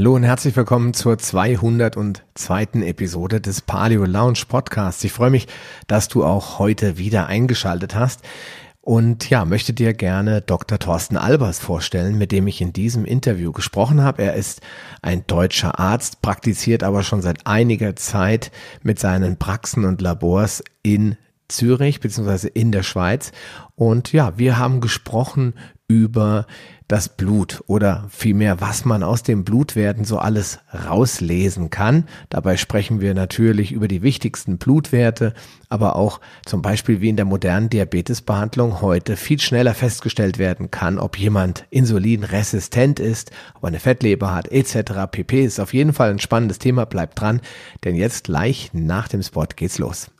Hallo und herzlich willkommen zur 202. Episode des Paleo Lounge Podcasts. Ich freue mich, dass du auch heute wieder eingeschaltet hast. Und ja, möchte dir gerne Dr. Thorsten Albers vorstellen, mit dem ich in diesem Interview gesprochen habe. Er ist ein deutscher Arzt, praktiziert aber schon seit einiger Zeit mit seinen Praxen und Labors in Zürich beziehungsweise in der Schweiz. Und ja, wir haben gesprochen über das Blut oder vielmehr, was man aus dem Blutwerten so alles rauslesen kann. Dabei sprechen wir natürlich über die wichtigsten Blutwerte, aber auch zum Beispiel, wie in der modernen Diabetesbehandlung heute viel schneller festgestellt werden kann, ob jemand insulinresistent ist, ob eine Fettleber hat, etc. pp. Ist auf jeden Fall ein spannendes Thema, bleibt dran, denn jetzt gleich nach dem Spot geht's los.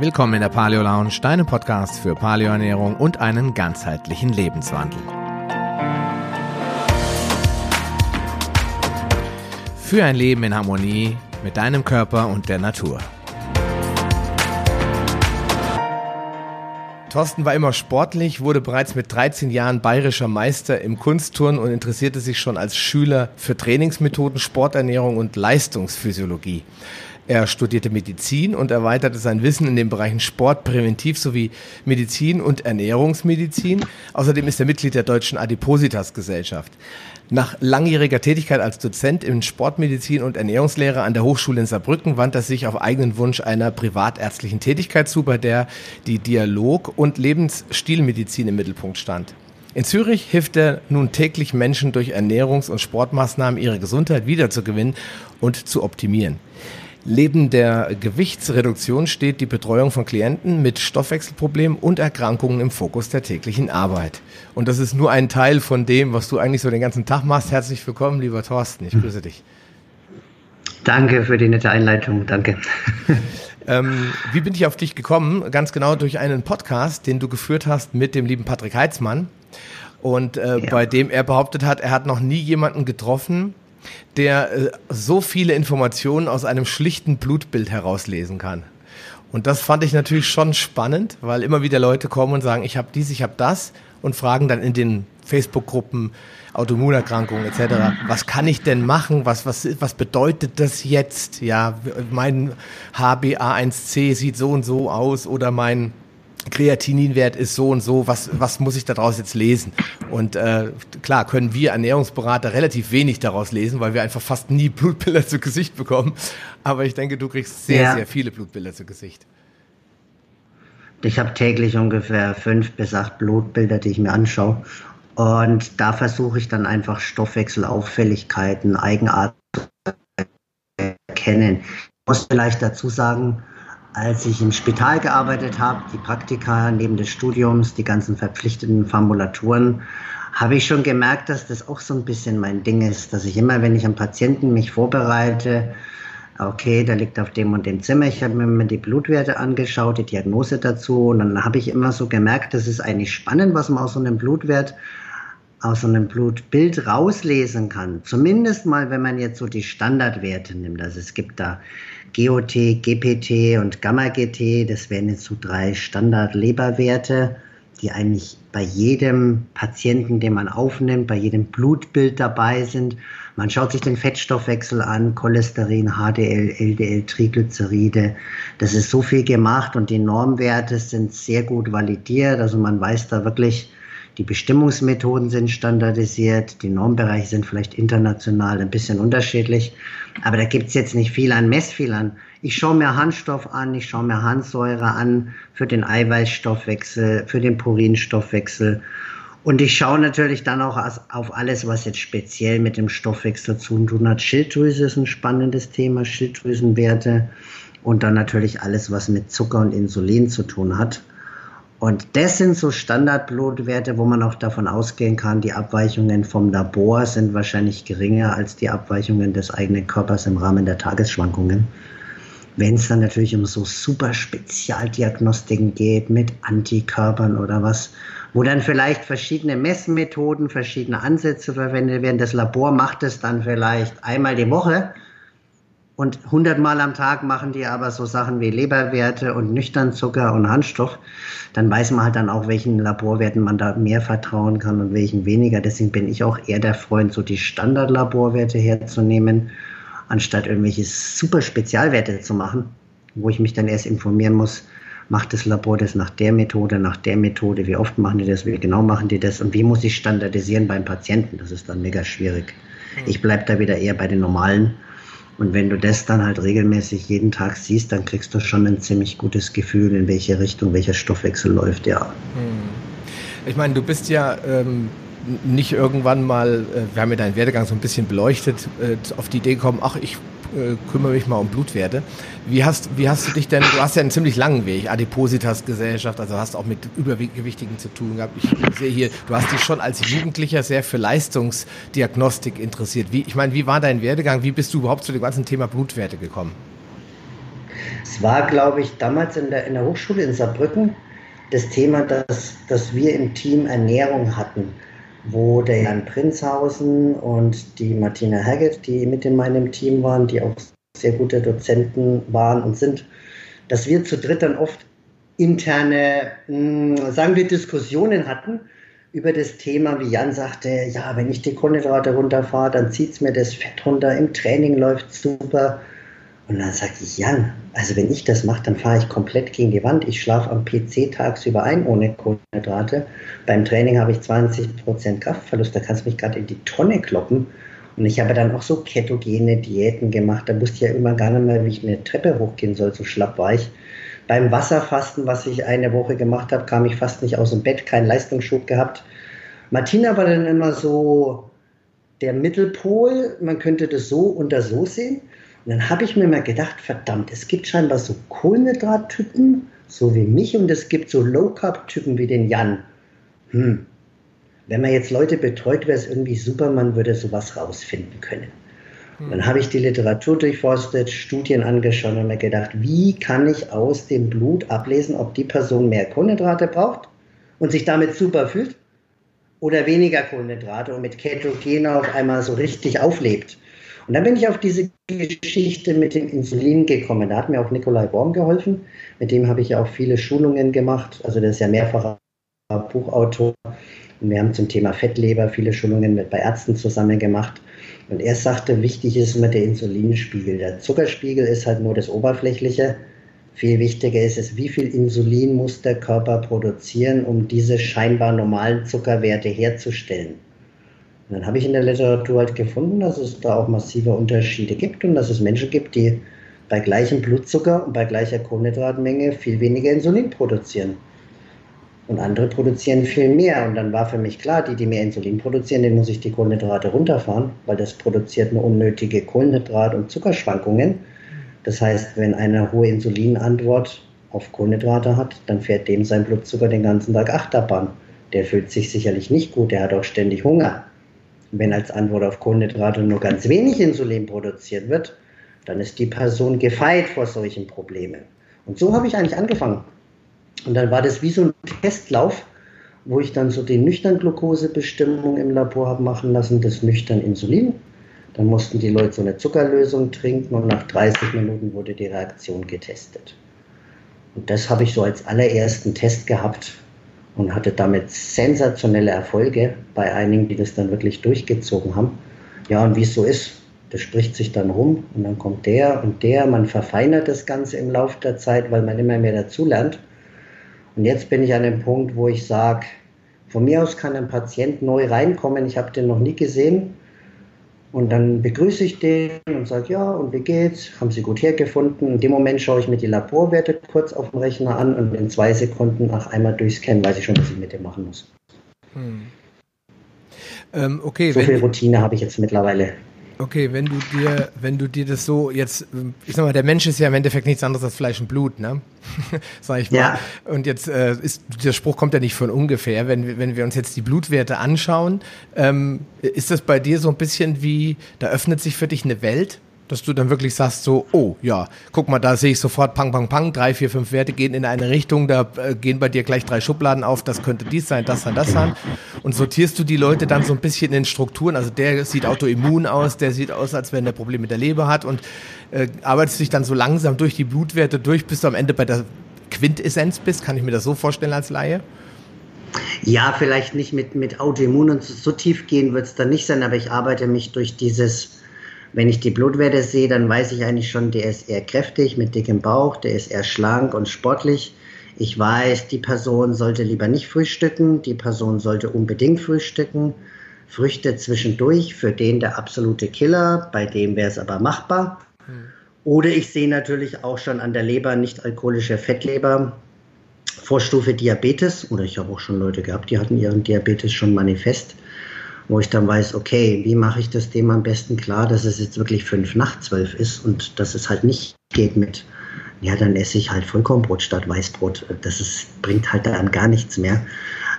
Willkommen in der Paleo Lounge, deinem Podcast für Paleoernährung und einen ganzheitlichen Lebenswandel. Für ein Leben in Harmonie mit deinem Körper und der Natur. Thorsten war immer sportlich, wurde bereits mit 13 Jahren bayerischer Meister im Kunstturnen und interessierte sich schon als Schüler für Trainingsmethoden, Sporternährung und Leistungsphysiologie. Er studierte Medizin und erweiterte sein Wissen in den Bereichen Sport, Präventiv sowie Medizin und Ernährungsmedizin. Außerdem ist er Mitglied der Deutschen Adipositas Gesellschaft. Nach langjähriger Tätigkeit als Dozent in Sportmedizin und Ernährungslehre an der Hochschule in Saarbrücken wandte er sich auf eigenen Wunsch einer privatärztlichen Tätigkeit zu, bei der die Dialog- und Lebensstilmedizin im Mittelpunkt stand. In Zürich hilft er nun täglich Menschen durch Ernährungs- und Sportmaßnahmen ihre Gesundheit wiederzugewinnen und zu optimieren. Neben der Gewichtsreduktion steht die Betreuung von Klienten mit Stoffwechselproblemen und Erkrankungen im Fokus der täglichen Arbeit. Und das ist nur ein Teil von dem, was du eigentlich so den ganzen Tag machst. Herzlich willkommen, lieber Thorsten. Ich grüße dich. Danke für die nette Einleitung. Danke. Ähm, wie bin ich auf dich gekommen? Ganz genau durch einen Podcast, den du geführt hast mit dem lieben Patrick Heitzmann. Und äh, ja. bei dem er behauptet hat, er hat noch nie jemanden getroffen, der äh, so viele Informationen aus einem schlichten Blutbild herauslesen kann. Und das fand ich natürlich schon spannend, weil immer wieder Leute kommen und sagen, ich habe dies, ich habe das und fragen dann in den Facebook-Gruppen Autoimmunerkrankungen etc. Was kann ich denn machen? Was, was, was bedeutet das jetzt? Ja, mein HbA1c sieht so und so aus oder mein Kreatininwert ist so und so, was, was muss ich daraus jetzt lesen? Und äh, klar können wir Ernährungsberater relativ wenig daraus lesen, weil wir einfach fast nie Blutbilder zu Gesicht bekommen. Aber ich denke, du kriegst sehr, ja. sehr viele Blutbilder zu Gesicht. Ich habe täglich ungefähr fünf bis acht Blutbilder, die ich mir anschaue. Und da versuche ich dann einfach Stoffwechselauffälligkeiten, Eigenarten zu erkennen. Ich muss vielleicht dazu sagen, als ich im Spital gearbeitet habe, die Praktika neben des Studiums, die ganzen verpflichteten Formulaturen, habe ich schon gemerkt, dass das auch so ein bisschen mein Ding ist, dass ich immer, wenn ich am Patienten mich vorbereite, okay, der liegt auf dem und dem Zimmer, ich habe mir die Blutwerte angeschaut, die Diagnose dazu und dann habe ich immer so gemerkt, das ist eigentlich spannend, was man aus so einem Blutwert aus einem Blutbild rauslesen kann. Zumindest mal, wenn man jetzt so die Standardwerte nimmt. Also es gibt da GOT, GPT und Gamma-GT. Das wären jetzt so drei Standard-Leberwerte, die eigentlich bei jedem Patienten, den man aufnimmt, bei jedem Blutbild dabei sind. Man schaut sich den Fettstoffwechsel an, Cholesterin, HDL, LDL, Triglyceride. Das ist so viel gemacht und die Normwerte sind sehr gut validiert. Also man weiß da wirklich, die Bestimmungsmethoden sind standardisiert, die Normbereiche sind vielleicht international ein bisschen unterschiedlich, aber da gibt es jetzt nicht viel an Messfehlern. Ich schaue mir Harnstoff an, ich schaue mir Harnsäure an für den Eiweißstoffwechsel, für den Purinstoffwechsel. Und ich schaue natürlich dann auch auf alles, was jetzt speziell mit dem Stoffwechsel zu tun hat. Schilddrüse ist ein spannendes Thema, Schilddrüsenwerte und dann natürlich alles, was mit Zucker und Insulin zu tun hat. Und das sind so Standardblutwerte, wo man auch davon ausgehen kann, die Abweichungen vom Labor sind wahrscheinlich geringer als die Abweichungen des eigenen Körpers im Rahmen der Tagesschwankungen. Wenn es dann natürlich um so super Spezialdiagnostiken geht mit Antikörpern oder was, wo dann vielleicht verschiedene Messmethoden, verschiedene Ansätze verwendet werden. Das Labor macht es dann vielleicht einmal die Woche Und 100 Mal am Tag machen die aber so Sachen wie Leberwerte und Nüchternzucker und Handstoff. Dann weiß man halt dann auch, welchen Laborwerten man da mehr vertrauen kann und welchen weniger. Deswegen bin ich auch eher der Freund, so die Standardlaborwerte herzunehmen, anstatt irgendwelche super Spezialwerte zu machen, wo ich mich dann erst informieren muss, macht das Labor das nach der Methode, nach der Methode, wie oft machen die das, wie genau machen die das und wie muss ich standardisieren beim Patienten. Das ist dann mega schwierig. Ich bleibe da wieder eher bei den normalen. Und wenn du das dann halt regelmäßig jeden Tag siehst, dann kriegst du schon ein ziemlich gutes Gefühl, in welche Richtung welcher Stoffwechsel läuft, ja. Hm. Ich meine, du bist ja ähm, nicht irgendwann mal, äh, wir haben ja deinen Werdegang so ein bisschen beleuchtet, äh, auf die Idee gekommen, ach, ich äh, kümmere mich mal um Blutwerte. Wie hast, wie hast du dich denn, du hast ja einen ziemlich langen Weg, Adipositas-Gesellschaft, also hast auch mit Übergewichtigen zu tun gehabt. Ich sehe hier, du hast dich schon als Jugendlicher sehr für Leistungsdiagnostik interessiert. Wie, ich meine, wie war dein Werdegang? Wie bist du überhaupt zu dem ganzen Thema Blutwerte gekommen? Es war, glaube ich, damals in der, in der Hochschule in Saarbrücken das Thema, dass, dass wir im Team Ernährung hatten wo der Jan Prinzhausen und die Martina Haggett, die mit in meinem Team waren, die auch sehr gute Dozenten waren und sind, dass wir zu dritt dann oft interne, hm, sagen wir, Diskussionen hatten über das Thema, wie Jan sagte, ja, wenn ich die Kohlenhydrate runterfahre, dann zieht es mir das Fett runter, im Training läuft super. Und dann sage ich, Jan, also wenn ich das mache, dann fahre ich komplett gegen die Wand. Ich schlafe am PC tagsüber ein ohne Kohlenhydrate. Beim Training habe ich 20% Kraftverlust, da kannst du mich gerade in die Tonne kloppen. Und ich habe dann auch so ketogene Diäten gemacht. Da wusste ich ja immer gar nicht mehr, wie ich eine Treppe hochgehen soll, so schlapp war ich. Beim Wasserfasten, was ich eine Woche gemacht habe, kam ich fast nicht aus dem Bett, keinen Leistungsschub gehabt. Martina war dann immer so der Mittelpol. Man könnte das so oder so sehen. Und dann habe ich mir mal gedacht, verdammt, es gibt scheinbar so Kohlenhydrattypen, so wie mich, und es gibt so Low-Carb-Typen wie den Jan. Hm. Wenn man jetzt Leute betreut, wäre es irgendwie super, man würde sowas rausfinden können. Hm. Dann habe ich die Literatur durchforstet, Studien angeschaut und mir gedacht, wie kann ich aus dem Blut ablesen, ob die Person mehr Kohlenhydrate braucht und sich damit super fühlt oder weniger Kohlenhydrate und mit Ketogen auf einmal so richtig auflebt. Und dann bin ich auf diese Geschichte mit dem Insulin gekommen. Da hat mir auch Nikolai Worm geholfen. Mit dem habe ich ja auch viele Schulungen gemacht. Also der ist ja mehrfacher Buchautor. Und wir haben zum Thema Fettleber viele Schulungen mit bei Ärzten zusammen gemacht. Und er sagte, wichtig ist immer der Insulinspiegel. Der Zuckerspiegel ist halt nur das Oberflächliche. Viel wichtiger ist es, wie viel Insulin muss der Körper produzieren, um diese scheinbar normalen Zuckerwerte herzustellen. Und dann habe ich in der Literatur halt gefunden, dass es da auch massive Unterschiede gibt und dass es Menschen gibt, die bei gleichem Blutzucker und bei gleicher Kohlenhydratmenge viel weniger Insulin produzieren. Und andere produzieren viel mehr. Und dann war für mich klar, die, die mehr Insulin produzieren, denen muss ich die Kohlenhydrate runterfahren, weil das produziert nur unnötige Kohlenhydrat- und Zuckerschwankungen. Das heißt, wenn eine hohe Insulinantwort auf Kohlenhydrate hat, dann fährt dem sein Blutzucker den ganzen Tag Achterbahn. Der fühlt sich sicherlich nicht gut, der hat auch ständig Hunger. Wenn als Antwort auf Kohlenhydrate nur ganz wenig Insulin produziert wird, dann ist die Person gefeit vor solchen Problemen. Und so habe ich eigentlich angefangen. Und dann war das wie so ein Testlauf, wo ich dann so die nüchtern Glukosebestimmung im Labor habe machen lassen, das nüchtern Insulin. Dann mussten die Leute so eine Zuckerlösung trinken und nach 30 Minuten wurde die Reaktion getestet. Und das habe ich so als allerersten Test gehabt, und hatte damit sensationelle Erfolge bei einigen, die das dann wirklich durchgezogen haben. Ja, und wie es so ist, das spricht sich dann rum und dann kommt der und der, man verfeinert das Ganze im Laufe der Zeit, weil man immer mehr dazulernt. Und jetzt bin ich an dem Punkt, wo ich sage, von mir aus kann ein Patient neu reinkommen, ich habe den noch nie gesehen, und dann begrüße ich den und sage, ja, und wie geht's? Haben Sie gut hergefunden? In dem Moment schaue ich mir die Laborwerte kurz auf dem Rechner an und in zwei Sekunden nach einmal durchscannen, weiß ich schon, was ich mit dem machen muss. Hm. Ähm, okay, so viel Routine habe ich jetzt mittlerweile. Okay, wenn du dir, wenn du dir das so jetzt, ich sag mal, der Mensch ist ja im Endeffekt nichts anderes als Fleisch und Blut, ne? sag ich mal. Ja. Und jetzt äh, ist der Spruch kommt ja nicht von ungefähr. Wenn, wenn wir uns jetzt die Blutwerte anschauen, ähm, ist das bei dir so ein bisschen wie, da öffnet sich für dich eine Welt? Dass du dann wirklich sagst so, oh ja, guck mal, da sehe ich sofort pang, pang, pang, drei, vier, fünf Werte gehen in eine Richtung, da äh, gehen bei dir gleich drei Schubladen auf, das könnte dies sein, das sein, das sein. Und sortierst du die Leute dann so ein bisschen in Strukturen, also der sieht autoimmun aus, der sieht aus, als wenn er Probleme mit der Leber hat und äh, arbeitest dich dann so langsam durch die Blutwerte durch, bis du am Ende bei der Quintessenz bist, kann ich mir das so vorstellen als Laie? Ja, vielleicht nicht mit, mit Autoimmun und so, so tief gehen wird es dann nicht sein, aber ich arbeite mich durch dieses wenn ich die Blutwerte sehe, dann weiß ich eigentlich schon, der ist eher kräftig mit dickem Bauch, der ist eher schlank und sportlich. Ich weiß, die Person sollte lieber nicht frühstücken, die Person sollte unbedingt frühstücken. Früchte zwischendurch, für den der absolute Killer, bei dem wäre es aber machbar. Hm. Oder ich sehe natürlich auch schon an der Leber nicht alkoholische Fettleber, Vorstufe Diabetes, oder ich habe auch schon Leute gehabt, die hatten ihren Diabetes schon manifest wo ich dann weiß, okay, wie mache ich das dem am besten klar, dass es jetzt wirklich fünf nach zwölf ist und dass es halt nicht geht mit, ja, dann esse ich halt Vollkornbrot statt Weißbrot. Das ist, bringt halt dann gar nichts mehr.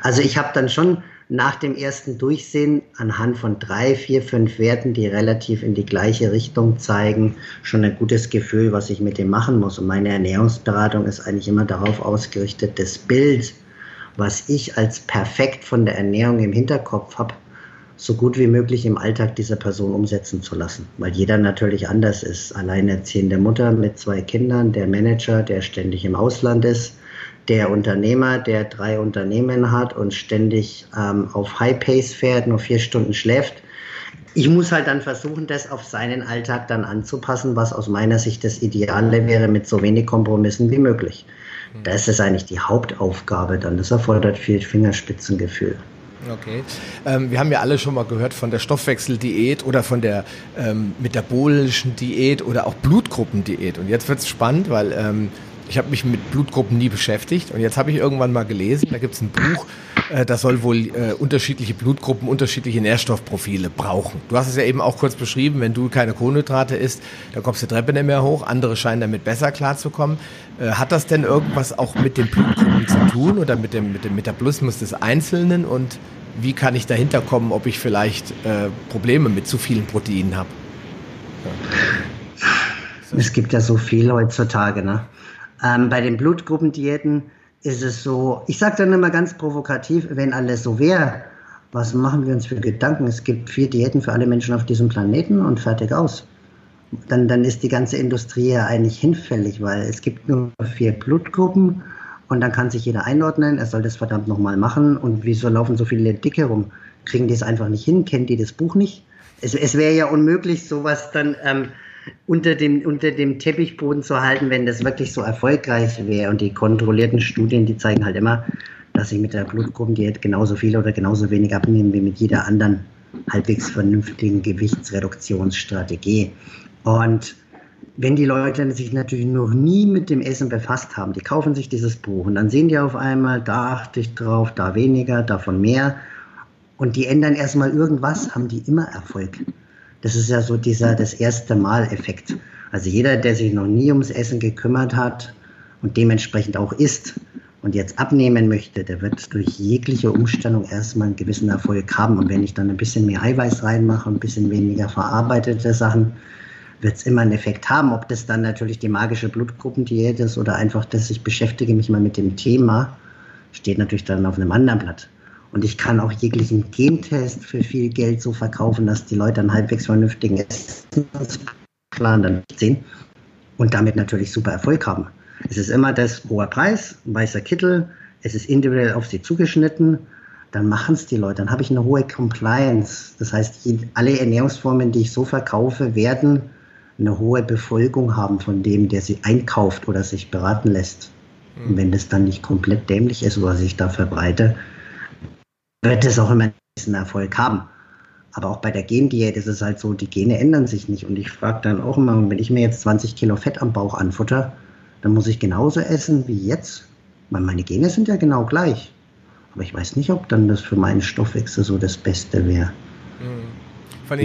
Also ich habe dann schon nach dem ersten Durchsehen anhand von drei, vier, fünf Werten, die relativ in die gleiche Richtung zeigen, schon ein gutes Gefühl, was ich mit dem machen muss. Und meine Ernährungsberatung ist eigentlich immer darauf ausgerichtet, das Bild, was ich als perfekt von der Ernährung im Hinterkopf habe, so gut wie möglich im Alltag dieser Person umsetzen zu lassen. Weil jeder natürlich anders ist. Alleinerziehende Mutter mit zwei Kindern, der Manager, der ständig im Ausland ist, der Unternehmer, der drei Unternehmen hat und ständig ähm, auf High Pace fährt, nur vier Stunden schläft. Ich muss halt dann versuchen, das auf seinen Alltag dann anzupassen, was aus meiner Sicht das Ideale wäre, mit so wenig Kompromissen wie möglich. Hm. Das ist eigentlich die Hauptaufgabe dann. Das erfordert viel Fingerspitzengefühl. Okay. Ähm, wir haben ja alle schon mal gehört von der Stoffwechseldiät oder von der ähm, metabolischen Diät oder auch Blutgruppendiät. Und jetzt wird es spannend, weil ähm, ich habe mich mit Blutgruppen nie beschäftigt. Und jetzt habe ich irgendwann mal gelesen, da gibt es ein Buch, äh, das soll wohl äh, unterschiedliche Blutgruppen, unterschiedliche Nährstoffprofile brauchen. Du hast es ja eben auch kurz beschrieben, wenn du keine Kohlenhydrate isst, dann kommst du die Treppe nicht mehr hoch. Andere scheinen damit besser klarzukommen. Äh, hat das denn irgendwas auch mit den Blutgruppen zu tun oder mit dem, mit dem Metabolismus des Einzelnen? Und wie kann ich dahinter kommen, ob ich vielleicht äh, Probleme mit zu vielen Proteinen habe? Ja. Es gibt ja so viel heutzutage. Ne? Ähm, bei den Blutgruppendiäten ist es so, ich sage dann immer ganz provokativ, wenn alles so wäre, was machen wir uns für Gedanken? Es gibt vier Diäten für alle Menschen auf diesem Planeten und fertig aus. Dann, dann ist die ganze Industrie ja eigentlich hinfällig, weil es gibt nur vier Blutgruppen und dann kann sich jeder einordnen, er soll das verdammt nochmal machen. Und wieso laufen so viele Dicke rum? Kriegen die es einfach nicht hin? Kennen die das Buch nicht? Es, es wäre ja unmöglich, sowas dann ähm, unter dem, unter dem Teppichboden zu halten, wenn das wirklich so erfolgreich wäre. Und die kontrollierten Studien, die zeigen halt immer, dass ich mit der Blutgruppendiät genauso viel oder genauso wenig abnehme wie mit jeder anderen halbwegs vernünftigen Gewichtsreduktionsstrategie. Und wenn die Leute sich natürlich noch nie mit dem Essen befasst haben, die kaufen sich dieses Buch und dann sehen die auf einmal, da achte ich drauf, da weniger, davon mehr. Und die ändern erstmal irgendwas, haben die immer Erfolg. Das ist ja so dieser das erste Mal-Effekt. Also jeder, der sich noch nie ums Essen gekümmert hat und dementsprechend auch isst und jetzt abnehmen möchte, der wird durch jegliche Umstellung erstmal einen gewissen Erfolg haben. Und wenn ich dann ein bisschen mehr Eiweiß reinmache, ein bisschen weniger verarbeitete Sachen, wird es immer einen Effekt haben. Ob das dann natürlich die magische Blutgruppendiät ist oder einfach, dass ich beschäftige mich mal mit dem Thema, steht natürlich dann auf einem anderen Blatt. Und ich kann auch jeglichen Gentest für viel Geld so verkaufen, dass die Leute einen halbwegs vernünftigen Essensplan dann sehen und damit natürlich super Erfolg haben. Es ist immer das hohe Preis, weißer Kittel, es ist individuell auf sie zugeschnitten, dann machen es die Leute, dann habe ich eine hohe Compliance. Das heißt, alle Ernährungsformen, die ich so verkaufe, werden eine hohe Befolgung haben von dem, der sie einkauft oder sich beraten lässt. Und wenn das dann nicht komplett dämlich ist, was ich da verbreite, wird es auch immer einen Erfolg haben. Aber auch bei der Gendiät ist es halt so, die Gene ändern sich nicht. Und ich frage dann auch immer, wenn ich mir jetzt 20 Kilo Fett am Bauch anfutter, dann muss ich genauso essen wie jetzt. Weil meine Gene sind ja genau gleich. Aber ich weiß nicht, ob dann das für meinen Stoffwechsel so das Beste wäre. Mhm.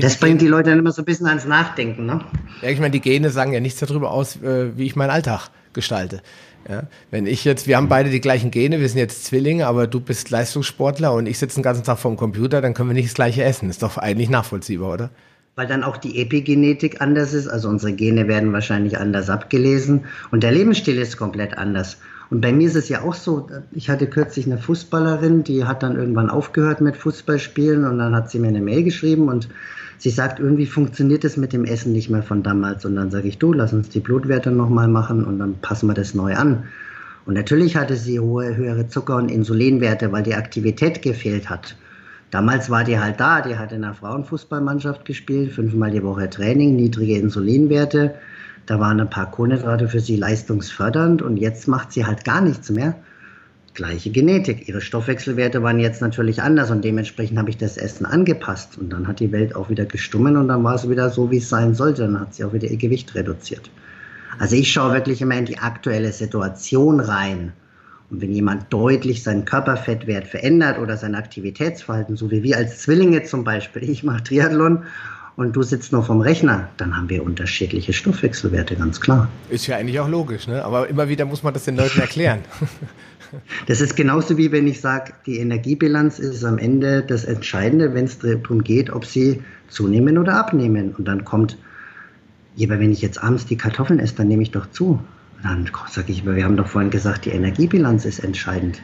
Das bringt die Leute dann immer so ein bisschen ans Nachdenken. Ne? Ja, ich meine, die Gene sagen ja nichts darüber aus, äh, wie ich meinen Alltag gestalte. Ja, wenn ich jetzt, wir haben beide die gleichen Gene, wir sind jetzt Zwillinge, aber du bist Leistungssportler und ich sitze den ganzen Tag vor dem Computer, dann können wir nicht das gleiche essen. Ist doch eigentlich nachvollziehbar, oder? weil dann auch die Epigenetik anders ist. Also unsere Gene werden wahrscheinlich anders abgelesen und der Lebensstil ist komplett anders. Und bei mir ist es ja auch so, ich hatte kürzlich eine Fußballerin, die hat dann irgendwann aufgehört mit Fußballspielen und dann hat sie mir eine Mail geschrieben und sie sagt, irgendwie funktioniert es mit dem Essen nicht mehr von damals. Und dann sage ich, du, lass uns die Blutwerte nochmal machen und dann passen wir das neu an. Und natürlich hatte sie hohe, höhere Zucker- und Insulinwerte, weil die Aktivität gefehlt hat. Damals war die halt da, die hat in einer Frauenfußballmannschaft gespielt, fünfmal die Woche Training, niedrige Insulinwerte. Da waren ein paar Kohlenhydrate für sie leistungsfördernd und jetzt macht sie halt gar nichts mehr. Gleiche Genetik. Ihre Stoffwechselwerte waren jetzt natürlich anders und dementsprechend habe ich das Essen angepasst. Und dann hat die Welt auch wieder gestummen und dann war es wieder so, wie es sein sollte. Dann hat sie auch wieder ihr Gewicht reduziert. Also ich schaue wirklich immer in die aktuelle Situation rein. Und wenn jemand deutlich seinen Körperfettwert verändert oder sein Aktivitätsverhalten, so wie wir als Zwillinge zum Beispiel, ich mache Triathlon und du sitzt nur vom Rechner, dann haben wir unterschiedliche Stoffwechselwerte, ganz klar. Ist ja eigentlich auch logisch, ne? aber immer wieder muss man das den Leuten erklären. Das ist genauso wie wenn ich sage, die Energiebilanz ist am Ende das Entscheidende, wenn es darum geht, ob sie zunehmen oder abnehmen. Und dann kommt, aber wenn ich jetzt abends die Kartoffeln esse, dann nehme ich doch zu. Dann sage ich, wir haben doch vorhin gesagt, die Energiebilanz ist entscheidend.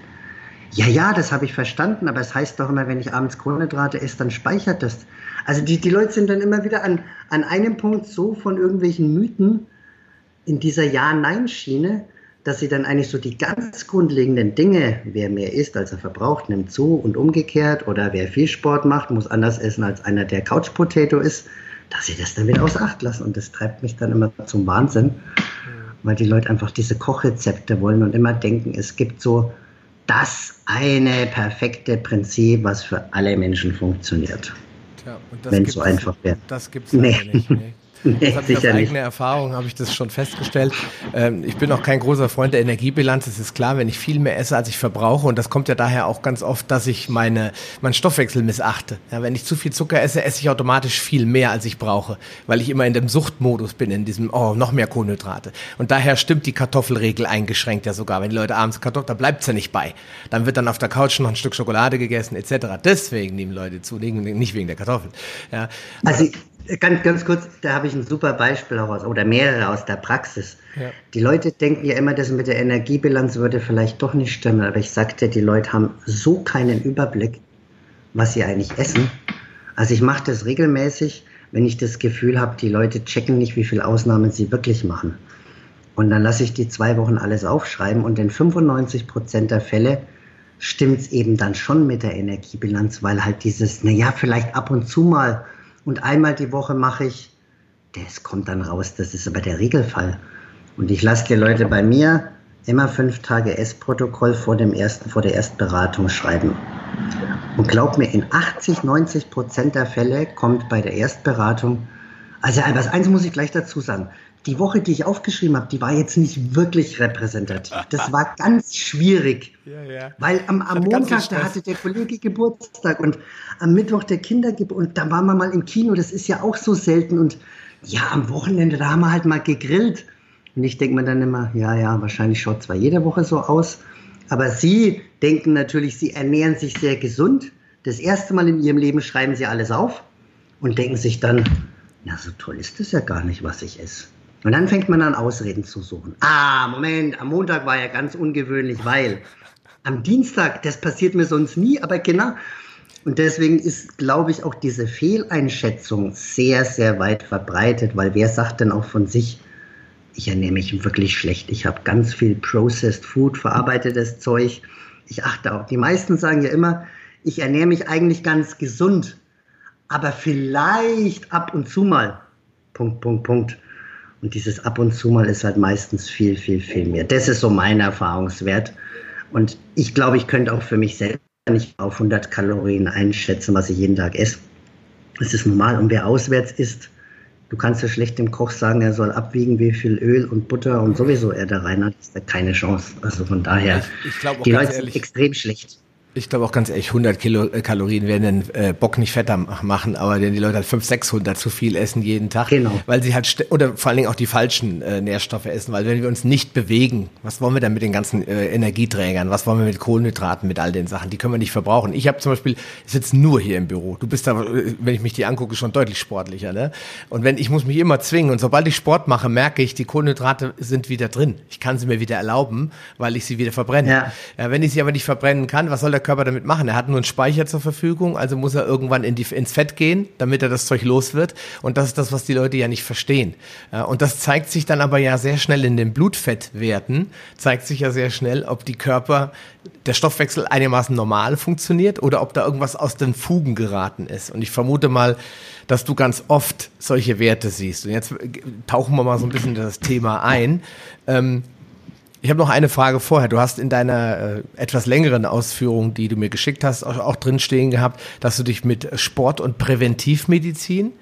Ja, ja, das habe ich verstanden, aber es heißt doch immer, wenn ich abends Kohlenhydrate esse, dann speichert das. Also die, die Leute sind dann immer wieder an, an einem Punkt so von irgendwelchen Mythen in dieser Ja-Nein-Schiene, dass sie dann eigentlich so die ganz grundlegenden Dinge, wer mehr isst, als er verbraucht, nimmt zu und umgekehrt, oder wer viel Sport macht, muss anders essen als einer, der Couch-Potato ist, dass sie das dann wieder aus Acht lassen. Und das treibt mich dann immer zum Wahnsinn, weil die Leute einfach diese Kochrezepte wollen und immer denken, es gibt so das eine perfekte Prinzip, was für alle Menschen funktioniert. Wenn es so einfach wäre. Das gibt es nee. nicht. Nee. Das habe ich aus eigener Erfahrung, habe ich das schon festgestellt. Ähm, ich bin auch kein großer Freund der Energiebilanz. Es ist klar, wenn ich viel mehr esse, als ich verbrauche. Und das kommt ja daher auch ganz oft, dass ich meine, meinen Stoffwechsel missachte. Ja, wenn ich zu viel Zucker esse, esse ich automatisch viel mehr, als ich brauche. Weil ich immer in dem Suchtmodus bin, in diesem, oh, noch mehr Kohlenhydrate. Und daher stimmt die Kartoffelregel eingeschränkt ja sogar. Wenn die Leute abends Kartoffeln, da bleibt's ja nicht bei. Dann wird dann auf der Couch noch ein Stück Schokolade gegessen, etc. Deswegen nehmen Leute zu, nicht wegen der Kartoffeln. Ja. Also Ganz, ganz kurz, da habe ich ein super Beispiel auch aus, oder mehrere aus der Praxis. Ja. Die Leute denken ja immer, das mit der Energiebilanz würde vielleicht doch nicht stimmen, aber ich sagte, die Leute haben so keinen Überblick, was sie eigentlich essen. Also ich mache das regelmäßig, wenn ich das Gefühl habe, die Leute checken nicht, wie viele Ausnahmen sie wirklich machen. Und dann lasse ich die zwei Wochen alles aufschreiben und in 95 Prozent der Fälle stimmt es eben dann schon mit der Energiebilanz, weil halt dieses, naja, vielleicht ab und zu mal und einmal die Woche mache ich, das kommt dann raus, das ist aber der Regelfall. Und ich lasse die Leute bei mir immer fünf Tage Essprotokoll vor, dem ersten, vor der Erstberatung schreiben. Und glaub mir, in 80, 90 Prozent der Fälle kommt bei der Erstberatung, also etwas eins muss ich gleich dazu sagen, die Woche, die ich aufgeschrieben habe, die war jetzt nicht wirklich repräsentativ. Das war ganz schwierig. Ja, ja. Weil am, am Montag, da hatte der Kollege Geburtstag und am Mittwoch der Kindergeburtstag und da waren wir mal im Kino, das ist ja auch so selten. Und ja, am Wochenende, da haben wir halt mal gegrillt. Und ich denke mir dann immer, ja, ja, wahrscheinlich schaut zwar jede Woche so aus, aber Sie denken natürlich, Sie ernähren sich sehr gesund. Das erste Mal in Ihrem Leben schreiben Sie alles auf und denken sich dann, na, so toll ist das ja gar nicht, was ich esse. Und dann fängt man an, Ausreden zu suchen. Ah, Moment, am Montag war ja ganz ungewöhnlich, weil am Dienstag, das passiert mir sonst nie, aber genau. Und deswegen ist, glaube ich, auch diese Fehleinschätzung sehr, sehr weit verbreitet, weil wer sagt denn auch von sich, ich ernähre mich wirklich schlecht, ich habe ganz viel Processed Food, verarbeitetes Zeug. Ich achte auch. Die meisten sagen ja immer, ich ernähre mich eigentlich ganz gesund, aber vielleicht ab und zu mal. Punkt, Punkt, Punkt. Und dieses ab und zu mal ist halt meistens viel, viel, viel mehr. Das ist so mein Erfahrungswert. Und ich glaube, ich könnte auch für mich selber nicht auf 100 Kalorien einschätzen, was ich jeden Tag esse. Das ist normal. Und wer auswärts isst, du kannst ja schlecht dem Koch sagen, er soll abwiegen, wie viel Öl und Butter und sowieso er da rein hat. Das ist ja keine Chance. Also von daher, ich, ich die Leute sind extrem schlecht. Ich glaube auch ganz ehrlich, 100 Kilokalorien werden den äh, Bock nicht fetter machen, aber wenn die Leute halt 500, 600 zu viel essen jeden Tag, genau. weil sie halt, oder vor allen Dingen auch die falschen äh, Nährstoffe essen, weil wenn wir uns nicht bewegen, was wollen wir dann mit den ganzen äh, Energieträgern, was wollen wir mit Kohlenhydraten, mit all den Sachen, die können wir nicht verbrauchen. Ich habe zum Beispiel, ich sitze nur hier im Büro, du bist da, äh, wenn ich mich die angucke, schon deutlich sportlicher, ne? Und wenn, ich muss mich immer zwingen und sobald ich Sport mache, merke ich, die Kohlenhydrate sind wieder drin. Ich kann sie mir wieder erlauben, weil ich sie wieder verbrenne. Ja. Ja, wenn ich sie aber nicht verbrennen kann, was soll der Körper damit machen? Er hat nur einen Speicher zur Verfügung, also muss er irgendwann in die, ins Fett gehen, damit er das Zeug los wird. Und das ist das, was die Leute ja nicht verstehen. Und das zeigt sich dann aber ja sehr schnell in den Blutfettwerten, zeigt sich ja sehr schnell, ob die Körper, der Stoffwechsel einigermaßen normal funktioniert oder ob da irgendwas aus den Fugen geraten ist. Und ich vermute mal, dass du ganz oft solche Werte siehst. Und jetzt tauchen wir mal so ein bisschen in das Thema ein. Ähm, ich habe noch eine Frage vorher. Du hast in deiner äh, etwas längeren Ausführung, die du mir geschickt hast, auch, auch drin stehen gehabt, dass du dich mit Sport und Präventivmedizin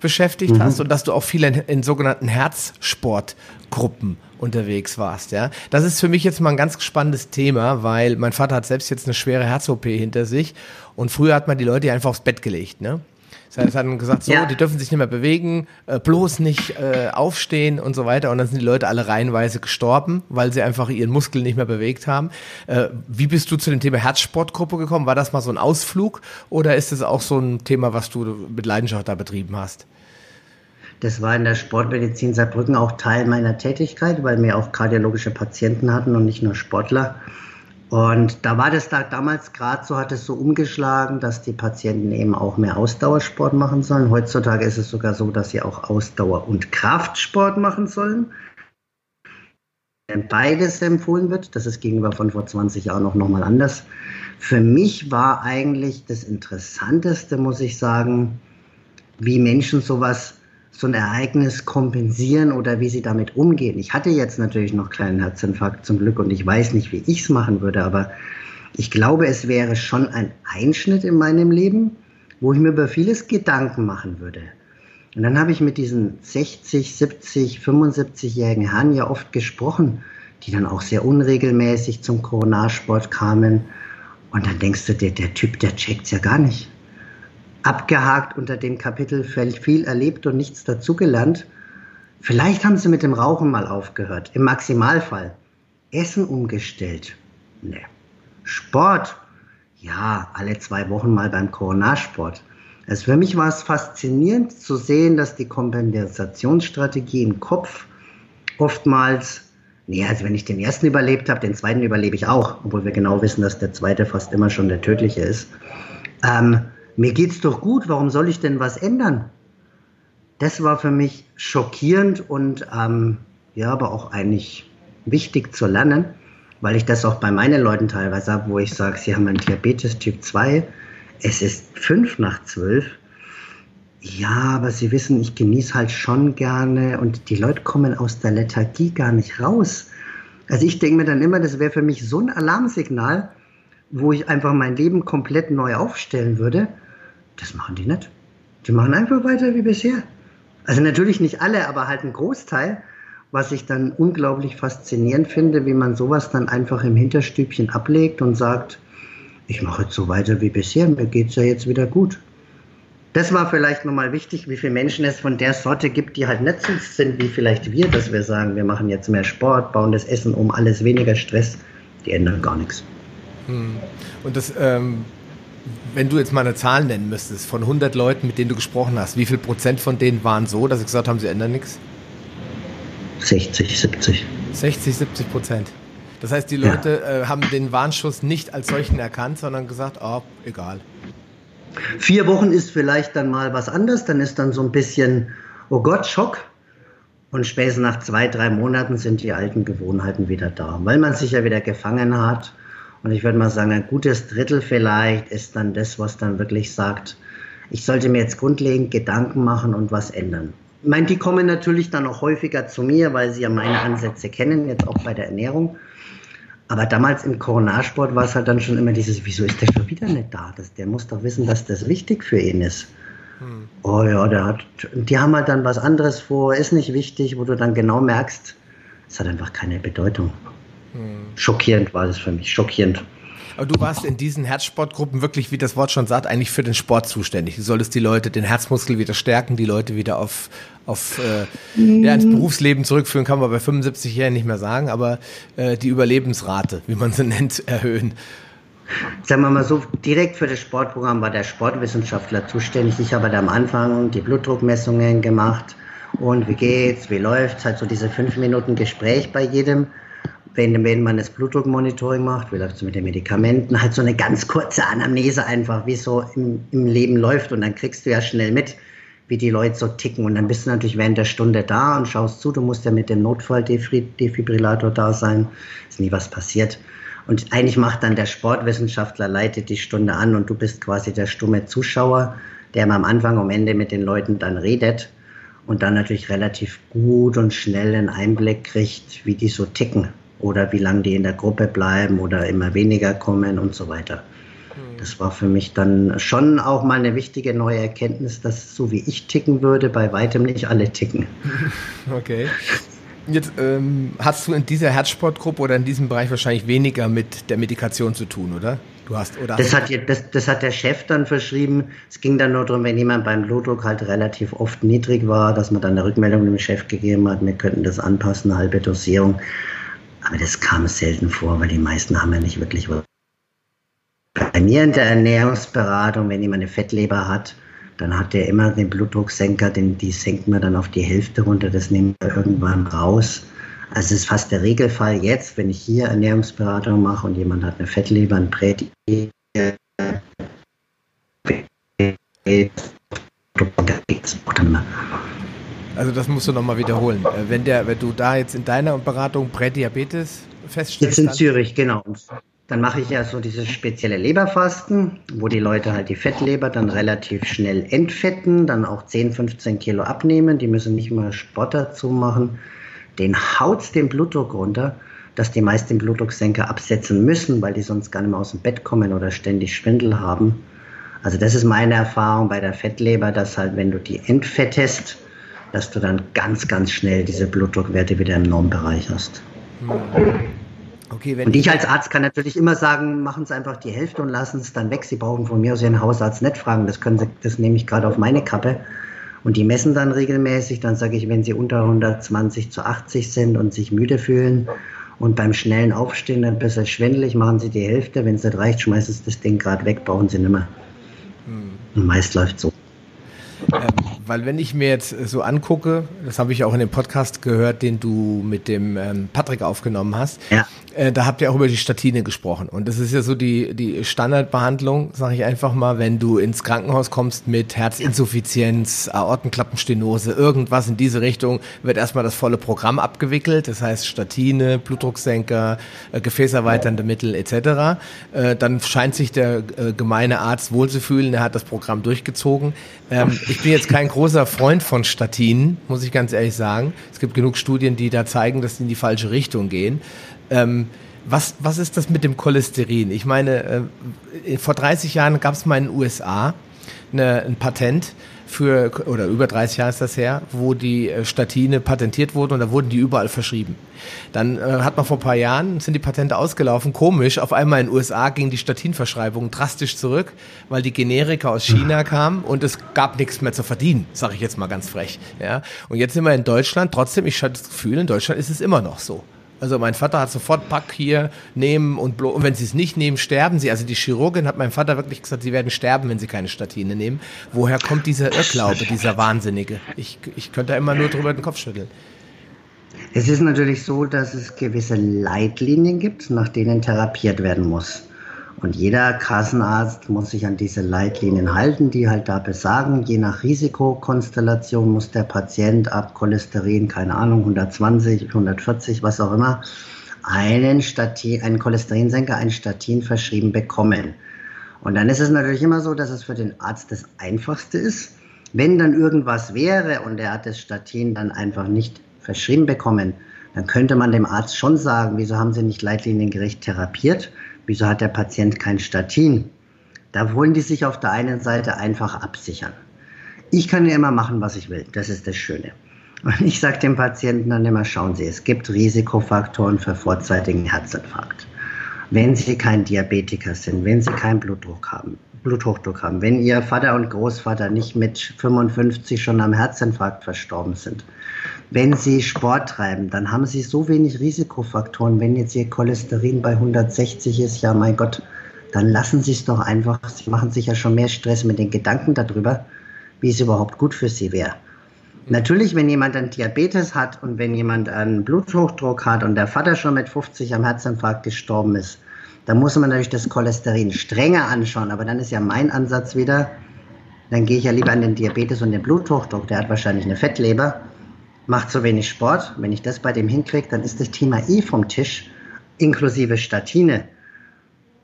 beschäftigt mhm. hast und dass du auch viel in, in sogenannten Herzsportgruppen unterwegs warst, ja. Das ist für mich jetzt mal ein ganz spannendes Thema, weil mein Vater hat selbst jetzt eine schwere Herz-OP hinter sich und früher hat man die Leute einfach aufs Bett gelegt, ne? Das heißt, hat dann gesagt, so, ja. die dürfen sich nicht mehr bewegen, äh, bloß nicht äh, aufstehen und so weiter. Und dann sind die Leute alle reihenweise gestorben, weil sie einfach ihren Muskel nicht mehr bewegt haben. Äh, wie bist du zu dem Thema Herzsportgruppe gekommen? War das mal so ein Ausflug oder ist es auch so ein Thema, was du mit Leidenschaft da betrieben hast? Das war in der Sportmedizin Saarbrücken auch Teil meiner Tätigkeit, weil wir auch kardiologische Patienten hatten und nicht nur Sportler. Und da war das da damals gerade so, hat es so umgeschlagen, dass die Patienten eben auch mehr Ausdauersport machen sollen. Heutzutage ist es sogar so, dass sie auch Ausdauer- und Kraftsport machen sollen. Beides empfohlen wird, das ist gegenüber von vor 20 Jahren auch nochmal anders. Für mich war eigentlich das Interessanteste, muss ich sagen, wie Menschen sowas so ein Ereignis kompensieren oder wie sie damit umgehen. Ich hatte jetzt natürlich noch kleinen Herzinfarkt zum Glück und ich weiß nicht, wie ich es machen würde, aber ich glaube, es wäre schon ein Einschnitt in meinem Leben, wo ich mir über vieles Gedanken machen würde. Und dann habe ich mit diesen 60, 70, 75-jährigen Herren ja oft gesprochen, die dann auch sehr unregelmäßig zum Coronarsport kamen. Und dann denkst du dir, der Typ, der checkt's ja gar nicht abgehakt unter dem Kapitel viel erlebt und nichts dazugelernt. Vielleicht haben sie mit dem Rauchen mal aufgehört, im Maximalfall. Essen umgestellt. Ne. Sport. Ja, alle zwei Wochen mal beim Coronarsport. Also für mich war es faszinierend zu sehen, dass die Kompensationsstrategie im Kopf oftmals, nee, also wenn ich den ersten überlebt habe, den zweiten überlebe ich auch, obwohl wir genau wissen, dass der zweite fast immer schon der tödliche ist. Ähm, mir geht's doch gut, warum soll ich denn was ändern? Das war für mich schockierend und ähm, ja, aber auch eigentlich wichtig zu lernen, weil ich das auch bei meinen Leuten teilweise habe, wo ich sage, sie haben einen Diabetes Typ 2, es ist fünf nach zwölf. Ja, aber sie wissen, ich genieße halt schon gerne und die Leute kommen aus der Lethargie gar nicht raus. Also ich denke mir dann immer, das wäre für mich so ein Alarmsignal, wo ich einfach mein Leben komplett neu aufstellen würde. Das machen die nicht. Die machen einfach weiter wie bisher. Also natürlich nicht alle, aber halt ein Großteil, was ich dann unglaublich faszinierend finde, wie man sowas dann einfach im Hinterstübchen ablegt und sagt, ich mache jetzt so weiter wie bisher, mir geht es ja jetzt wieder gut. Das war vielleicht nochmal wichtig, wie viele Menschen es von der Sorte gibt, die halt nicht so sind wie vielleicht wir, dass wir sagen, wir machen jetzt mehr Sport, bauen das Essen um, alles weniger Stress. Die ändern gar nichts. Hm. Und das, ähm, wenn du jetzt mal eine Zahl nennen müsstest, von 100 Leuten, mit denen du gesprochen hast, wie viel Prozent von denen waren so, dass sie gesagt haben, sie ändern nichts? 60, 70. 60, 70 Prozent. Das heißt, die Leute ja. äh, haben den Warnschuss nicht als solchen erkannt, sondern gesagt, oh, egal. Vier Wochen ist vielleicht dann mal was anderes, dann ist dann so ein bisschen, oh Gott, Schock. Und spätestens nach zwei, drei Monaten sind die alten Gewohnheiten wieder da, weil man sich ja wieder gefangen hat und ich würde mal sagen, ein gutes Drittel vielleicht ist dann das, was dann wirklich sagt, ich sollte mir jetzt grundlegend Gedanken machen und was ändern. Ich meine, die kommen natürlich dann auch häufiger zu mir, weil sie ja meine Ansätze kennen, jetzt auch bei der Ernährung. Aber damals im Coronarsport war es halt dann schon immer dieses, wieso ist der schon wieder nicht da? Das, der muss doch wissen, dass das wichtig für ihn ist. Hm. Oh ja, der hat, die haben halt dann was anderes vor, ist nicht wichtig, wo du dann genau merkst, es hat einfach keine Bedeutung. Hm. Schockierend war das für mich, schockierend. Aber du warst in diesen Herzsportgruppen wirklich, wie das Wort schon sagt, eigentlich für den Sport zuständig. Du solltest die Leute, den Herzmuskel wieder stärken, die Leute wieder auf, auf äh, mhm. ja, ins Berufsleben zurückführen, kann man bei 75 Jahren nicht mehr sagen, aber äh, die Überlebensrate, wie man sie nennt, erhöhen. Sagen wir mal so, direkt für das Sportprogramm war der Sportwissenschaftler zuständig. Ich habe da am Anfang die Blutdruckmessungen gemacht und wie geht's, wie läuft's, halt so diese fünf Minuten Gespräch bei jedem wenn, wenn man das Blutdruckmonitoring macht, läuft es mit den Medikamenten, halt so eine ganz kurze Anamnese einfach, wie so im, im Leben läuft. Und dann kriegst du ja schnell mit, wie die Leute so ticken. Und dann bist du natürlich während der Stunde da und schaust zu, du musst ja mit dem Notfalldefibrillator da sein, ist nie was passiert. Und eigentlich macht dann der Sportwissenschaftler, leitet die Stunde an. Und du bist quasi der stumme Zuschauer, der am Anfang am Ende mit den Leuten dann redet und dann natürlich relativ gut und schnell einen Einblick kriegt, wie die so ticken oder wie lange die in der Gruppe bleiben oder immer weniger kommen und so weiter. Hm. Das war für mich dann schon auch mal eine wichtige neue Erkenntnis, dass so wie ich ticken würde, bei weitem nicht alle ticken. Okay. Jetzt ähm, hast du in dieser Herzsportgruppe oder in diesem Bereich wahrscheinlich weniger mit der Medikation zu tun, oder? Du hast, oder das, hat, das, das hat der Chef dann verschrieben. Es ging dann nur darum, wenn jemand beim Blutdruck halt relativ oft niedrig war, dass man dann eine Rückmeldung dem Chef gegeben hat, wir könnten das anpassen, halbe Dosierung. Aber das kam selten vor, weil die meisten haben ja nicht wirklich was. Bei mir in der Ernährungsberatung, wenn jemand eine Fettleber hat, dann hat der immer den Blutdrucksenker, den, die senkt man dann auf die Hälfte runter, das nehmen wir irgendwann raus. Also es ist fast der Regelfall jetzt, wenn ich hier Ernährungsberatung mache und jemand hat eine Fettleber, ein Prädi, also das musst du nochmal wiederholen. Äh, wenn, der, wenn du da jetzt in deiner Beratung Prädiabetes feststellst. Jetzt in Zürich, genau. Dann mache ich ja so dieses spezielle Leberfasten, wo die Leute halt die Fettleber dann relativ schnell entfetten, dann auch 10, 15 Kilo abnehmen. Die müssen nicht mal Sport dazu machen. Den haut den Blutdruck runter, dass die meist den Blutdrucksenker absetzen müssen, weil die sonst gar nicht mehr aus dem Bett kommen oder ständig Schwindel haben. Also das ist meine Erfahrung bei der Fettleber, dass halt, wenn du die entfettest, dass du dann ganz, ganz schnell diese Blutdruckwerte wieder im Normbereich hast. Okay, und ich als Arzt kann natürlich immer sagen, machen Sie einfach die Hälfte und lassen es dann weg. Sie brauchen von mir aus Ihren Hausarzt nicht fragen. Das, können Sie, das nehme ich gerade auf meine Kappe. Und die messen dann regelmäßig. Dann sage ich, wenn Sie unter 120 zu 80 sind und sich müde fühlen und beim schnellen Aufstehen ein bisschen schwindelig, machen Sie die Hälfte. Wenn es nicht reicht, schmeißen Sie das Ding gerade weg, brauchen Sie nicht mehr. Hm. Und meist läuft so. Ähm, weil wenn ich mir jetzt so angucke, das habe ich auch in dem Podcast gehört, den du mit dem ähm, Patrick aufgenommen hast, ja. äh, da habt ihr auch über die Statine gesprochen. Und das ist ja so die, die Standardbehandlung, sage ich einfach mal, wenn du ins Krankenhaus kommst mit Herzinsuffizienz, Aortenklappenstenose, irgendwas in diese Richtung, wird erstmal das volle Programm abgewickelt. Das heißt Statine, Blutdrucksenker, äh, gefäßerweiternde Mittel etc. Äh, dann scheint sich der äh, gemeine Arzt wohlzufühlen, er hat das Programm durchgezogen. Ähm, ich bin jetzt kein großer Freund von Statinen, muss ich ganz ehrlich sagen. Es gibt genug Studien, die da zeigen, dass sie in die falsche Richtung gehen. Ähm, was, was ist das mit dem Cholesterin? Ich meine, äh, vor 30 Jahren gab es mal in den USA eine, ein Patent, für, oder über 30 Jahre ist das her, wo die äh, Statine patentiert wurden und da wurden die überall verschrieben. Dann äh, hat man vor ein paar Jahren, sind die Patente ausgelaufen, komisch, auf einmal in den USA ging die Statinverschreibung drastisch zurück, weil die Generika aus China kamen und es gab nichts mehr zu verdienen, sage ich jetzt mal ganz frech. Ja? Und jetzt sind wir in Deutschland, trotzdem, ich habe das Gefühl, in Deutschland ist es immer noch so. Also mein Vater hat sofort Pack hier nehmen und, und wenn sie es nicht nehmen, sterben sie. Also die Chirurgin hat meinem Vater wirklich gesagt, sie werden sterben, wenn sie keine Statine nehmen. Woher kommt dieser Irrglaube, dieser Wahnsinnige? Ich, ich könnte immer nur drüber den Kopf schütteln. Es ist natürlich so, dass es gewisse Leitlinien gibt, nach denen therapiert werden muss. Und jeder Kassenarzt muss sich an diese Leitlinien halten, die halt da besagen, je nach Risikokonstellation muss der Patient ab Cholesterin, keine Ahnung, 120, 140, was auch immer, einen, Statin, einen Cholesterinsenker, ein Statin verschrieben bekommen. Und dann ist es natürlich immer so, dass es für den Arzt das Einfachste ist. Wenn dann irgendwas wäre und er hat das Statin dann einfach nicht verschrieben bekommen, dann könnte man dem Arzt schon sagen, wieso haben Sie nicht leitliniengerecht therapiert? Wieso hat der Patient kein Statin? Da wollen die sich auf der einen Seite einfach absichern. Ich kann ja immer machen, was ich will. Das ist das Schöne. Und ich sage dem Patienten dann immer, schauen Sie, es gibt Risikofaktoren für vorzeitigen Herzinfarkt. wenn Sie kein Diabetiker sind, wenn Sie keinen Blutdruck haben, Bluthochdruck haben, wenn Ihr Vater und Großvater nicht mit 55 schon am Herzinfarkt verstorben sind, wenn Sie Sport treiben, dann haben Sie so wenig Risikofaktoren. Wenn jetzt Ihr Cholesterin bei 160 ist, ja mein Gott, dann lassen Sie es doch einfach. Sie machen sich ja schon mehr Stress mit den Gedanken darüber, wie es überhaupt gut für Sie wäre. Natürlich, wenn jemand einen Diabetes hat und wenn jemand einen Bluthochdruck hat und der Vater schon mit 50 am Herzinfarkt gestorben ist, dann muss man natürlich das Cholesterin strenger anschauen. Aber dann ist ja mein Ansatz wieder, dann gehe ich ja lieber an den Diabetes und den Bluthochdruck. Der hat wahrscheinlich eine Fettleber, macht zu wenig Sport. Wenn ich das bei dem hinkriege, dann ist das Thema eh vom Tisch, inklusive Statine.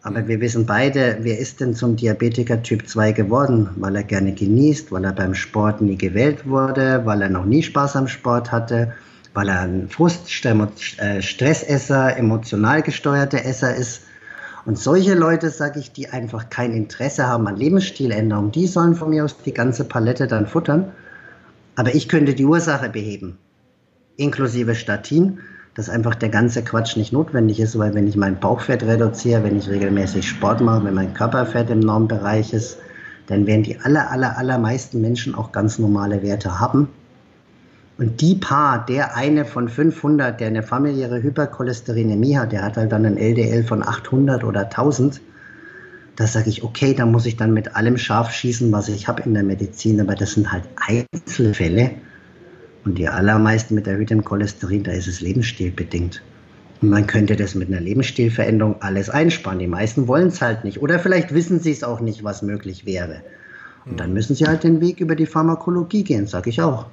Aber wir wissen beide, wer ist denn zum Diabetiker Typ 2 geworden? Weil er gerne genießt, weil er beim Sport nie gewählt wurde, weil er noch nie Spaß am Sport hatte, weil er ein Frust, äh, Stressesser, emotional gesteuerter Esser ist. Und solche Leute, sage ich, die einfach kein Interesse haben an Lebensstiländerung, die sollen von mir aus die ganze Palette dann futtern. Aber ich könnte die Ursache beheben, inklusive Statin dass einfach der ganze Quatsch nicht notwendig ist, weil wenn ich mein Bauchfett reduziere, wenn ich regelmäßig Sport mache, wenn mein Körperfett im Normbereich ist, dann werden die aller, aller, allermeisten Menschen auch ganz normale Werte haben. Und die paar, der eine von 500, der eine familiäre Hypercholesterinämie hat, der hat halt dann ein LDL von 800 oder 1000, da sage ich, okay, da muss ich dann mit allem scharf schießen, was ich habe in der Medizin, aber das sind halt Einzelfälle. Und die allermeisten mit erhöhtem Cholesterin, da ist es lebensstilbedingt. Und man könnte das mit einer Lebensstilveränderung alles einsparen. Die meisten wollen es halt nicht. Oder vielleicht wissen sie es auch nicht, was möglich wäre. Und dann müssen sie halt den Weg über die Pharmakologie gehen, sage ich auch.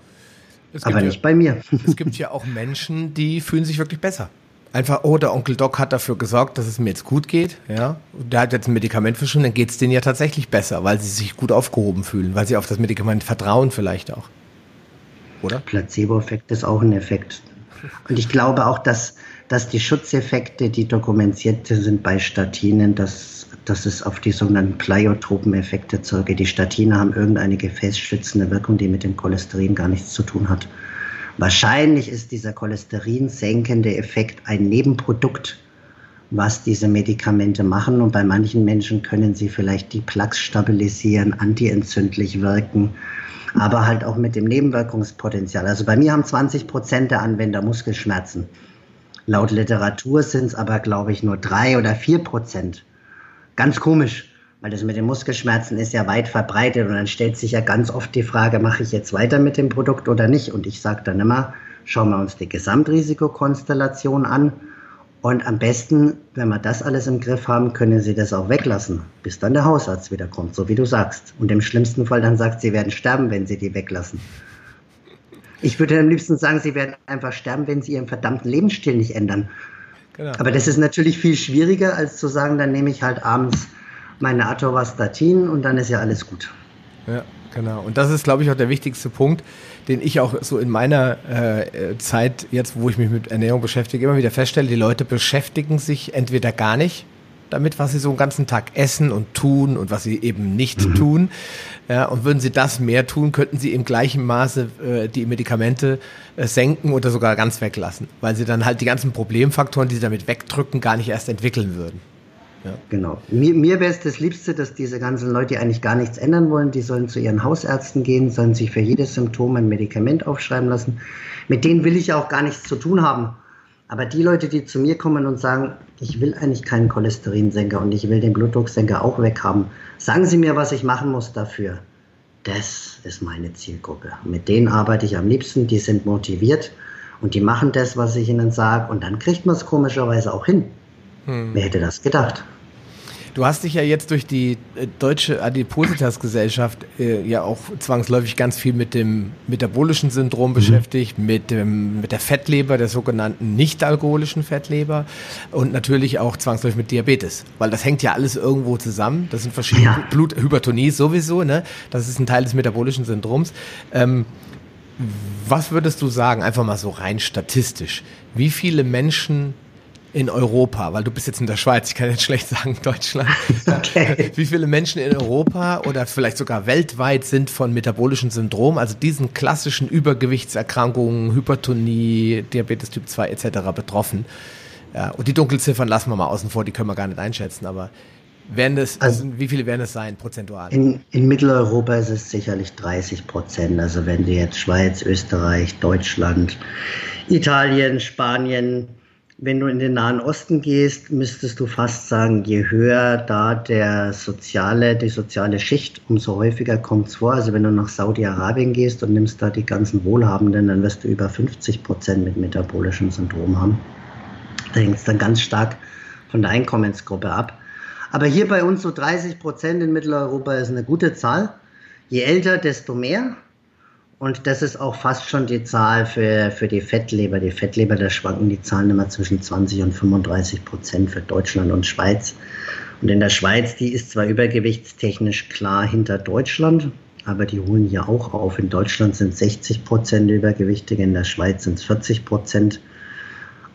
Aber nicht bei mir. Es gibt ja auch Menschen, die fühlen sich wirklich besser. Einfach, oh, der Onkel Doc hat dafür gesorgt, dass es mir jetzt gut geht. Ja, der hat jetzt ein Medikament verschrieben, dann geht es denen ja tatsächlich besser, weil sie sich gut aufgehoben fühlen, weil sie auf das Medikament vertrauen vielleicht auch oder? Placebo-Effekt ist auch ein Effekt. Und ich glaube auch, dass, dass die Schutzeffekte, die dokumentiert sind bei Statinen, dass, dass es auf die sogenannten Pleiotropeneffekte zurückgeht. Die Statine haben irgendeine gefäßschützende Wirkung, die mit dem Cholesterin gar nichts zu tun hat. Wahrscheinlich ist dieser cholesterinsenkende Effekt ein Nebenprodukt, was diese Medikamente machen. Und bei manchen Menschen können sie vielleicht die Plaques stabilisieren, antientzündlich wirken aber halt auch mit dem Nebenwirkungspotenzial. Also bei mir haben 20 Prozent der Anwender Muskelschmerzen. Laut Literatur sind es aber, glaube ich, nur drei oder vier Prozent. Ganz komisch, weil das mit den Muskelschmerzen ist ja weit verbreitet und dann stellt sich ja ganz oft die Frage, mache ich jetzt weiter mit dem Produkt oder nicht? Und ich sage dann immer, schauen wir uns die Gesamtrisikokonstellation an und am besten, wenn wir das alles im Griff haben, können Sie das auch weglassen, bis dann der Hausarzt wiederkommt, so wie du sagst. Und im schlimmsten Fall dann sagt, Sie werden sterben, wenn Sie die weglassen. Ich würde am liebsten sagen, Sie werden einfach sterben, wenn Sie Ihren verdammten Lebensstil nicht ändern. Genau. Aber das ist natürlich viel schwieriger, als zu sagen, dann nehme ich halt abends meine Atovastatin und dann ist ja alles gut. Ja, genau. Und das ist, glaube ich, auch der wichtigste Punkt den ich auch so in meiner äh, Zeit, jetzt wo ich mich mit Ernährung beschäftige, immer wieder feststelle, die Leute beschäftigen sich entweder gar nicht damit, was sie so einen ganzen Tag essen und tun und was sie eben nicht mhm. tun. Ja, und würden sie das mehr tun, könnten sie im gleichen Maße äh, die Medikamente äh, senken oder sogar ganz weglassen, weil sie dann halt die ganzen Problemfaktoren, die sie damit wegdrücken, gar nicht erst entwickeln würden. Ja. Genau. Mir, mir wäre es das Liebste, dass diese ganzen Leute, die eigentlich gar nichts ändern wollen, die sollen zu ihren Hausärzten gehen, sollen sich für jedes Symptom ein Medikament aufschreiben lassen. Mit denen will ich ja auch gar nichts zu tun haben. Aber die Leute, die zu mir kommen und sagen, ich will eigentlich keinen Cholesterinsenker und ich will den Blutdrucksenker auch weghaben, sagen Sie mir, was ich machen muss dafür. Das ist meine Zielgruppe. Mit denen arbeite ich am liebsten, die sind motiviert und die machen das, was ich ihnen sage und dann kriegt man es komischerweise auch hin. Hm. Wer hätte das gedacht? Du hast dich ja jetzt durch die äh, deutsche Adipositas-Gesellschaft äh, ja auch zwangsläufig ganz viel mit dem metabolischen Syndrom mhm. beschäftigt, mit, dem, mit der Fettleber, der sogenannten nicht-alkoholischen Fettleber und natürlich auch zwangsläufig mit Diabetes, weil das hängt ja alles irgendwo zusammen. Das sind verschiedene ja. Bluthypertonie sowieso, ne? Das ist ein Teil des metabolischen Syndroms. Ähm, was würdest du sagen, einfach mal so rein statistisch, wie viele Menschen in Europa, weil du bist jetzt in der Schweiz, ich kann jetzt schlecht sagen Deutschland. Okay. Wie viele Menschen in Europa oder vielleicht sogar weltweit sind von metabolischen Syndrom, also diesen klassischen Übergewichtserkrankungen, Hypertonie, Diabetes Typ 2 etc. betroffen? Ja, und die Dunkelziffern lassen wir mal außen vor, die können wir gar nicht einschätzen, aber werden das, also, wie viele werden es sein, prozentual? In, in, Mitteleuropa ist es sicherlich 30 Prozent. Also wenn du jetzt Schweiz, Österreich, Deutschland, Italien, Spanien, wenn du in den Nahen Osten gehst, müsstest du fast sagen, je höher da der soziale, die soziale Schicht, umso häufiger kommt es vor. Also wenn du nach Saudi-Arabien gehst und nimmst da die ganzen Wohlhabenden, dann wirst du über 50 Prozent mit metabolischem Syndrom haben. Da hängt es dann ganz stark von der Einkommensgruppe ab. Aber hier bei uns so 30 Prozent in Mitteleuropa ist eine gute Zahl. Je älter, desto mehr. Und das ist auch fast schon die Zahl für, für die Fettleber. Die Fettleber, da schwanken die Zahlen immer zwischen 20 und 35 Prozent für Deutschland und Schweiz. Und in der Schweiz, die ist zwar übergewichtstechnisch klar hinter Deutschland, aber die holen hier auch auf. In Deutschland sind 60 Prozent Übergewichtige, in der Schweiz sind es 40 Prozent.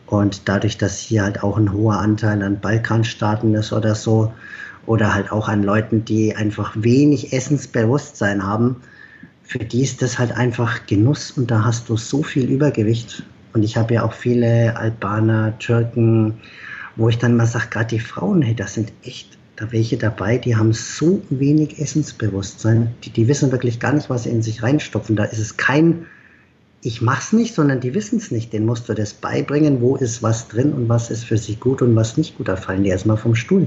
Und dadurch, dass hier halt auch ein hoher Anteil an Balkanstaaten ist oder so, oder halt auch an Leuten, die einfach wenig Essensbewusstsein haben, für die ist das halt einfach Genuss und da hast du so viel Übergewicht. Und ich habe ja auch viele Albaner, Türken, wo ich dann mal sage, gerade die Frauen, hey, das sind echt da welche dabei, die haben so wenig Essensbewusstsein, die, die wissen wirklich gar nicht, was sie in sich reinstopfen. Da ist es kein, ich mach's nicht, sondern die wissen es nicht. Den musst du das beibringen, wo ist was drin und was ist für sie gut und was nicht gut. Da fallen die erstmal vom Stuhl.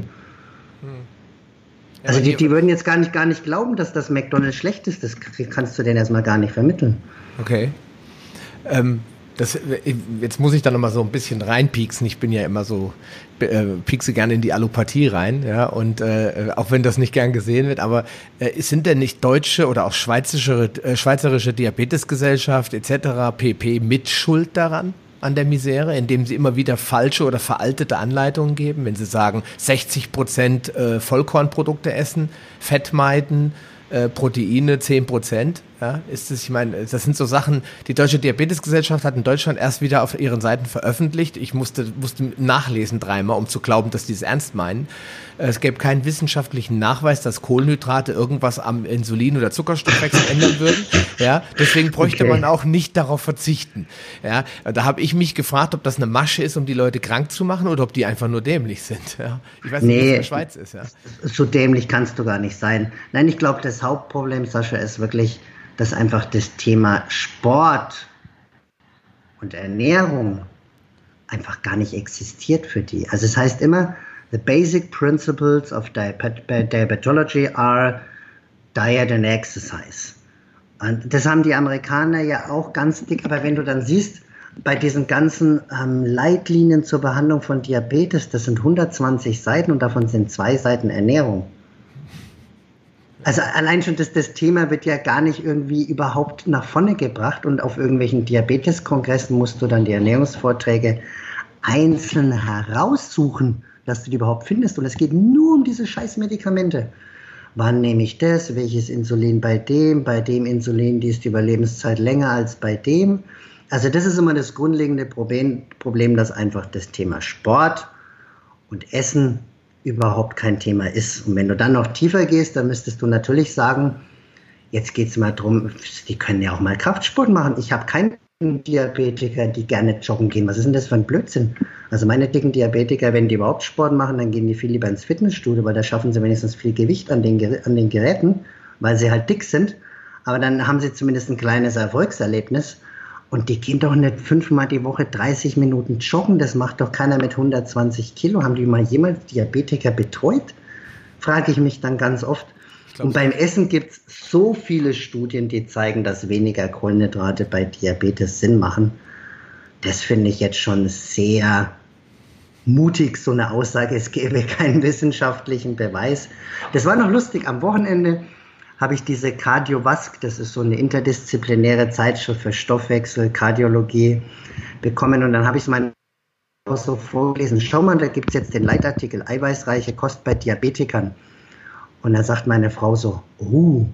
Also die, die würden jetzt gar nicht, gar nicht glauben, dass das McDonalds schlecht ist. Das kannst du denen erstmal gar nicht vermitteln. Okay. Ähm, das, jetzt muss ich da nochmal so ein bisschen reinpieksen. Ich bin ja immer so, äh, piekse gerne in die Allopathie rein, ja, und äh, auch wenn das nicht gern gesehen wird, aber äh, sind denn nicht deutsche oder auch schweizerische, äh, schweizerische Diabetesgesellschaft etc. pp. mit Schuld daran? An der Misere, indem sie immer wieder falsche oder veraltete Anleitungen geben, wenn sie sagen, 60 Prozent äh, Vollkornprodukte essen, Fett meiden, äh, Proteine 10 Prozent. Ja, ist es, ich meine, das sind so Sachen, die Deutsche Diabetesgesellschaft hat in Deutschland erst wieder auf ihren Seiten veröffentlicht. Ich musste, musste nachlesen dreimal, um zu glauben, dass die es ernst meinen. Es gäbe keinen wissenschaftlichen Nachweis, dass Kohlenhydrate irgendwas am Insulin- oder Zuckerstoffwechsel ändern würden. Ja, deswegen bräuchte okay. man auch nicht darauf verzichten. Ja, da habe ich mich gefragt, ob das eine Masche ist, um die Leute krank zu machen oder ob die einfach nur dämlich sind. Ja, ich weiß nicht, nee, was in der Schweiz ist. Ja. So dämlich kannst du gar nicht sein. Nein, ich glaube, das Hauptproblem, Sascha, ist wirklich, dass einfach das Thema Sport und Ernährung einfach gar nicht existiert für die. Also es heißt immer, the basic principles of diabetology are diet and exercise. Und das haben die Amerikaner ja auch ganz dick, aber wenn du dann siehst, bei diesen ganzen ähm, Leitlinien zur Behandlung von Diabetes, das sind 120 Seiten und davon sind zwei Seiten Ernährung. Also allein schon das, das Thema wird ja gar nicht irgendwie überhaupt nach vorne gebracht und auf irgendwelchen Diabeteskongressen musst du dann die Ernährungsvorträge einzeln heraussuchen, dass du die überhaupt findest. Und es geht nur um diese scheiß Medikamente. Wann nehme ich das? Welches Insulin bei dem? Bei dem Insulin, die ist die Überlebenszeit länger als bei dem. Also das ist immer das grundlegende Problem, Problem dass einfach das Thema Sport und Essen überhaupt kein Thema ist. Und wenn du dann noch tiefer gehst, dann müsstest du natürlich sagen, jetzt geht es mal darum, die können ja auch mal Kraftsport machen. Ich habe keinen Diabetiker, die gerne joggen gehen. Was ist denn das für ein Blödsinn? Also meine dicken Diabetiker, wenn die überhaupt Sport machen, dann gehen die viel lieber ins Fitnessstudio, weil da schaffen sie wenigstens viel Gewicht an den, an den Geräten, weil sie halt dick sind. Aber dann haben sie zumindest ein kleines Erfolgserlebnis. Und die gehen doch nicht fünfmal die Woche 30 Minuten joggen. Das macht doch keiner mit 120 Kilo. Haben die mal jemals Diabetiker betreut? Frage ich mich dann ganz oft. Und beim Essen gibt es so viele Studien, die zeigen, dass weniger Kohlenhydrate bei Diabetes Sinn machen. Das finde ich jetzt schon sehr mutig, so eine Aussage. Es gäbe keinen wissenschaftlichen Beweis. Das war noch lustig. Am Wochenende habe ich diese Cardiovasc, das ist so eine interdisziplinäre Zeitschrift für Stoffwechsel, Kardiologie, bekommen. Und dann habe ich es meinen so vorgelesen. Schau mal, da gibt es jetzt den Leitartikel Eiweißreiche Kost bei Diabetikern. Und dann sagt meine Frau so, oh,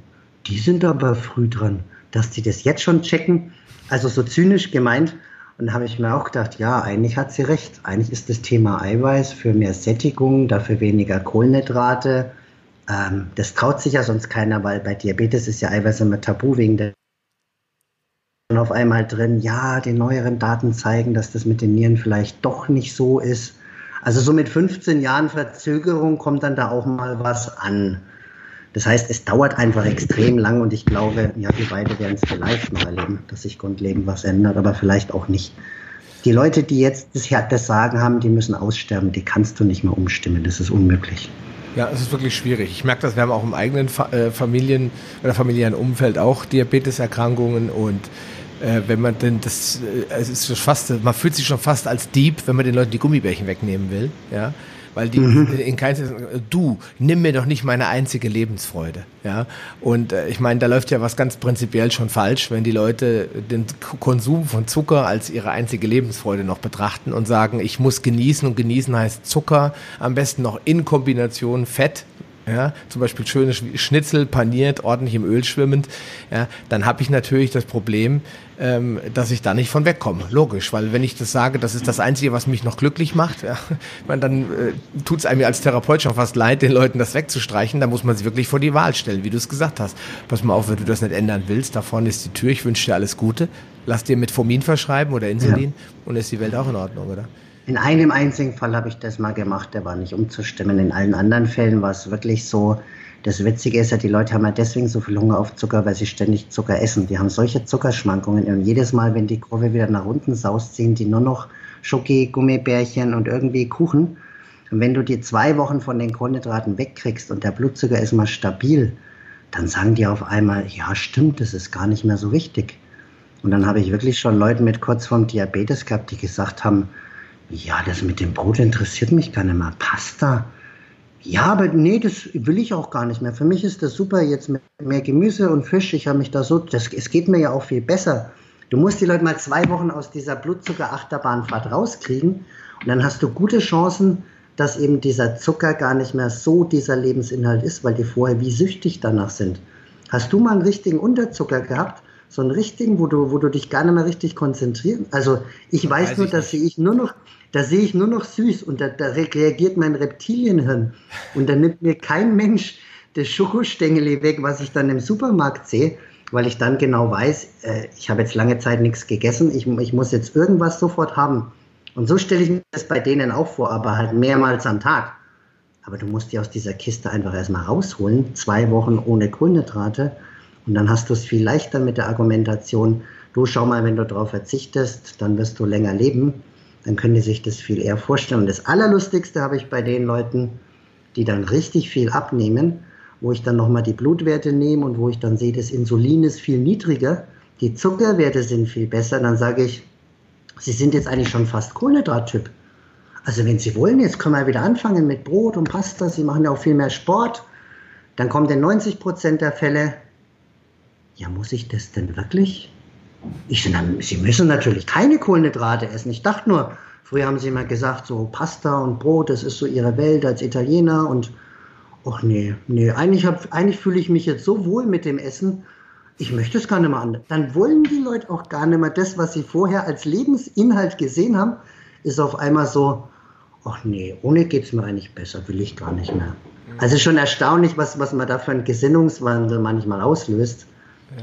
die sind aber früh dran, dass die das jetzt schon checken. Also so zynisch gemeint. Und da habe ich mir auch gedacht, ja, eigentlich hat sie recht. Eigentlich ist das Thema Eiweiß für mehr Sättigung, dafür weniger Kohlenhydrate, ähm, das traut sich ja sonst keiner, weil bei Diabetes ist ja Eiweiß immer tabu wegen der auf einmal drin, ja, die neueren Daten zeigen, dass das mit den Nieren vielleicht doch nicht so ist. Also so mit 15 Jahren Verzögerung kommt dann da auch mal was an. Das heißt, es dauert einfach extrem lang und ich glaube, ja, wir beide werden es vielleicht noch erleben, dass sich grundlegend was ändert, aber vielleicht auch nicht. Die Leute, die jetzt das, das Sagen haben, die müssen aussterben, die kannst du nicht mehr umstimmen, das ist unmöglich. Ja, es ist wirklich schwierig. Ich merke das, wir haben auch im eigenen äh, Familien- oder familiären Umfeld auch Diabeteserkrankungen und äh, wenn man denn das, äh, es ist fast, man fühlt sich schon fast als Dieb, wenn man den Leuten die Gummibärchen wegnehmen will, ja weil die mhm. in keinem du nimm mir doch nicht meine einzige Lebensfreude, ja. Und äh, ich meine, da läuft ja was ganz prinzipiell schon falsch, wenn die Leute den Konsum von Zucker als ihre einzige Lebensfreude noch betrachten und sagen, ich muss genießen und genießen heißt Zucker, am besten noch in Kombination Fett, ja, zum Beispiel schöne Schnitzel paniert, ordentlich im Öl schwimmend, ja, dann habe ich natürlich das Problem, ähm, dass ich da nicht von wegkomme. Logisch, weil wenn ich das sage, das ist das Einzige, was mich noch glücklich macht, ja, man, dann äh, tut es einem als Therapeut schon fast leid, den Leuten das wegzustreichen. Da muss man sie wirklich vor die Wahl stellen, wie du es gesagt hast. Pass mal auf, wenn du das nicht ändern willst, da vorne ist die Tür, ich wünsche dir alles Gute. Lass dir Metformin verschreiben oder Insulin ja. und ist die Welt auch in Ordnung, oder? In einem einzigen Fall habe ich das mal gemacht, der war nicht umzustimmen. In allen anderen Fällen war es wirklich so. Das Witzige ist ja, die Leute haben ja deswegen so viel Hunger auf Zucker, weil sie ständig Zucker essen. Die haben solche Zuckerschwankungen. Und jedes Mal, wenn die Kurve wieder nach unten saust, ziehen die nur noch Schoki, Gummibärchen und irgendwie Kuchen. Und wenn du die zwei Wochen von den Kohlenhydraten wegkriegst und der Blutzucker ist mal stabil, dann sagen die auf einmal, ja stimmt, das ist gar nicht mehr so wichtig. Und dann habe ich wirklich schon Leute mit kurz vorm Diabetes gehabt, die gesagt haben, ja, das mit dem Brot interessiert mich gar nicht mehr. Pasta? Ja, aber nee, das will ich auch gar nicht mehr. Für mich ist das super jetzt mit mehr Gemüse und Fisch. Ich habe mich da so, das, es geht mir ja auch viel besser. Du musst die Leute mal zwei Wochen aus dieser Blutzucker-Achterbahnfahrt rauskriegen und dann hast du gute Chancen, dass eben dieser Zucker gar nicht mehr so dieser Lebensinhalt ist, weil die vorher wie süchtig danach sind. Hast du mal einen richtigen Unterzucker gehabt? So einen richtigen, wo du, wo du dich gar nicht mehr richtig konzentrieren. Also ich weiß, weiß nur, dass sehe ich nur noch, da sehe ich nur noch süß und da, da reagiert mein Reptilienhirn und da nimmt mir kein Mensch das Schokostängel weg, was ich dann im Supermarkt sehe, weil ich dann genau weiß, äh, ich habe jetzt lange Zeit nichts gegessen, ich, ich muss jetzt irgendwas sofort haben. Und so stelle ich mir das bei denen auch vor, aber halt mehrmals am Tag. Aber du musst die aus dieser Kiste einfach erstmal rausholen, zwei Wochen ohne Kohlenhydrate und dann hast du es viel leichter mit der Argumentation, du schau mal, wenn du darauf verzichtest, dann wirst du länger leben. Dann können die sich das viel eher vorstellen. Und das Allerlustigste habe ich bei den Leuten, die dann richtig viel abnehmen, wo ich dann nochmal die Blutwerte nehme und wo ich dann sehe, das Insulin ist viel niedriger, die Zuckerwerte sind viel besser, dann sage ich, Sie sind jetzt eigentlich schon fast Kohlenhydrattyp. Also wenn Sie wollen, jetzt können wir wieder anfangen mit Brot und Pasta, Sie machen ja auch viel mehr Sport, dann kommt in 90 Prozent der Fälle ja, muss ich das denn wirklich? Ich so, Sie müssen natürlich keine Kohlenhydrate essen. Ich dachte nur, früher haben Sie immer gesagt, so Pasta und Brot, das ist so Ihre Welt als Italiener und ach nee, nee, eigentlich, hab, eigentlich fühle ich mich jetzt so wohl mit dem Essen, ich möchte es gar nicht mehr an. Dann wollen die Leute auch gar nicht mehr das, was sie vorher als Lebensinhalt gesehen haben, ist auf einmal so, ach nee, ohne geht es mir eigentlich besser, will ich gar nicht mehr. Also schon erstaunlich, was, was man da für einen Gesinnungswandel manchmal auslöst.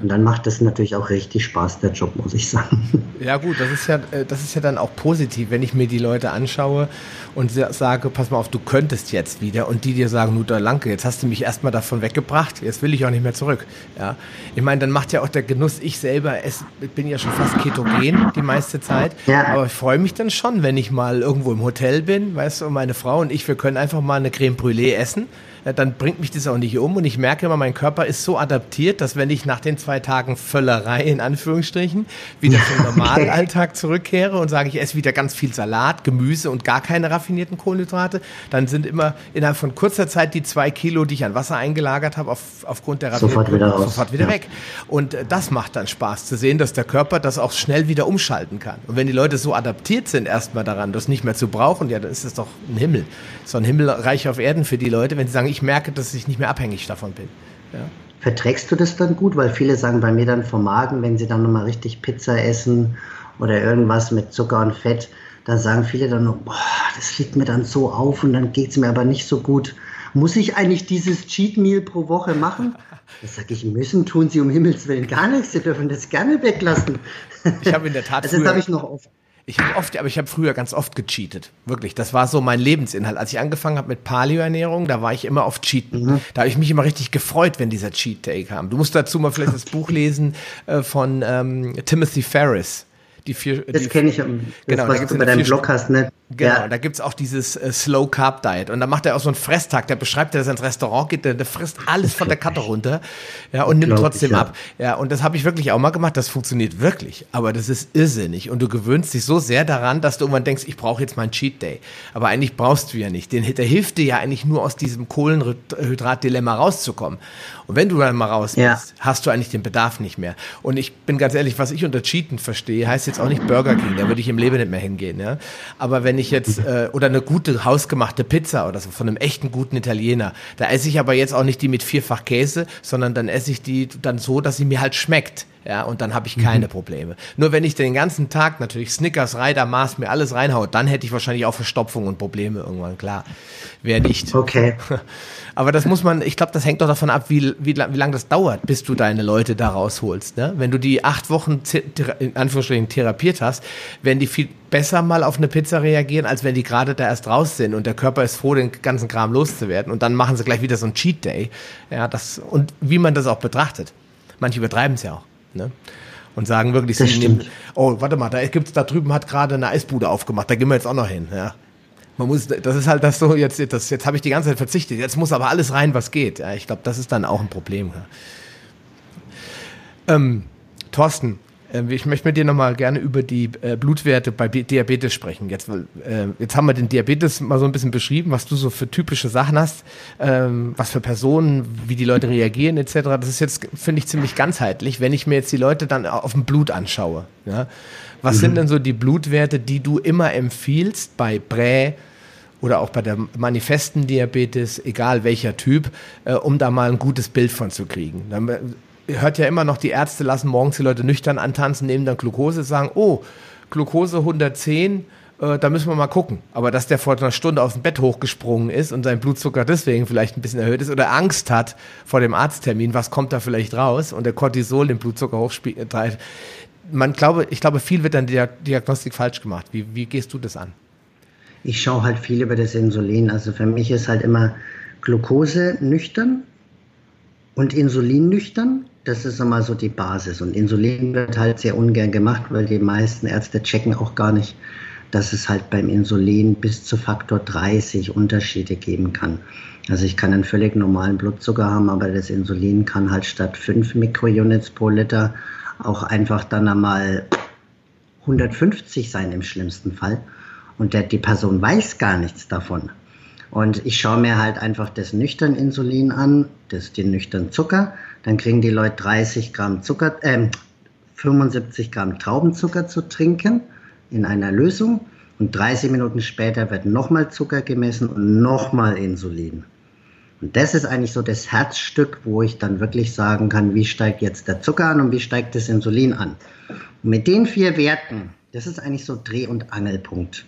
Und dann macht das natürlich auch richtig Spaß, der Job, muss ich sagen. Ja gut, das ist ja, äh, das ist ja dann auch positiv, wenn ich mir die Leute anschaue und sage, pass mal auf, du könntest jetzt wieder und die dir sagen, nur da Lanke, jetzt hast du mich erstmal davon weggebracht, jetzt will ich auch nicht mehr zurück. Ja, ich meine, dann macht ja auch der Genuss, ich selber ess, bin ja schon fast ketogen die meiste Zeit, ja. aber ich freue mich dann schon, wenn ich mal irgendwo im Hotel bin, weißt du, und meine Frau und ich, wir können einfach mal eine Creme Brûlée essen dann bringt mich das auch nicht um und ich merke immer, mein Körper ist so adaptiert, dass wenn ich nach den zwei Tagen Völlerei in Anführungsstrichen wieder zum normalen Alltag zurückkehre und sage, ich esse wieder ganz viel Salat, Gemüse und gar keine raffinierten Kohlenhydrate, dann sind immer innerhalb von kurzer Zeit die zwei Kilo, die ich an Wasser eingelagert habe, auf, aufgrund der sofort wieder, sofort wieder ja. weg. Und äh, das macht dann Spaß zu sehen, dass der Körper das auch schnell wieder umschalten kann. Und wenn die Leute so adaptiert sind erstmal daran, das nicht mehr zu brauchen, ja, dann ist das doch ein Himmel. So ein Himmelreich auf Erden für die Leute, wenn sie sagen, ich merke, dass ich nicht mehr abhängig davon bin. Ja. Verträgst du das dann gut? Weil viele sagen bei mir dann vom Magen, wenn sie dann nochmal richtig Pizza essen oder irgendwas mit Zucker und Fett, dann sagen viele dann, boah, das liegt mir dann so auf und dann geht es mir aber nicht so gut. muss ich eigentlich dieses Cheat Meal pro Woche machen? Da sage ich, müssen tun Sie um Himmels Willen gar nichts. Sie dürfen das gerne weglassen. Ich habe in der Tat. Also das habe ich noch oft. Ich habe oft, aber ich habe früher ganz oft gecheatet. Wirklich. Das war so mein Lebensinhalt. Als ich angefangen habe mit Paleo-Ernährung, da war ich immer auf Cheaten. Mhm. Da habe ich mich immer richtig gefreut, wenn dieser Cheat Day kam. Du musst dazu mal vielleicht das Buch lesen äh, von ähm, Timothy Ferris. Die vier, das kenne ich. Das, genau, was da du bei deinem Blog hast, ne? Genau, ja. da gibt's auch dieses äh, Slow Carb Diet. Und da macht er auch so einen Fresstag. Der beschreibt, dass er ins Restaurant geht, der, der frisst alles von der Karte runter ja, und nimmt trotzdem ich, ja. ab. Ja, und das habe ich wirklich auch mal gemacht. Das funktioniert wirklich. Aber das ist irrsinnig. Und du gewöhnst dich so sehr daran, dass du irgendwann denkst, ich brauche jetzt meinen Cheat Day. Aber eigentlich brauchst du ja nicht. Den, der hilft dir ja eigentlich nur aus diesem Kohlenhydrat-Dilemma rauszukommen. Und wenn du dann mal raus bist, ja. hast du eigentlich den Bedarf nicht mehr. Und ich bin ganz ehrlich, was ich unter Cheaten verstehe, heißt jetzt auch nicht Burger King. Da würde ich im Leben nicht mehr hingehen. Ja? Aber wenn wenn ich jetzt, äh, oder eine gute hausgemachte Pizza oder so von einem echten guten Italiener, da esse ich aber jetzt auch nicht die mit vierfach Käse, sondern dann esse ich die dann so, dass sie mir halt schmeckt. Ja, und dann habe ich keine mhm. Probleme. Nur wenn ich den ganzen Tag natürlich Snickers, Reiter, Mars mir alles reinhaut, dann hätte ich wahrscheinlich auch Verstopfung und Probleme irgendwann, klar. Wer nicht. Okay. Aber das muss man, ich glaube, das hängt doch davon ab, wie, wie, wie lange das dauert, bis du deine Leute da rausholst. Ne? Wenn du die acht Wochen in Anführungsstrichen therapiert hast, werden die viel besser mal auf eine Pizza reagieren, als wenn die gerade da erst raus sind und der Körper ist froh, den ganzen Kram loszuwerden. Und dann machen sie gleich wieder so ein Cheat Day. Ja, das, und wie man das auch betrachtet. Manche übertreiben es ja auch. Ne? Und sagen wirklich, sie nehmen, oh, warte mal, da gibt's da drüben hat gerade eine Eisbude aufgemacht, da gehen wir jetzt auch noch hin. Ja. Man muss, das ist halt das so, jetzt, das, jetzt habe ich die ganze Zeit verzichtet, jetzt muss aber alles rein, was geht. Ja, ich glaube, das ist dann auch ein Problem. Ja. Ähm, Thorsten, ich möchte mit dir nochmal gerne über die äh, Blutwerte bei Diabetes sprechen. Jetzt, äh, jetzt haben wir den Diabetes mal so ein bisschen beschrieben, was du so für typische Sachen hast, ähm, was für Personen, wie die Leute reagieren etc. Das ist jetzt, finde ich, ziemlich ganzheitlich, wenn ich mir jetzt die Leute dann auf dem Blut anschaue. Ja? Was mhm. sind denn so die Blutwerte, die du immer empfiehlst bei Prä, oder auch bei der manifesten Diabetes, egal welcher Typ, äh, um da mal ein gutes Bild von zu kriegen. Dann hört ja immer noch, die Ärzte lassen morgens die Leute nüchtern antanzen, nehmen dann Glucose, sagen, oh, Glucose 110, äh, da müssen wir mal gucken. Aber dass der vor einer Stunde aus dem Bett hochgesprungen ist und sein Blutzucker deswegen vielleicht ein bisschen erhöht ist oder Angst hat vor dem Arzttermin, was kommt da vielleicht raus und der Cortisol den Blutzucker hochspielt. Man glaube, ich glaube, viel wird dann Diagnostik falsch gemacht. Wie, wie gehst du das an? Ich schaue halt viel über das Insulin. Also für mich ist halt immer Glucose nüchtern und Insulin nüchtern das ist einmal so die Basis. Und Insulin wird halt sehr ungern gemacht, weil die meisten Ärzte checken auch gar nicht, dass es halt beim Insulin bis zu Faktor 30 Unterschiede geben kann. Also ich kann einen völlig normalen Blutzucker haben, aber das Insulin kann halt statt 5 Mikrounits pro Liter auch einfach dann einmal 150 sein im schlimmsten Fall. Und der, die Person weiß gar nichts davon. Und ich schaue mir halt einfach das nüchtern Insulin an, das den nüchtern Zucker dann kriegen die Leute 30 Gramm Zucker, äh, 75 Gramm Traubenzucker zu trinken in einer Lösung. Und 30 Minuten später wird nochmal Zucker gemessen und nochmal Insulin. Und das ist eigentlich so das Herzstück, wo ich dann wirklich sagen kann, wie steigt jetzt der Zucker an und wie steigt das Insulin an. Und mit den vier Werten, das ist eigentlich so Dreh- und Angelpunkt.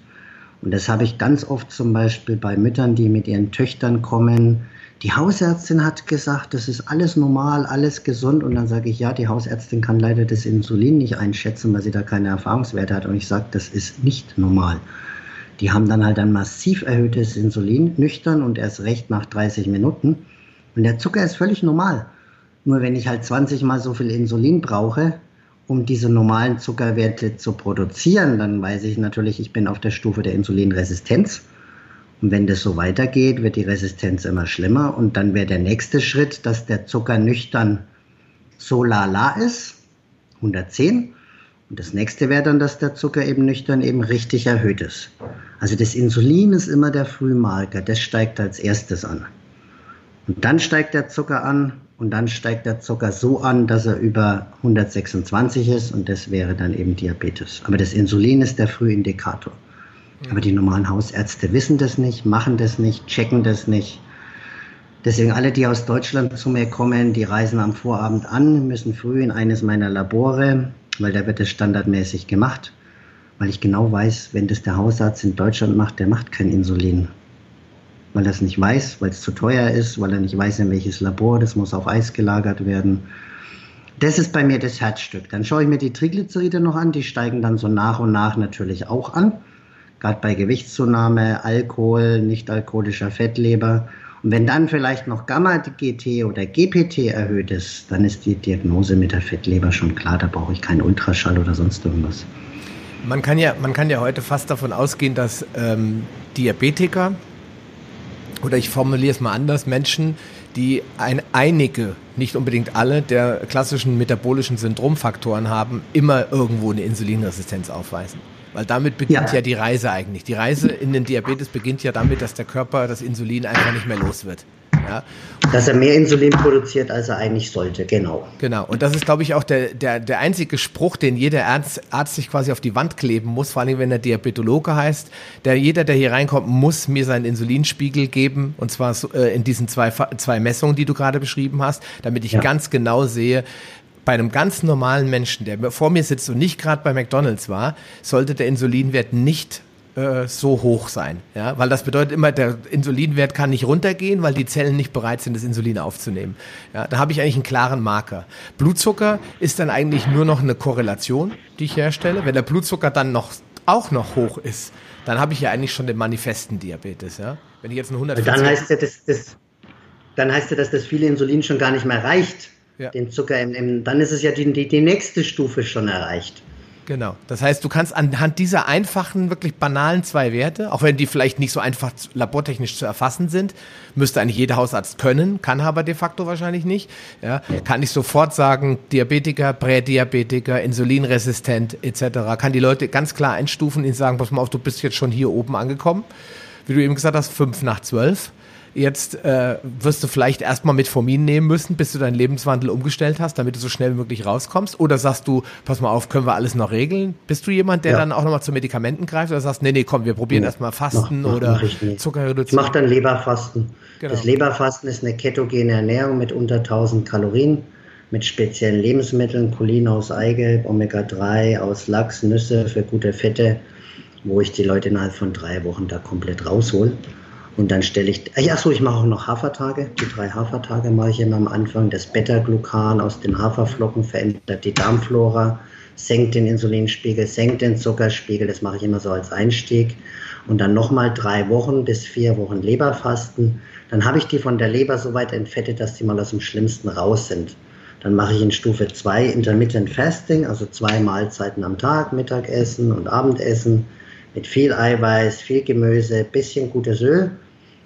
Und das habe ich ganz oft zum Beispiel bei Müttern, die mit ihren Töchtern kommen, die Hausärztin hat gesagt, das ist alles normal, alles gesund. Und dann sage ich, ja, die Hausärztin kann leider das Insulin nicht einschätzen, weil sie da keine Erfahrungswerte hat. Und ich sage, das ist nicht normal. Die haben dann halt ein massiv erhöhtes Insulin, nüchtern und erst recht nach 30 Minuten. Und der Zucker ist völlig normal. Nur wenn ich halt 20 mal so viel Insulin brauche, um diese normalen Zuckerwerte zu produzieren, dann weiß ich natürlich, ich bin auf der Stufe der Insulinresistenz. Und wenn das so weitergeht, wird die Resistenz immer schlimmer und dann wäre der nächste Schritt, dass der Zucker nüchtern so lala ist, 110. Und das nächste wäre dann, dass der Zucker eben nüchtern eben richtig erhöht ist. Also das Insulin ist immer der Frühmarker, das steigt als erstes an. Und dann steigt der Zucker an und dann steigt der Zucker so an, dass er über 126 ist und das wäre dann eben Diabetes. Aber das Insulin ist der Frühindikator. Aber die normalen Hausärzte wissen das nicht, machen das nicht, checken das nicht. Deswegen alle, die aus Deutschland zu mir kommen, die reisen am Vorabend an, müssen früh in eines meiner Labore, weil da wird das standardmäßig gemacht. Weil ich genau weiß, wenn das der Hausarzt in Deutschland macht, der macht kein Insulin. weil er es nicht weiß, weil es zu teuer ist, weil er nicht weiß, in welches Labor, das muss auf Eis gelagert werden. Das ist bei mir das Herzstück. Dann schaue ich mir die Triglyceride noch an, die steigen dann so nach und nach natürlich auch an. Gerade bei Gewichtszunahme, Alkohol, nicht alkoholischer Fettleber. Und wenn dann vielleicht noch Gamma-GT oder GPT erhöht ist, dann ist die Diagnose mit der Fettleber schon klar. Da brauche ich keinen Ultraschall oder sonst irgendwas. Man kann ja, man kann ja heute fast davon ausgehen, dass ähm, Diabetiker oder ich formuliere es mal anders, Menschen, die ein, einige, nicht unbedingt alle, der klassischen metabolischen Syndromfaktoren haben, immer irgendwo eine Insulinresistenz aufweisen. Weil damit beginnt ja. ja. die Reise eigentlich. Die Reise in den Diabetes beginnt ja damit, dass der Körper das Insulin einfach nicht mehr los wird. Ja. Dass er mehr Insulin produziert, als er eigentlich sollte, genau. Genau. Und das ist, glaube ich, auch der, der, der einzige Spruch, den jeder Arzt, Arzt sich quasi auf die Wand kleben muss, vor allem wenn er Diabetologe heißt. Der, jeder, der hier reinkommt, muss mir seinen Insulinspiegel geben. Und zwar so, äh, in diesen zwei, zwei Messungen, die du gerade beschrieben hast, damit ich ja. ganz genau sehe, bei einem ganz normalen Menschen, der vor mir sitzt und nicht gerade bei McDonalds war, sollte der Insulinwert nicht äh, so hoch sein. Ja? Weil das bedeutet immer, der Insulinwert kann nicht runtergehen, weil die Zellen nicht bereit sind, das Insulin aufzunehmen. Ja? Da habe ich eigentlich einen klaren Marker. Blutzucker ist dann eigentlich nur noch eine Korrelation, die ich herstelle. Wenn der Blutzucker dann noch, auch noch hoch ist, dann habe ich ja eigentlich schon den manifesten Diabetes. Ja? Wenn ich jetzt einen 140 dann heißt ja, das, das, dann heißt ja, dass das viele Insulin schon gar nicht mehr reicht ja. den Zucker im, im, dann ist es ja die, die, die nächste Stufe schon erreicht. Genau. Das heißt, du kannst anhand dieser einfachen, wirklich banalen zwei Werte, auch wenn die vielleicht nicht so einfach labortechnisch zu erfassen sind, müsste eigentlich jeder Hausarzt können, kann aber de facto wahrscheinlich nicht. Ja, kann ich sofort sagen, Diabetiker, Prädiabetiker, insulinresistent etc. Kann die Leute ganz klar einstufen und sagen, pass mal auf, du bist jetzt schon hier oben angekommen. Wie du eben gesagt hast, fünf nach zwölf. Jetzt äh, wirst du vielleicht erstmal Metformin nehmen müssen, bis du deinen Lebenswandel umgestellt hast, damit du so schnell wie möglich rauskommst. Oder sagst du, pass mal auf, können wir alles noch regeln? Bist du jemand, der ja. dann auch nochmal zu Medikamenten greift oder sagst, nee, nee, komm, wir probieren ja. erstmal Fasten mach, mach, oder mach Zuckerreduktion? Ich mach dann Leberfasten. Genau. Das Leberfasten ist eine ketogene Ernährung mit unter 1000 Kalorien mit speziellen Lebensmitteln, Cholin aus Eigelb, Omega-3 aus Lachs, Nüsse für gute Fette, wo ich die Leute innerhalb von drei Wochen da komplett raushol. Und dann stelle ich, ach so, ich mache auch noch Hafertage. Die drei Hafertage mache ich immer am Anfang. Das Beta-Glucan aus den Haferflocken verändert die Darmflora, senkt den Insulinspiegel, senkt den Zuckerspiegel. Das mache ich immer so als Einstieg. Und dann nochmal drei Wochen bis vier Wochen Leberfasten. Dann habe ich die von der Leber so weit entfettet, dass die mal aus dem Schlimmsten raus sind. Dann mache ich in Stufe 2 Intermittent Fasting, also zwei Mahlzeiten am Tag, Mittagessen und Abendessen mit viel Eiweiß, viel Gemüse, bisschen gutes Öl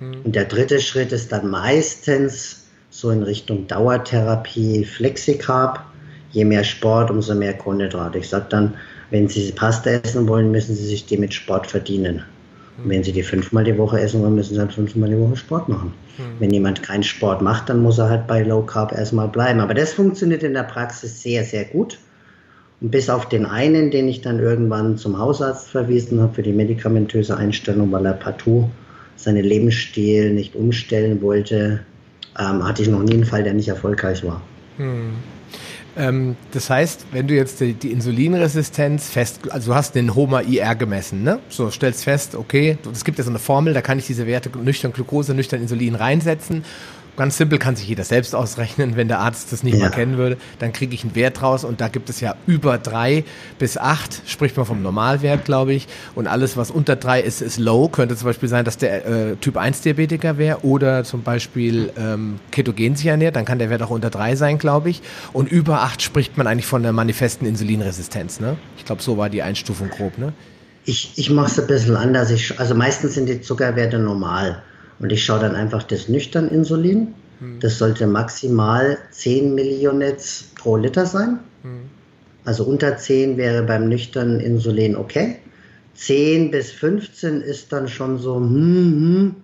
Mhm. Und der dritte Schritt ist dann meistens so in Richtung Dauertherapie, Flexicarb. Je mehr Sport, umso mehr Kohlenhydrate. Ich sage dann, wenn Sie Pasta essen wollen, müssen Sie sich die mit Sport verdienen. Und wenn Sie die fünfmal die Woche essen wollen, müssen Sie halt fünfmal die Woche Sport machen. Mhm. Wenn jemand keinen Sport macht, dann muss er halt bei Low Carb erstmal bleiben. Aber das funktioniert in der Praxis sehr, sehr gut. Und bis auf den einen, den ich dann irgendwann zum Hausarzt verwiesen habe für die medikamentöse Einstellung, weil er partout seinen Lebensstil nicht umstellen wollte, ähm, hatte ich noch nie einen Fall, der nicht erfolgreich war. Hm. Ähm, das heißt, wenn du jetzt die, die, Insulinresistenz fest, also du hast den HOMA IR gemessen, ne? So stellst fest, okay, es gibt ja so eine Formel, da kann ich diese Werte nüchtern Glucose, nüchtern Insulin reinsetzen Ganz simpel kann sich jeder selbst ausrechnen, wenn der Arzt das nicht ja. mal kennen würde, dann kriege ich einen Wert raus und da gibt es ja über drei bis acht, spricht man vom Normalwert, glaube ich. Und alles, was unter drei ist, ist low. Könnte zum Beispiel sein, dass der äh, Typ 1 Diabetiker wäre oder zum Beispiel ähm, ketogen sich ernährt, dann kann der Wert auch unter drei sein, glaube ich. Und über acht spricht man eigentlich von der manifesten Insulinresistenz. Ne? Ich glaube, so war die Einstufung grob. Ne? Ich, ich mache es ein bisschen anders. Ich, also meistens sind die Zuckerwerte normal. Und ich schaue dann einfach das nüchtern Insulin. Hm. Das sollte maximal 10 Millionets pro Liter sein. Hm. Also unter 10 wäre beim nüchternen Insulin okay. 10 bis 15 ist dann schon so, hm, hm.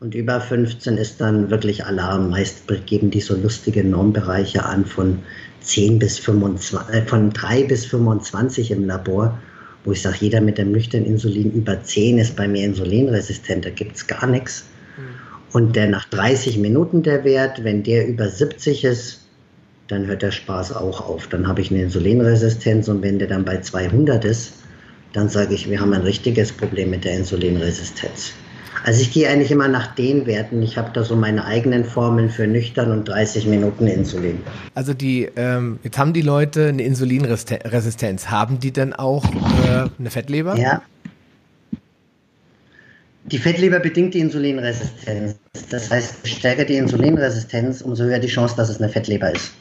Und über 15 ist dann wirklich Alarm. Meist geben die so lustige Normbereiche an von 10 bis 25, äh, von 3 bis 25 im Labor, wo ich sage, jeder mit dem nüchternen Insulin über 10 ist bei mir insulinresistent, da gibt es gar nichts. Und der nach 30 Minuten der Wert, wenn der über 70 ist, dann hört der Spaß auch auf. Dann habe ich eine Insulinresistenz und wenn der dann bei 200 ist, dann sage ich, wir haben ein richtiges Problem mit der Insulinresistenz. Also ich gehe eigentlich immer nach den Werten. Ich habe da so meine eigenen Formeln für nüchtern und 30 Minuten Insulin. Also die, ähm, jetzt haben die Leute eine Insulinresistenz. Haben die denn auch äh, eine Fettleber? Ja. Die Fettleber bedingt die Insulinresistenz. Das heißt, je stärker die Insulinresistenz, umso höher die Chance, dass es eine Fettleber ist.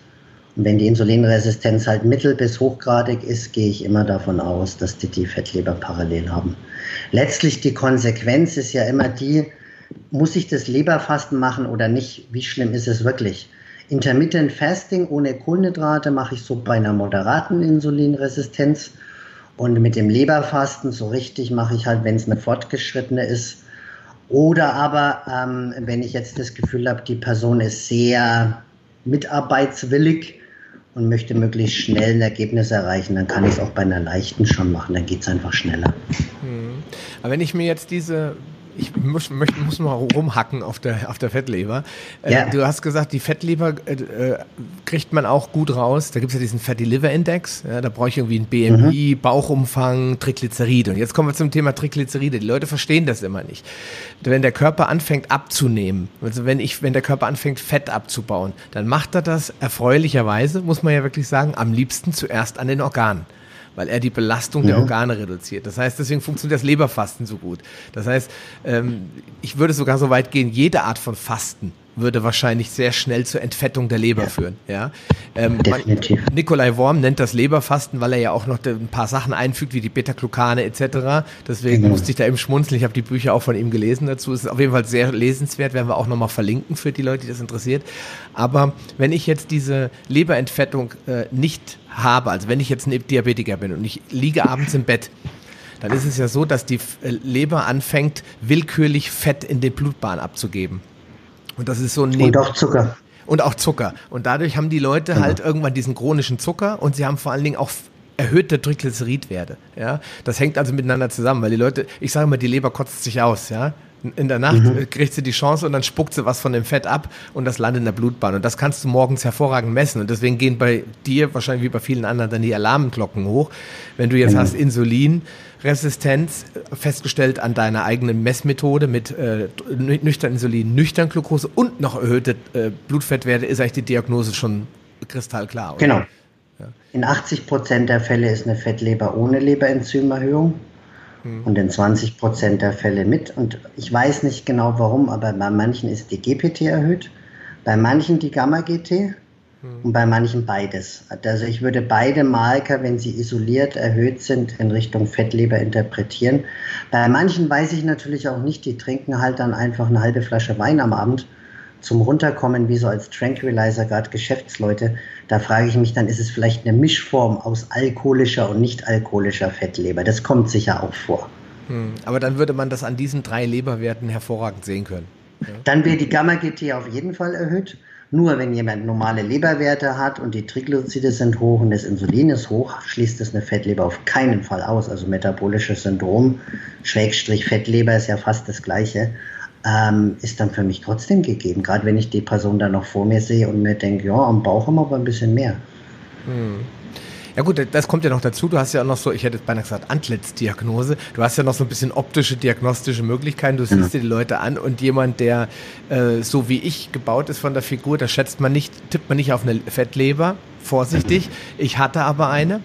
Und wenn die Insulinresistenz halt mittel- bis hochgradig ist, gehe ich immer davon aus, dass die die Fettleber parallel haben. Letztlich die Konsequenz ist ja immer die, muss ich das Leberfasten machen oder nicht? Wie schlimm ist es wirklich? Intermittent Fasting ohne Kohlenhydrate mache ich so bei einer moderaten Insulinresistenz. Und mit dem Leberfasten so richtig mache ich halt, wenn es eine fortgeschrittene ist. Oder aber, ähm, wenn ich jetzt das Gefühl habe, die Person ist sehr mitarbeitswillig und möchte möglichst schnell ein Ergebnis erreichen, dann kann ich es auch bei einer leichten schon machen. Dann geht es einfach schneller. Hm. Aber wenn ich mir jetzt diese ich muss, möchte, muss mal rumhacken auf der, auf der Fettleber. Äh, ja. Du hast gesagt, die Fettleber äh, äh kriegt man auch gut raus. Da gibt es ja diesen Fatty Liver Index. Ja, da brauche ich irgendwie ein BMI, mhm. Bauchumfang, Triglyceride. Und jetzt kommen wir zum Thema Triglyceride. Die Leute verstehen das immer nicht. Wenn der Körper anfängt abzunehmen, also wenn ich, wenn der Körper anfängt Fett abzubauen, dann macht er das erfreulicherweise, muss man ja wirklich sagen, am liebsten zuerst an den Organen weil er die Belastung mhm. der Organe reduziert. Das heißt, deswegen funktioniert das Leberfasten so gut. Das heißt, ähm, ich würde sogar so weit gehen, jede Art von Fasten würde wahrscheinlich sehr schnell zur Entfettung der Leber ja. führen. Ja? Ähm, Definitiv. Man, Nikolai Worm nennt das Leberfasten, weil er ja auch noch ein paar Sachen einfügt, wie die Beta-Glucane etc. Deswegen genau. musste ich da eben schmunzeln. Ich habe die Bücher auch von ihm gelesen dazu. Es ist auf jeden Fall sehr lesenswert, werden wir auch nochmal verlinken für die Leute, die das interessiert. Aber wenn ich jetzt diese Leberentfettung äh, nicht habe, also wenn ich jetzt ein Diabetiker bin und ich liege abends im Bett, dann ist es ja so, dass die äh, Leber anfängt, willkürlich Fett in den Blutbahn abzugeben. Und das ist so ein Und auch Zucker. Und auch Zucker. Und dadurch haben die Leute genau. halt irgendwann diesen chronischen Zucker und sie haben vor allen Dingen auch erhöhte Triglyceridwerte. Ja, das hängt also miteinander zusammen, weil die Leute, ich sage immer, die Leber kotzt sich aus. Ja, in der Nacht mhm. kriegt sie die Chance und dann spuckt sie was von dem Fett ab und das landet in der Blutbahn. Und das kannst du morgens hervorragend messen. Und deswegen gehen bei dir, wahrscheinlich wie bei vielen anderen, dann die Alarmglocken hoch. Wenn du jetzt mhm. hast Insulinresistenz festgestellt an deiner eigenen Messmethode mit äh, nüchtern Insulin, nüchtern Glucose und noch erhöhte äh, Blutfettwerte, ist eigentlich die Diagnose schon kristallklar. Oder? Genau. Ja. In 80 Prozent der Fälle ist eine Fettleber ohne Leberenzymerhöhung mhm. und in 20 Prozent der Fälle mit. Und ich weiß nicht genau warum, aber bei manchen ist die GPT erhöht, bei manchen die Gamma-GT mhm. und bei manchen beides. Also ich würde beide Marker, wenn sie isoliert erhöht sind, in Richtung Fettleber interpretieren. Bei manchen weiß ich natürlich auch nicht, die trinken halt dann einfach eine halbe Flasche Wein am Abend zum Runterkommen, wie so als Tranquilizer gerade Geschäftsleute. Da frage ich mich dann, ist es vielleicht eine Mischform aus alkoholischer und nicht alkoholischer Fettleber? Das kommt sicher auch vor. Hm, aber dann würde man das an diesen drei Leberwerten hervorragend sehen können. Ja. Dann wäre die Gamma-GT auf jeden Fall erhöht. Nur wenn jemand normale Leberwerte hat und die Triglyceride sind hoch und das Insulin ist hoch, schließt es eine Fettleber auf keinen Fall aus. Also metabolisches Syndrom, Schrägstrich Fettleber ist ja fast das gleiche ähm, ist dann für mich trotzdem gegeben. Gerade wenn ich die Person dann noch vor mir sehe und mir denke, ja, am Bauch haben wir aber ein bisschen mehr. Hm. Ja gut, das kommt ja noch dazu. Du hast ja auch noch so, ich hätte beinahe gesagt, Antlitzdiagnose. Du hast ja noch so ein bisschen optische, diagnostische Möglichkeiten. Du siehst ja. dir die Leute an und jemand, der äh, so wie ich gebaut ist von der Figur, da schätzt man nicht, tippt man nicht auf eine Fettleber. Vorsichtig. Ich hatte aber eine.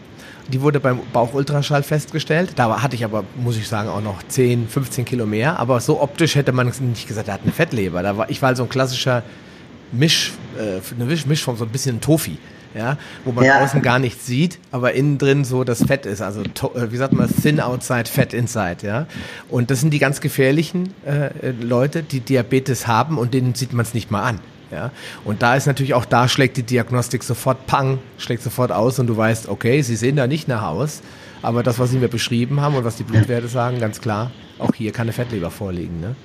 Die wurde beim Bauchultraschall festgestellt. Da hatte ich aber, muss ich sagen, auch noch 10, 15 Kilo mehr. Aber so optisch hätte man nicht gesagt, er hat eine Fettleber. Da war, ich war so ein klassischer Misch, äh, eine Mischform, so ein bisschen ein Tofi. Ja, wo man ja. außen gar nichts sieht, aber innen drin so das Fett ist. Also, äh, wie sagt man, thin outside, fat inside. Ja, und das sind die ganz gefährlichen äh, Leute, die Diabetes haben und denen sieht man es nicht mal an. Ja? Und da ist natürlich auch, da schlägt die Diagnostik sofort pang, schlägt sofort aus und du weißt, okay, sie sehen da nicht nach aus, aber das, was sie mir beschrieben haben und was die Blutwerte sagen, ganz klar, auch hier kann eine Fettleber vorliegen. Ne?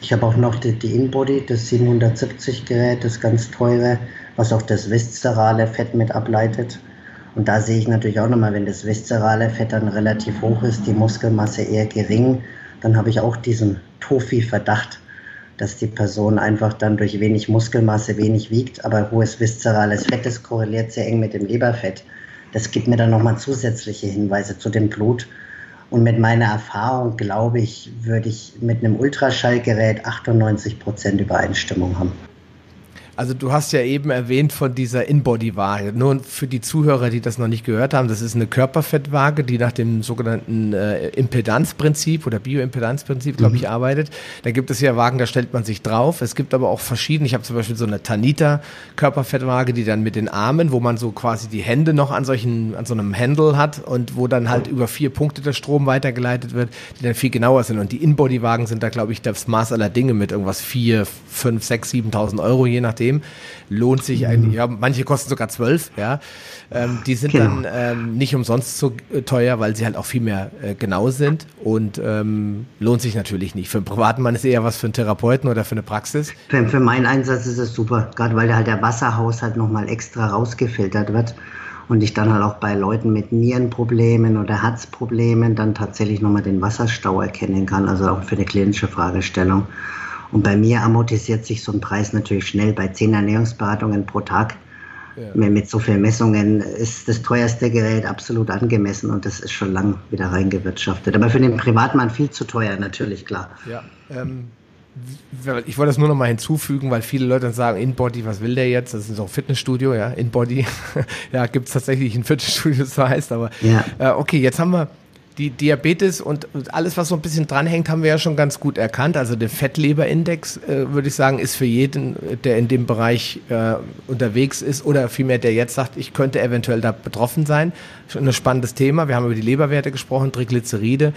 Ich habe auch noch die, die InBody, das 770 Gerät, das ganz teure, was auch das viszerale Fett mit ableitet. Und da sehe ich natürlich auch nochmal, wenn das viszerale Fett dann relativ hoch ist, die Muskelmasse eher gering, dann habe ich auch diesen Tofi-Verdacht, dass die Person einfach dann durch wenig Muskelmasse wenig wiegt, aber hohes viszerales Fett, das korreliert sehr eng mit dem Leberfett. Das gibt mir dann nochmal zusätzliche Hinweise zu dem Blut. Und mit meiner Erfahrung, glaube ich, würde ich mit einem Ultraschallgerät 98 Prozent Übereinstimmung haben. Also du hast ja eben erwähnt von dieser In-Body-Waage. Nur für die Zuhörer, die das noch nicht gehört haben, das ist eine Körperfettwaage, die nach dem sogenannten äh, Impedanzprinzip oder Bioimpedanzprinzip, glaube ich, mhm. arbeitet. Da gibt es ja Wagen, da stellt man sich drauf. Es gibt aber auch verschiedene. Ich habe zum Beispiel so eine Tanita Körperfettwaage, die dann mit den Armen, wo man so quasi die Hände noch an solchen, an so einem Handle hat und wo dann halt über vier Punkte der Strom weitergeleitet wird, die dann viel genauer sind. Und die In-Body-Wagen sind da, glaube ich, das Maß aller Dinge mit irgendwas vier, fünf, sechs, siebentausend Euro, je nachdem. System. Lohnt sich eigentlich, ja, manche kosten sogar zwölf, ja. Ähm, die sind genau. dann ähm, nicht umsonst so äh, teuer, weil sie halt auch viel mehr äh, genau sind und ähm, lohnt sich natürlich nicht. Für einen privaten Mann ist eher was für einen Therapeuten oder für eine Praxis. Für, für meinen Einsatz ist es super, gerade weil halt der Wasserhaushalt nochmal extra rausgefiltert wird und ich dann halt auch bei Leuten mit Nierenproblemen oder Herzproblemen dann tatsächlich nochmal den Wasserstau erkennen kann, also auch für eine klinische Fragestellung. Und bei mir amortisiert sich so ein Preis natürlich schnell. Bei zehn Ernährungsberatungen pro Tag ja. mit so vielen Messungen ist das teuerste Gerät absolut angemessen und das ist schon lang wieder reingewirtschaftet. Aber für den Privatmann viel zu teuer, natürlich, klar. Ja, ähm, ich wollte das nur noch mal hinzufügen, weil viele Leute dann sagen, InBody, was will der jetzt? Das ist auch ein Fitnessstudio, ja, InBody. ja, gibt es tatsächlich ein Fitnessstudio, das heißt, aber ja. äh, okay, jetzt haben wir die Diabetes und alles, was so ein bisschen dranhängt, haben wir ja schon ganz gut erkannt. Also der Fettleberindex, äh, würde ich sagen, ist für jeden, der in dem Bereich äh, unterwegs ist oder vielmehr der jetzt sagt, ich könnte eventuell da betroffen sein. Schon ein spannendes Thema. Wir haben über die Leberwerte gesprochen, Triglyceride,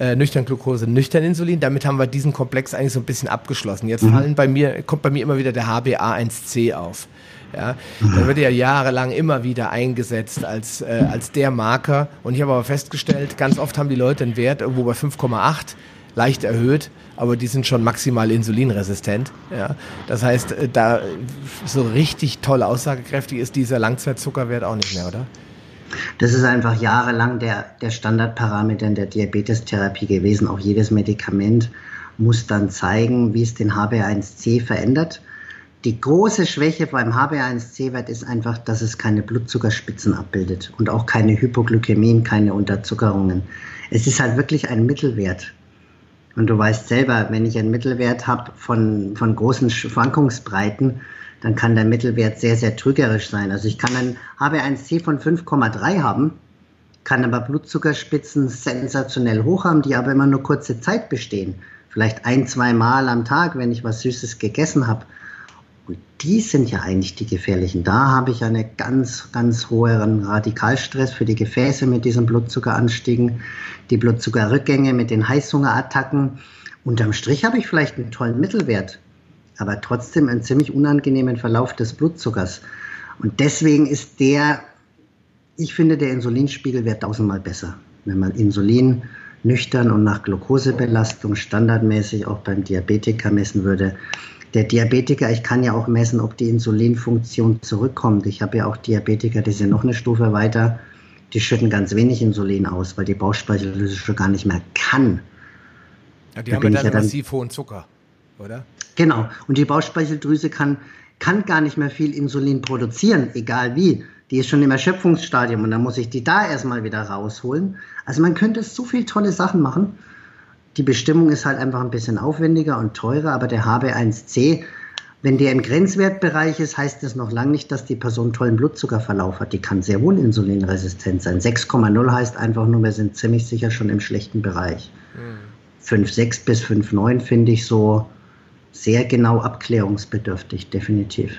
äh, nüchtern Glucose, nüchtern Insulin. Damit haben wir diesen Komplex eigentlich so ein bisschen abgeschlossen. Jetzt mhm. fallen bei mir, kommt bei mir immer wieder der HbA1c auf. Ja, der wird ja jahrelang immer wieder eingesetzt als, äh, als der Marker. Und ich habe aber festgestellt, ganz oft haben die Leute einen Wert irgendwo bei 5,8, leicht erhöht, aber die sind schon maximal insulinresistent. Ja. Das heißt, äh, da so richtig toll aussagekräftig ist dieser Langzeitzuckerwert auch nicht mehr, oder? Das ist einfach jahrelang der, der Standardparameter in der Diabetestherapie gewesen. Auch jedes Medikament muss dann zeigen, wie es den HbA1c verändert. Die große Schwäche beim HbA1c-Wert ist einfach, dass es keine Blutzuckerspitzen abbildet und auch keine Hypoglykämien, keine Unterzuckerungen. Es ist halt wirklich ein Mittelwert. Und du weißt selber, wenn ich einen Mittelwert habe von, von großen Schwankungsbreiten, dann kann der Mittelwert sehr, sehr trügerisch sein. Also ich kann einen HbA1c von 5,3 haben, kann aber Blutzuckerspitzen sensationell hoch haben, die aber immer nur kurze Zeit bestehen. Vielleicht ein, zwei Mal am Tag, wenn ich was Süßes gegessen habe. Und die sind ja eigentlich die gefährlichen. Da habe ich einen ganz, ganz hohen Radikalstress für die Gefäße mit diesen Blutzuckeranstiegen, die Blutzuckerrückgänge mit den Heißhungerattacken. Unterm Strich habe ich vielleicht einen tollen Mittelwert, aber trotzdem einen ziemlich unangenehmen Verlauf des Blutzuckers. Und deswegen ist der, ich finde, der Insulinspiegel wäre tausendmal besser, wenn man Insulin nüchtern und nach Glukosebelastung standardmäßig auch beim Diabetiker messen würde der Diabetiker, ich kann ja auch messen, ob die Insulinfunktion zurückkommt. Ich habe ja auch Diabetiker, die sind noch eine Stufe weiter, die schütten ganz wenig Insulin aus, weil die Bauchspeicheldrüse schon gar nicht mehr kann. Ja, die da haben ja dann, ja dann massiv hohen Zucker, oder? Genau. Und die Bauchspeicheldrüse kann, kann gar nicht mehr viel Insulin produzieren, egal wie. Die ist schon im Erschöpfungsstadium und dann muss ich die da erstmal wieder rausholen. Also man könnte so viele tolle Sachen machen. Die Bestimmung ist halt einfach ein bisschen aufwendiger und teurer, aber der HB1C, wenn der im Grenzwertbereich ist, heißt das noch lange nicht, dass die Person tollen Blutzuckerverlauf hat. Die kann sehr wohl insulinresistent sein. 6,0 heißt einfach nur, wir sind ziemlich sicher schon im schlechten Bereich. Mhm. 5,6 bis 5,9 finde ich so sehr genau abklärungsbedürftig, definitiv.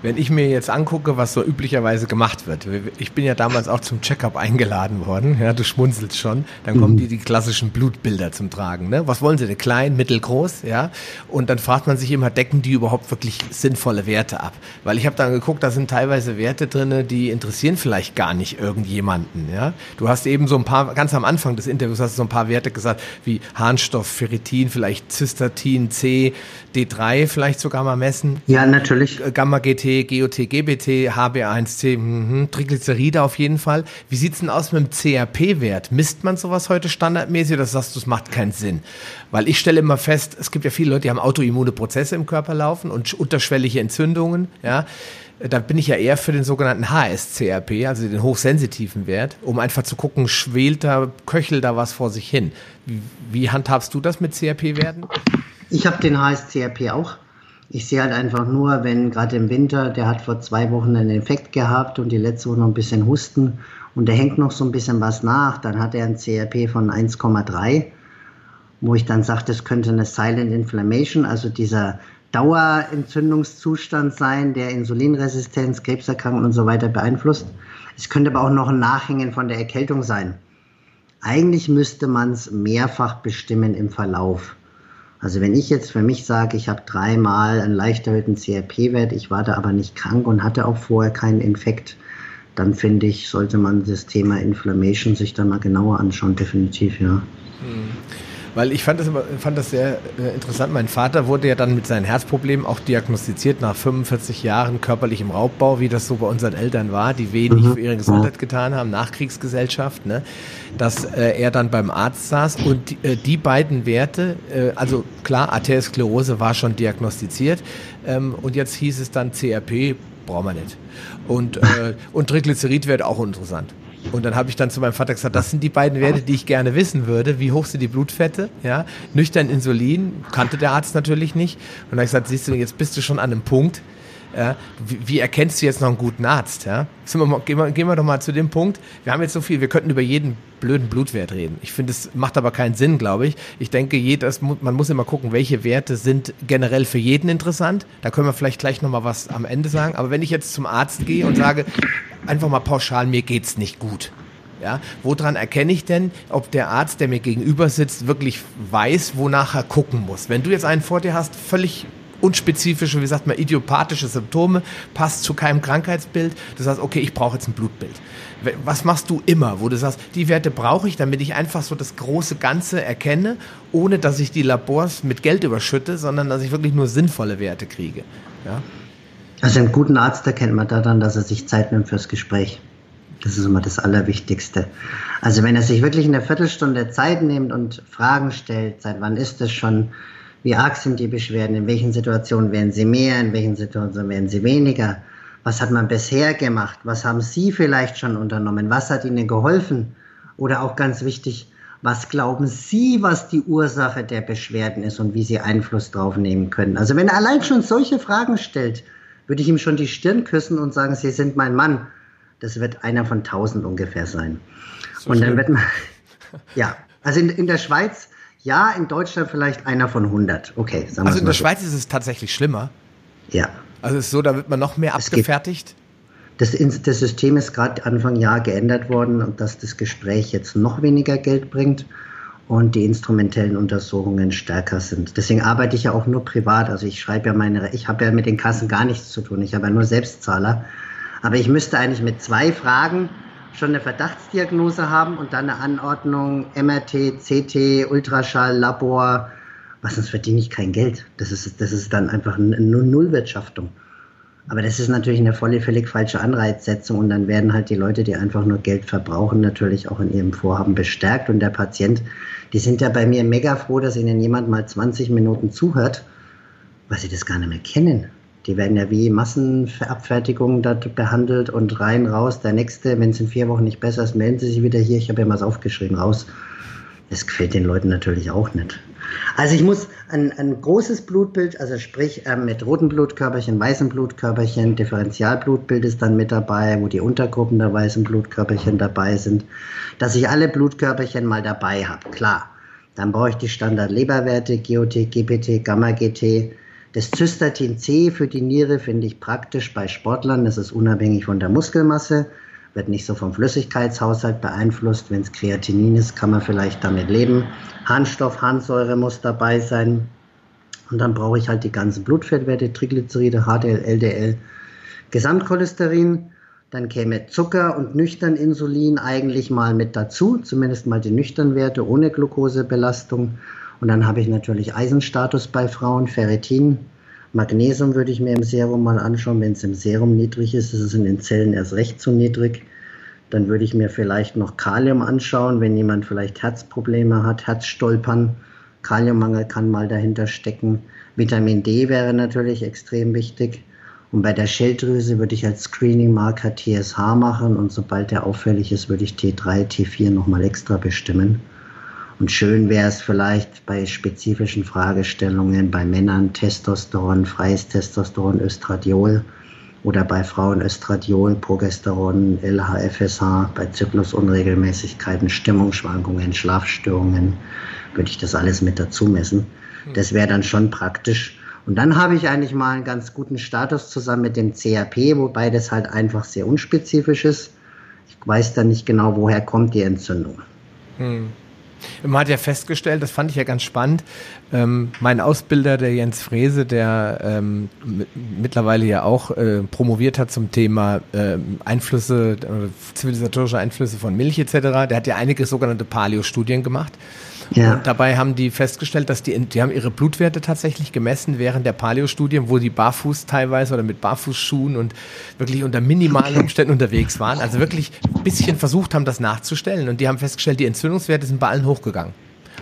Wenn ich mir jetzt angucke, was so üblicherweise gemacht wird, ich bin ja damals auch zum Checkup eingeladen worden, ja, du schmunzelst schon, dann mhm. kommen die die klassischen Blutbilder zum Tragen. Ne? Was wollen sie denn? Klein, mittelgroß, ja? Und dann fragt man sich immer, decken die überhaupt wirklich sinnvolle Werte ab? Weil ich habe dann geguckt, da sind teilweise Werte drin, die interessieren vielleicht gar nicht irgendjemanden, ja? Du hast eben so ein paar, ganz am Anfang des Interviews hast du so ein paar Werte gesagt, wie Harnstoff, Ferritin, vielleicht Cystatin C, D3 vielleicht sogar mal messen. Ja, natürlich. Gamma-GT GOT, GBT, HbA1c, mh, Triglyceride auf jeden Fall. Wie sieht's denn aus mit dem CRP-Wert? Misst man sowas heute standardmäßig oder sagst du, es macht keinen Sinn? Weil ich stelle immer fest, es gibt ja viele Leute, die haben autoimmune Prozesse im Körper laufen und unterschwellige Entzündungen, ja da bin ich ja eher für den sogenannten HSCRP, also den hochsensitiven Wert, um einfach zu gucken, schwelt da, köchelt da was vor sich hin. Wie handhabst du das mit CRP-Werten? Ich habe den HSCRP auch. Ich sehe halt einfach nur, wenn gerade im Winter, der hat vor zwei Wochen einen Infekt gehabt und die letzte Woche noch ein bisschen Husten und der hängt noch so ein bisschen was nach, dann hat er ein CRP von 1,3, wo ich dann sage, das könnte eine Silent Inflammation, also dieser Dauerentzündungszustand sein, der Insulinresistenz, Krebserkrankungen und so weiter beeinflusst. Es könnte aber auch noch ein Nachhängen von der Erkältung sein. Eigentlich müsste man es mehrfach bestimmen im Verlauf. Also wenn ich jetzt für mich sage, ich habe dreimal einen leicht erhöhten CRP-Wert, ich war da aber nicht krank und hatte auch vorher keinen Infekt, dann finde ich, sollte man das Thema Inflammation sich dann mal genauer anschauen, definitiv, ja. Hm. Weil ich fand das, fand das sehr äh, interessant. Mein Vater wurde ja dann mit seinen Herzproblemen auch diagnostiziert nach 45 Jahren körperlichem Raubbau, wie das so bei unseren Eltern war, die wenig mhm. für ihre Gesundheit getan haben, Nachkriegsgesellschaft, ne? dass äh, er dann beim Arzt saß und die, äh, die beiden Werte, äh, also klar, Arteriosklerose war schon diagnostiziert ähm, und jetzt hieß es dann CRP, brauchen wir nicht. Und, äh, und Triglyceridwert auch interessant. Und dann habe ich dann zu meinem Vater gesagt, das sind die beiden Werte, die ich gerne wissen würde. Wie hoch sind die Blutfette? Ja, nüchtern Insulin kannte der Arzt natürlich nicht. Und dann habe ich gesagt, siehst du, jetzt bist du schon an einem Punkt. Ja, wie, wie, erkennst du jetzt noch einen guten Arzt? Ja? Wir mal, gehen, wir, gehen wir doch mal zu dem Punkt. Wir haben jetzt so viel, wir könnten über jeden blöden Blutwert reden. Ich finde, es macht aber keinen Sinn, glaube ich. Ich denke, jedes, man muss immer gucken, welche Werte sind generell für jeden interessant. Da können wir vielleicht gleich noch mal was am Ende sagen. Aber wenn ich jetzt zum Arzt gehe und sage, einfach mal pauschal, mir geht's nicht gut. Ja, woran erkenne ich denn, ob der Arzt, der mir gegenüber sitzt, wirklich weiß, wonach er gucken muss? Wenn du jetzt einen vor dir hast, völlig unspezifische, wie sagt man, idiopathische Symptome, passt zu keinem Krankheitsbild. Du sagst, okay, ich brauche jetzt ein Blutbild. Was machst du immer, wo du sagst, die Werte brauche ich, damit ich einfach so das große Ganze erkenne, ohne dass ich die Labors mit Geld überschütte, sondern dass ich wirklich nur sinnvolle Werte kriege. Ja? Also einen guten Arzt erkennt man daran, dass er sich Zeit nimmt fürs Gespräch. Das ist immer das Allerwichtigste. Also wenn er sich wirklich eine Viertelstunde Zeit nimmt und Fragen stellt, seit wann ist es schon, wie arg sind die Beschwerden, in welchen Situationen werden sie mehr, in welchen Situationen werden sie weniger, was hat man bisher gemacht, was haben Sie vielleicht schon unternommen, was hat Ihnen geholfen oder auch ganz wichtig, was glauben Sie, was die Ursache der Beschwerden ist und wie Sie Einfluss drauf nehmen können. Also wenn er allein schon solche Fragen stellt, würde ich ihm schon die Stirn küssen und sagen, Sie sind mein Mann. Das wird einer von tausend ungefähr sein. So und dann schön. wird man, ja, also in, in der Schweiz, ja, in Deutschland vielleicht einer von 100. Okay, sagen Also in der so. Schweiz ist es tatsächlich schlimmer. Ja. Also es ist so, da wird man noch mehr abgefertigt. Das, das, System ist gerade Anfang Jahr geändert worden und dass das Gespräch jetzt noch weniger Geld bringt und die instrumentellen Untersuchungen stärker sind. Deswegen arbeite ich ja auch nur privat. Also ich schreibe ja meine, ich habe ja mit den Kassen gar nichts zu tun. Ich habe ja nur Selbstzahler. Aber ich müsste eigentlich mit zwei Fragen schon eine Verdachtsdiagnose haben und dann eine Anordnung MRT, CT, Ultraschall, Labor. Was sonst verdiene ich kein Geld. Das ist, das ist dann einfach eine Nullwirtschaftung. Aber das ist natürlich eine volle, völlig falsche Anreizsetzung und dann werden halt die Leute, die einfach nur Geld verbrauchen, natürlich auch in ihrem Vorhaben bestärkt und der Patient die sind ja bei mir mega froh, dass ihnen jemand mal 20 Minuten zuhört, weil sie das gar nicht mehr kennen. Die werden ja wie Massenabfertigung dort behandelt und rein, raus. Der nächste, wenn es in vier Wochen nicht besser ist, melden sie sich wieder hier. Ich habe ja was aufgeschrieben, raus. Das gefällt den Leuten natürlich auch nicht. Also ich muss ein, ein großes Blutbild, also sprich äh, mit roten Blutkörperchen, weißen Blutkörperchen, Differentialblutbild ist dann mit dabei, wo die Untergruppen der weißen Blutkörperchen dabei sind, dass ich alle Blutkörperchen mal dabei habe, klar. Dann brauche ich die Standard-Leberwerte, GOT, GPT, Gamma-GT. Das Zystatin C für die Niere finde ich praktisch bei Sportlern, das ist unabhängig von der Muskelmasse wird nicht so vom Flüssigkeitshaushalt beeinflusst. Wenn es Kreatinin ist, kann man vielleicht damit leben. Harnstoff, Harnsäure muss dabei sein. Und dann brauche ich halt die ganzen Blutfettwerte, Triglyceride, HDL, LDL, Gesamtcholesterin. Dann käme Zucker und nüchtern Insulin eigentlich mal mit dazu, zumindest mal die nüchtern Werte ohne Glukosebelastung. Und dann habe ich natürlich Eisenstatus bei Frauen, Ferritin, Magnesium würde ich mir im Serum mal anschauen. Wenn es im Serum niedrig ist, ist es in den Zellen erst recht zu niedrig. Dann würde ich mir vielleicht noch Kalium anschauen, wenn jemand vielleicht Herzprobleme hat, Herzstolpern. Kaliummangel kann mal dahinter stecken. Vitamin D wäre natürlich extrem wichtig. Und bei der Schilddrüse würde ich als Screening-Marker TSH machen und sobald der auffällig ist, würde ich T3, T4 nochmal extra bestimmen. Und schön wäre es vielleicht bei spezifischen Fragestellungen bei Männern Testosteron, freies Testosteron, Östradiol oder bei Frauen Östradiol, Progesteron, LHFSH, bei Zyklusunregelmäßigkeiten, Stimmungsschwankungen, Schlafstörungen, würde ich das alles mit dazu messen. Hm. Das wäre dann schon praktisch. Und dann habe ich eigentlich mal einen ganz guten Status zusammen mit dem CRP, wobei das halt einfach sehr unspezifisch ist. Ich weiß dann nicht genau, woher kommt die Entzündung. Hm. Man hat ja festgestellt, das fand ich ja ganz spannend, ähm, mein Ausbilder, der Jens Frese, der ähm, mittlerweile ja auch äh, promoviert hat zum Thema äh, Einflüsse, äh, zivilisatorische Einflüsse von Milch etc., der hat ja einige sogenannte Paleo-Studien gemacht. Ja. Und dabei haben die festgestellt, dass die, die haben ihre Blutwerte tatsächlich gemessen während der Paleo-Studien, wo die barfuß teilweise oder mit Barfußschuhen und wirklich unter minimalen Umständen unterwegs waren. Also wirklich ein bisschen versucht haben, das nachzustellen. Und die haben festgestellt, die Entzündungswerte sind bei allen hochgegangen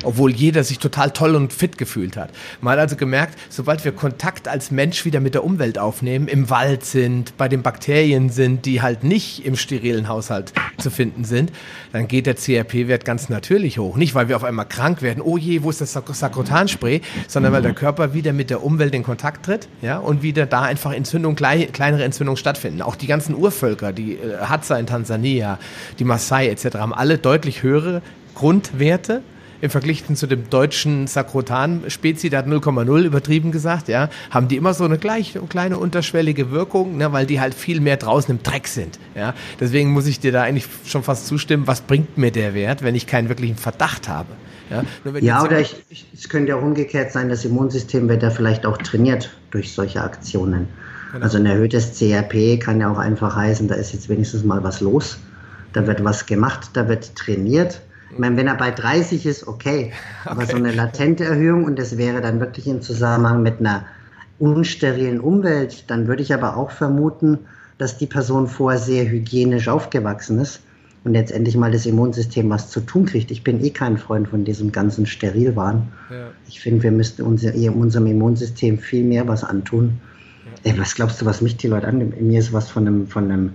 obwohl jeder sich total toll und fit gefühlt hat. Man hat also gemerkt, sobald wir Kontakt als Mensch wieder mit der Umwelt aufnehmen, im Wald sind, bei den Bakterien sind, die halt nicht im sterilen Haushalt zu finden sind, dann geht der CRP-Wert ganz natürlich hoch. Nicht, weil wir auf einmal krank werden, oh je, wo ist das Sakrotanspray, sondern weil der Körper wieder mit der Umwelt in Kontakt tritt, ja, und wieder da einfach Entzündungen, kleinere Entzündungen stattfinden. Auch die ganzen Urvölker, die äh, Hadza in Tansania, die Maasai etc., haben alle deutlich höhere Grundwerte im Vergleich zu dem deutschen Sakrotan-Spezi, der hat 0,0 übertrieben gesagt, ja, haben die immer so eine gleich, kleine unterschwellige Wirkung, ne, weil die halt viel mehr draußen im Dreck sind. Ja. Deswegen muss ich dir da eigentlich schon fast zustimmen, was bringt mir der Wert, wenn ich keinen wirklichen Verdacht habe. Ja, ja oder ich, ich, es könnte ja auch umgekehrt sein, das Immunsystem wird ja vielleicht auch trainiert durch solche Aktionen. Genau. Also ein erhöhtes CRP kann ja auch einfach heißen, da ist jetzt wenigstens mal was los. Da wird was gemacht, da wird trainiert ich meine, wenn er bei 30 ist, okay. Aber okay. so eine latente Erhöhung und das wäre dann wirklich im Zusammenhang mit einer unsterilen Umwelt, dann würde ich aber auch vermuten, dass die Person vorher sehr hygienisch aufgewachsen ist und jetzt endlich mal das Immunsystem was zu tun kriegt. Ich bin eh kein Freund von diesem ganzen Sterilwahn. Ja. Ich finde, wir müssten unser, unserem Immunsystem viel mehr was antun. Ja. Ey, was glaubst du, was mich die Leute an? Mir ist was von einem, von einem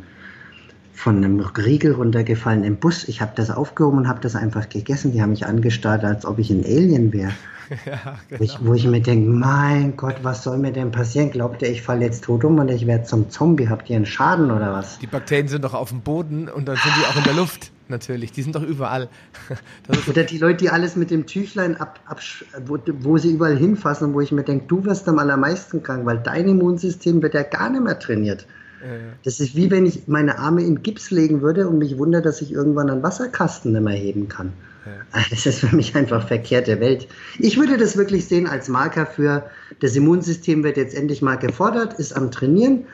von einem Riegel runtergefallen im Bus. Ich habe das aufgehoben und habe das einfach gegessen. Die haben mich angestarrt, als ob ich ein Alien wäre. Ja, genau. ich, wo ich mir denke, mein Gott, was soll mir denn passieren? Glaubt ihr, ich falle jetzt tot um und ich werde zum Zombie? Habt ihr einen Schaden oder was? Die Bakterien sind doch auf dem Boden und dann sind die auch in der Luft, natürlich. Die sind doch überall. oder die Leute, die alles mit dem Tüchlein ab, ab wo, wo, sie überall hinfassen und wo ich mir denke, du wirst am allermeisten krank, weil dein Immunsystem wird ja gar nicht mehr trainiert. Das ist wie wenn ich meine Arme in Gips legen würde und mich wundere, dass ich irgendwann einen Wasserkasten nicht mehr heben kann. Ja. Das ist für mich einfach verkehrte Welt. Ich würde das wirklich sehen als Marker für das Immunsystem wird jetzt endlich mal gefordert, ist am Trainieren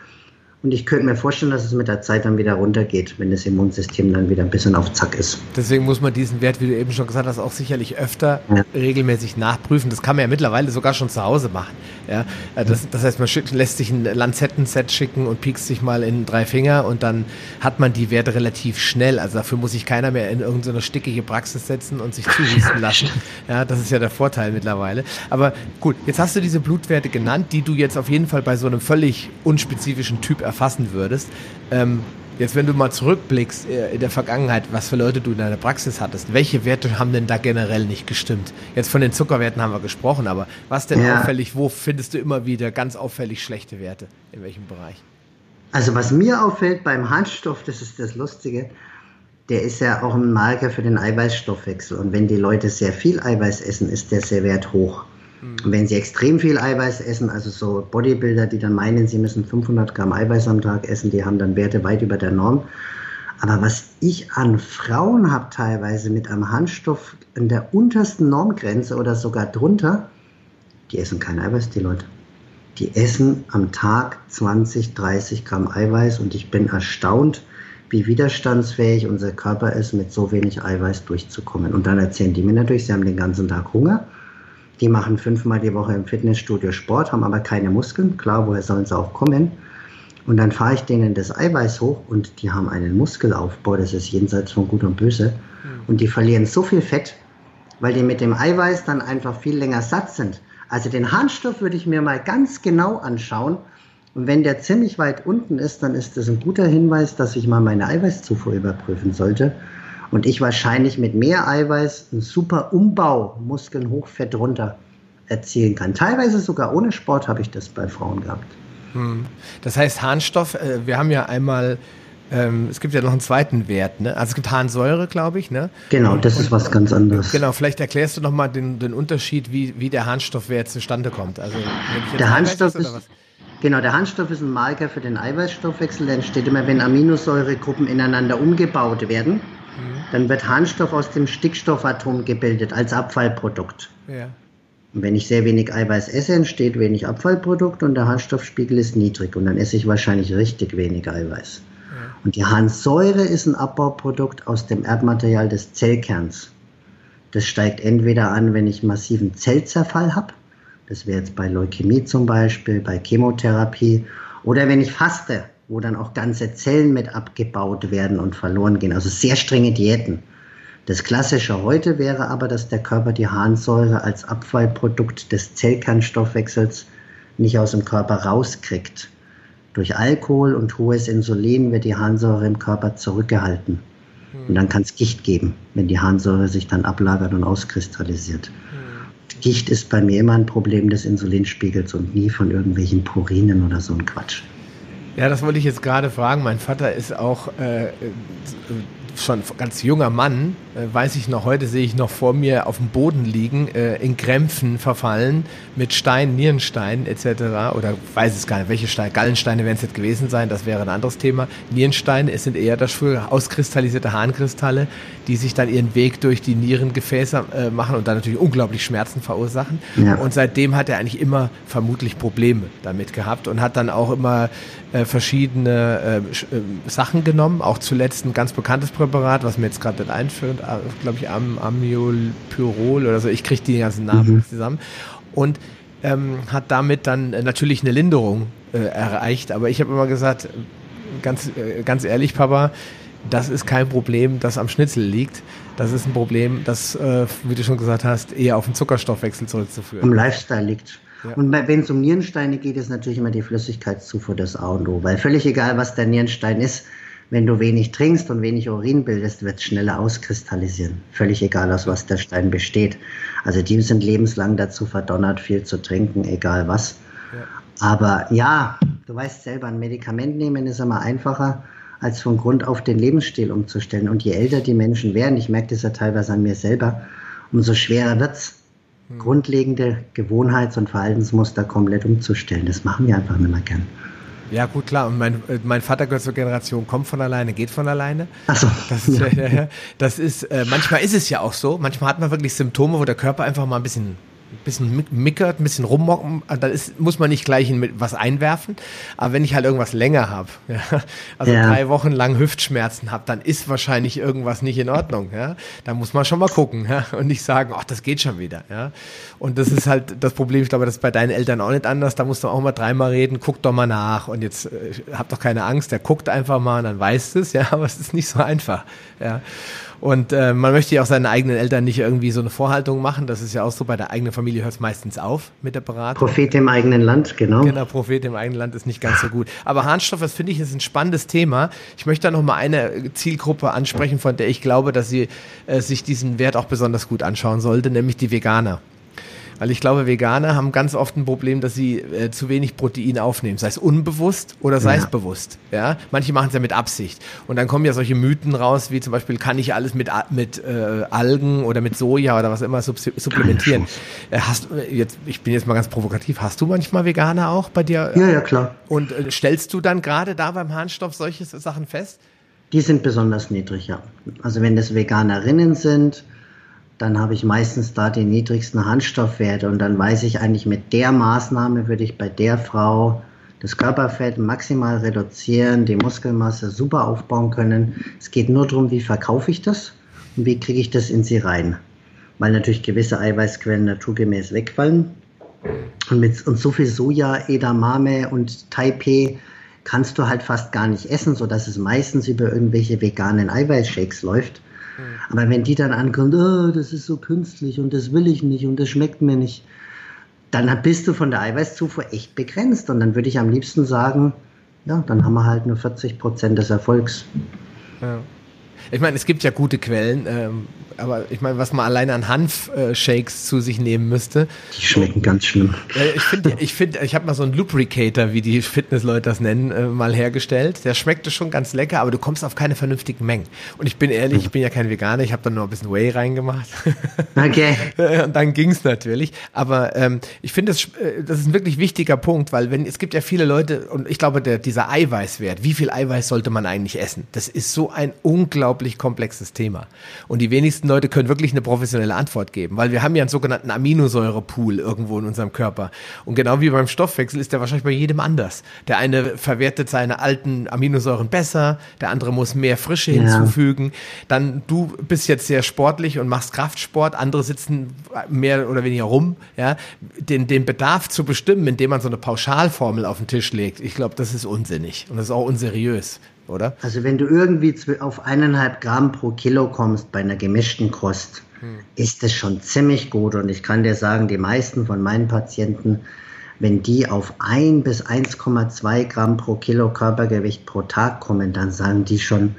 und ich könnte mir vorstellen, dass es mit der Zeit dann wieder runtergeht, wenn das Immunsystem dann wieder ein bisschen auf Zack ist. Deswegen muss man diesen Wert, wie du eben schon gesagt hast, auch sicherlich öfter ja. regelmäßig nachprüfen. Das kann man ja mittlerweile sogar schon zu Hause machen. Ja, äh, das, das heißt, man schickt, lässt sich ein Lanzettenset schicken und piekst sich mal in drei Finger und dann hat man die Werte relativ schnell. Also dafür muss sich keiner mehr in irgendeine stickige Praxis setzen und sich zuhusten lassen. Ja, das ist ja der Vorteil mittlerweile. Aber gut, jetzt hast du diese Blutwerte genannt, die du jetzt auf jeden Fall bei so einem völlig unspezifischen Typ erfassen würdest. Ähm, jetzt, wenn du mal zurückblickst äh, in der Vergangenheit, was für Leute du in deiner Praxis hattest, welche Werte haben denn da generell nicht gestimmt? Jetzt von den Zuckerwerten haben wir gesprochen, aber was denn ja. auffällig, wo findest du immer wieder ganz auffällig schlechte Werte? In welchem Bereich? Also was mir auffällt beim Harnstoff, das ist das Lustige, der ist ja auch ein Marker für den Eiweißstoffwechsel. Und wenn die Leute sehr viel Eiweiß essen, ist der sehr Wert hoch. Und wenn sie extrem viel Eiweiß essen, also so Bodybuilder, die dann meinen, sie müssen 500 Gramm Eiweiß am Tag essen, die haben dann Werte weit über der Norm. Aber was ich an Frauen habe teilweise mit einem Handstoff in der untersten Normgrenze oder sogar drunter, die essen kein Eiweiß, die Leute. Die essen am Tag 20, 30 Gramm Eiweiß und ich bin erstaunt, wie widerstandsfähig unser Körper ist, mit so wenig Eiweiß durchzukommen. Und dann erzählen die mir natürlich, sie haben den ganzen Tag Hunger Die machen fünfmal die Woche im Fitnessstudio Sport, haben aber keine Muskeln. Klar, woher sollen sie auch kommen? Und dann fahre ich denen das Eiweiß hoch und die haben einen Muskelaufbau, das ist jenseits von Gut und Böse. Mhm. Und die verlieren so viel Fett, weil die mit dem Eiweiß dann einfach viel länger satt sind. Also den Harnstoff würde ich mir mal ganz genau anschauen. Und wenn der ziemlich weit unten ist, dann ist das ein guter Hinweis, dass ich mal meine Eiweißzufuhr überprüfen sollte. Und ich wahrscheinlich mit mehr Eiweiß einen super Umbau, Muskeln hoch, Fett runter erzielen kann. Teilweise sogar ohne Sport habe ich das bei Frauen gehabt. Hm. Das heißt, Harnstoff, äh, wir haben ja einmal, ähm, es gibt ja noch einen zweiten Wert, ne? Also es gibt Harnsäure, glaube ich, ne? Genau, das und, ist was ganz anderes. Genau, vielleicht erklärst du nochmal den, den Unterschied, wie, wie der Harnstoffwert zustande kommt. Also, der Harnstoff ist, ist Genau, der Harnstoff ist ein Marker für den Eiweißstoffwechsel. Der entsteht immer, wenn Aminosäuregruppen ineinander umgebaut werden. Mhm. Dann wird Harnstoff aus dem Stickstoffatom gebildet als Abfallprodukt. Ja. Und wenn ich sehr wenig Eiweiß esse, entsteht wenig Abfallprodukt und der Harnstoffspiegel ist niedrig und dann esse ich wahrscheinlich richtig wenig Eiweiß. Ja. Und die Harnsäure ist ein Abbauprodukt aus dem Erbmaterial des Zellkerns. Das steigt entweder an, wenn ich massiven Zellzerfall habe, das wäre jetzt bei Leukämie zum Beispiel, bei Chemotherapie, oder wenn ich faste, wo dann auch ganze Zellen mit abgebaut werden und verloren gehen. Also sehr strenge Diäten. Das Klassische heute wäre aber, dass der Körper die Harnsäure als Abfallprodukt des Zellkernstoffwechsels nicht aus dem Körper rauskriegt. Durch Alkohol und hohes Insulin wird die Harnsäure im Körper zurückgehalten. Und dann kann es Gicht geben, wenn die Harnsäure sich dann ablagert und auskristallisiert. Gicht ist bei mir immer ein Problem des Insulinspiegels und nie von irgendwelchen Purinen oder so ein Quatsch. Ja, das wollte ich jetzt gerade fragen. Mein Vater ist auch äh, schon ganz junger Mann, äh, weiß ich noch, heute sehe ich noch vor mir auf dem Boden liegen, äh, in Krämpfen verfallen, mit Steinen, Nierensteinen etc. Oder weiß es gar nicht, welche Steine, Gallensteine werden es jetzt gewesen sein, das wäre ein anderes Thema. Nierensteine, es sind eher das früher auskristallisierte Harnkristalle, die sich dann ihren Weg durch die Nierengefäße äh, machen und dann natürlich unglaublich Schmerzen verursachen. Ja. Und seitdem hat er eigentlich immer vermutlich Probleme damit gehabt und hat dann auch immer äh, verschiedene äh, äh, Sachen genommen, auch zuletzt ein ganz bekanntes Präparat, was mir jetzt gerade nicht einführt, äh, glaube ich, Am Amiolpyrol oder so, ich kriege die ganzen Namen mhm. zusammen und ähm, hat damit dann natürlich eine Linderung äh, erreicht, aber ich habe immer gesagt, ganz, äh, ganz ehrlich, Papa, das ist kein Problem, das am Schnitzel liegt. Das ist ein Problem, das, äh, wie du schon gesagt hast, eher auf den Zuckerstoffwechsel zurückzuführen. Am Lifestyle liegt. Ja. Und wenn es um Nierensteine geht, ist natürlich immer die Flüssigkeitszufuhr das A und O. Weil völlig egal, was der Nierenstein ist, wenn du wenig trinkst und wenig Urin bildest, wird es schneller auskristallisieren. Völlig egal, aus was der Stein besteht. Also die sind lebenslang dazu verdonnert, viel zu trinken, egal was. Ja. Aber ja, du weißt selber, ein Medikament nehmen ist immer einfacher, als von Grund auf den Lebensstil umzustellen. Und je älter die Menschen werden, ich merke das ja teilweise an mir selber, umso schwerer wird es hm. grundlegende Gewohnheits- und Verhaltensmuster komplett umzustellen. Das machen wir einfach nicht mehr gern. Ja, gut, klar. Und mein, äh, mein Vater gehört zur Generation, kommt von alleine, geht von alleine. Ach so. Das ist, ja. das ist äh, manchmal ist es ja auch so. Manchmal hat man wirklich Symptome, wo der Körper einfach mal ein bisschen ein bisschen mickert, ein bisschen rummocken, dann ist, muss man nicht gleich in was einwerfen. Aber wenn ich halt irgendwas länger habe, ja, also ja. drei Wochen lang Hüftschmerzen habe, dann ist wahrscheinlich irgendwas nicht in Ordnung. Ja. Da muss man schon mal gucken ja, und nicht sagen, ach, das geht schon wieder. Ja. Und das ist halt das Problem, ich glaube, das ist bei deinen Eltern auch nicht anders. Da musst du auch mal dreimal reden, guck doch mal nach und jetzt äh, hab doch keine Angst, der guckt einfach mal und dann weißt es, ja, aber es ist nicht so einfach. Ja. Und äh, man möchte ja auch seinen eigenen Eltern nicht irgendwie so eine Vorhaltung machen. Das ist ja auch so, bei der eigenen Familie hört es meistens auf mit der Beratung. Prophet im eigenen Land, genau. Genau, Prophet im eigenen Land ist nicht ganz so gut. Aber Harnstoff, das finde ich, ist ein spannendes Thema. Ich möchte da noch mal eine Zielgruppe ansprechen, von der ich glaube, dass sie äh, sich diesen Wert auch besonders gut anschauen sollte, nämlich die Veganer. Weil ich glaube, Veganer haben ganz oft ein Problem, dass sie äh, zu wenig Protein aufnehmen, sei es unbewusst oder sei ja. es bewusst. Ja? Manche machen es ja mit Absicht. Und dann kommen ja solche Mythen raus, wie zum Beispiel, kann ich alles mit, mit äh, Algen oder mit Soja oder was immer supplementieren. Äh, hast, äh, jetzt, ich bin jetzt mal ganz provokativ, hast du manchmal Veganer auch bei dir? Ja, ja, klar. Und äh, stellst du dann gerade da beim Harnstoff solche Sachen fest? Die sind besonders niedrig, ja. Also wenn das Veganerinnen sind, dann habe ich meistens da die niedrigsten Handstoffwerte und dann weiß ich eigentlich, mit der Maßnahme würde ich bei der Frau das Körperfett maximal reduzieren, die Muskelmasse super aufbauen können. Es geht nur darum, wie verkaufe ich das und wie kriege ich das in sie rein. weil natürlich gewisse Eiweißquellen naturgemäß wegfallen. Und mit und so viel Soja, Edamame und Taipei kannst du halt fast gar nicht essen, sodass es meistens über irgendwelche veganen Eiweißshakes läuft. Mhm. Aber wenn die dann ankommen, oh, das ist so künstlich und das will ich nicht und das schmeckt mir nicht, dann bist du von der Eiweißzufuhr echt begrenzt. Und dann würde ich am liebsten sagen, ja, dann haben wir halt nur 40 Prozent des Erfolgs. Ja. Ich meine, es gibt ja gute Quellen, ähm, aber ich meine, was man alleine an Hanf-Shakes zu sich nehmen müsste. Die schmecken ganz schlimm. ich finde, ich, find, ich habe mal so einen Lubricator, wie die Fitnessleute das nennen, äh, mal hergestellt. Der schmeckte schon ganz lecker, aber du kommst auf keine vernünftigen Mengen. Und ich bin ehrlich, ich bin ja kein Veganer, ich habe da nur ein bisschen Whey reingemacht. Okay. Und dann ging's natürlich. Aber ähm, ich finde, das, äh, das ist ein wirklich wichtiger Punkt, weil wenn es gibt ja viele Leute, und ich glaube, der, dieser Eiweißwert, wie viel Eiweiß sollte man eigentlich essen? Das ist so ein unglaublich komplexes Thema. Und die wenigsten meisten Leute können wirklich eine professionelle Antwort geben, weil wir haben ja einen sogenannten Aminosäurepool irgendwo in unserem Körper. Und genau wie beim Stoffwechsel ist der wahrscheinlich bei jedem anders. Der eine verwertet seine alten Aminosäuren besser, der andere muss mehr Frische ja. hinzufügen. Dann du bist jetzt sehr sportlich und machst Kraftsport, andere sitzen mehr oder weniger rum, ja, den, den Bedarf zu bestimmen, indem man so eine Pauschalformel auf den Tisch legt. Ich glaube, das ist unsinnig und das ist auch unseriös oder? Also wenn du irgendwie auf eineinhalb Gramm pro Kilo kommst bei einer gemischten Kost, hm. ist das schon ziemlich gut. Und ich kann dir sagen, die meisten von meinen Patienten, wenn die auf 1 bis 1,2 Gramm pro Kilo Körpergewicht pro Tag kommen, dann sagen die schon,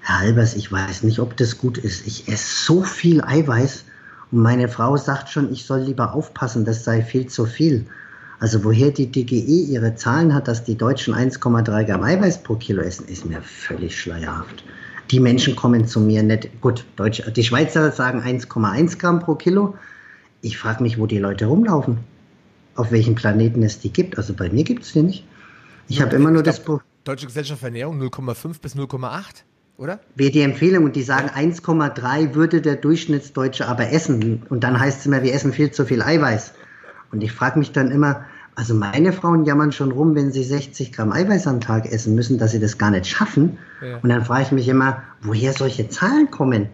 Herr Albers, ich weiß nicht, ob das gut ist. Ich esse so viel Eiweiß und meine Frau sagt schon, ich soll lieber aufpassen, das sei viel zu viel. Also woher die DGE ihre Zahlen hat, dass die Deutschen 1,3 Gramm Eiweiß pro Kilo essen, ist mir völlig schleierhaft. Die Menschen kommen zu mir nicht, gut, Deutsch, die Schweizer sagen 1,1 Gramm pro Kilo. Ich frage mich, wo die Leute rumlaufen, auf welchen Planeten es die gibt. Also bei mir gibt es die nicht. Ich habe immer nur das... Deutsche Gesellschaft für Ernährung 0,5 bis 0,8 oder? Wäre die Empfehlung und die sagen 1,3 würde der Durchschnittsdeutsche aber essen. Und dann heißt es immer, wir essen viel zu viel Eiweiß. Und ich frage mich dann immer, also meine Frauen jammern schon rum, wenn sie 60 Gramm Eiweiß am Tag essen müssen, dass sie das gar nicht schaffen. Ja. Und dann frage ich mich immer, woher solche Zahlen kommen.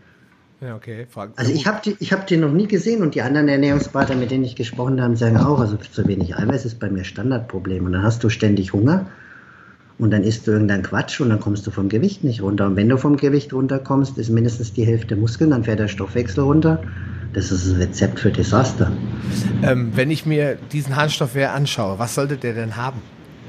Ja, okay. Frag also ich habe die, hab die noch nie gesehen und die anderen Ernährungsberater, mit denen ich gesprochen habe, sagen auch, also zu wenig Eiweiß ist bei mir Standardproblem. Und dann hast du ständig Hunger und dann isst du irgendeinen Quatsch und dann kommst du vom Gewicht nicht runter. Und wenn du vom Gewicht runterkommst, ist mindestens die Hälfte Muskeln, dann fährt der Stoffwechsel runter das ist ein Rezept für Desaster. Ähm, wenn ich mir diesen Harnstoffwert anschaue, was sollte der denn haben?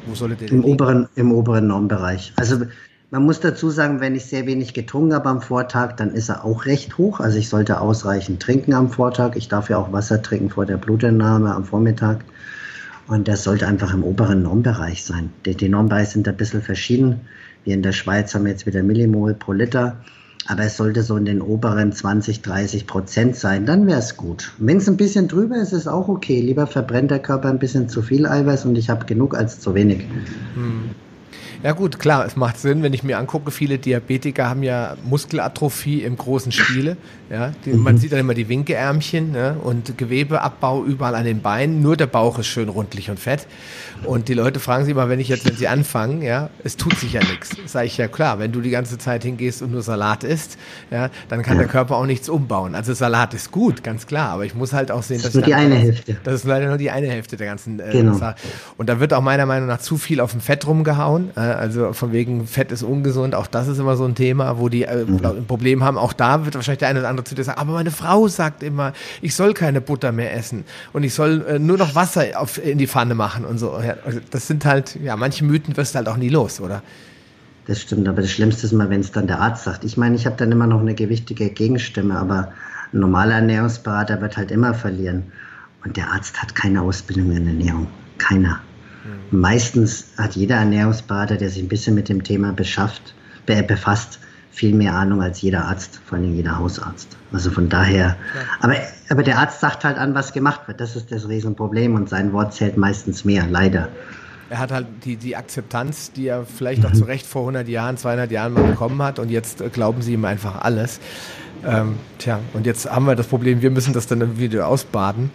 Wo sollte der Im, oberen, Im oberen Normbereich. Also man muss dazu sagen, wenn ich sehr wenig getrunken habe am Vortag, dann ist er auch recht hoch. Also ich sollte ausreichend trinken am Vortag. Ich darf ja auch Wasser trinken vor der Blutentnahme am Vormittag. Und das sollte einfach im oberen Normbereich sein. Die, die Normbereiche sind ein bisschen verschieden. Wir in der Schweiz haben jetzt wieder Millimol pro Liter aber es sollte so in den oberen 20, 30 Prozent sein, dann wäre es gut. Wenn es ein bisschen drüber ist, ist auch okay. Lieber verbrennt der Körper ein bisschen zu viel Eiweiß und ich habe genug als zu wenig. Hm. Ja gut, klar, es macht Sinn, wenn ich mir angucke, viele Diabetiker haben ja Muskelatrophie im großen Stile. Ja, die, mhm. Man sieht dann immer die Winkeärmchen ne, und Gewebeabbau überall an den Beinen. Nur der Bauch ist schön rundlich und fett. Und die Leute fragen sich immer, wenn ich jetzt, wenn sie anfangen, ja, es tut sich ja nichts. Sage ich ja klar, wenn du die ganze Zeit hingehst und nur Salat isst, ja, dann kann der Körper auch nichts umbauen. Also Salat ist gut, ganz klar, aber ich muss halt auch sehen, das dass nur die eine Hälfte. Das ist leider nur die eine Hälfte der ganzen äh, genau. Sache. Und da wird auch meiner Meinung nach zu viel auf dem Fett rumgehauen. Äh, also von wegen Fett ist ungesund, auch das ist immer so ein Thema, wo die äh, mhm. ein Problem haben. Auch da wird wahrscheinlich der eine oder andere zu dir sagen, aber meine Frau sagt immer, ich soll keine Butter mehr essen und ich soll äh, nur noch Wasser auf, in die Pfanne machen und so. Also das sind halt, ja, manche Mythen wirst du halt auch nie los, oder? Das stimmt, aber das Schlimmste ist mal, wenn es dann der Arzt sagt. Ich meine, ich habe dann immer noch eine gewichtige Gegenstimme, aber ein normaler Ernährungsberater wird halt immer verlieren. Und der Arzt hat keine Ausbildung in Ernährung. Keiner. Meistens hat jeder Ernährungsberater, der sich ein bisschen mit dem Thema beschafft, befasst, viel mehr Ahnung als jeder Arzt, vor allem jeder Hausarzt. Also von daher, ja. aber, aber der Arzt sagt halt an, was gemacht wird. Das ist das Riesenproblem und sein Wort zählt meistens mehr, leider. Er hat halt die, die Akzeptanz, die er vielleicht auch mhm. zu Recht vor 100 Jahren, 200 Jahren mal bekommen hat und jetzt glauben sie ihm einfach alles. Ähm, tja, und jetzt haben wir das Problem, wir müssen das dann wieder ausbaden.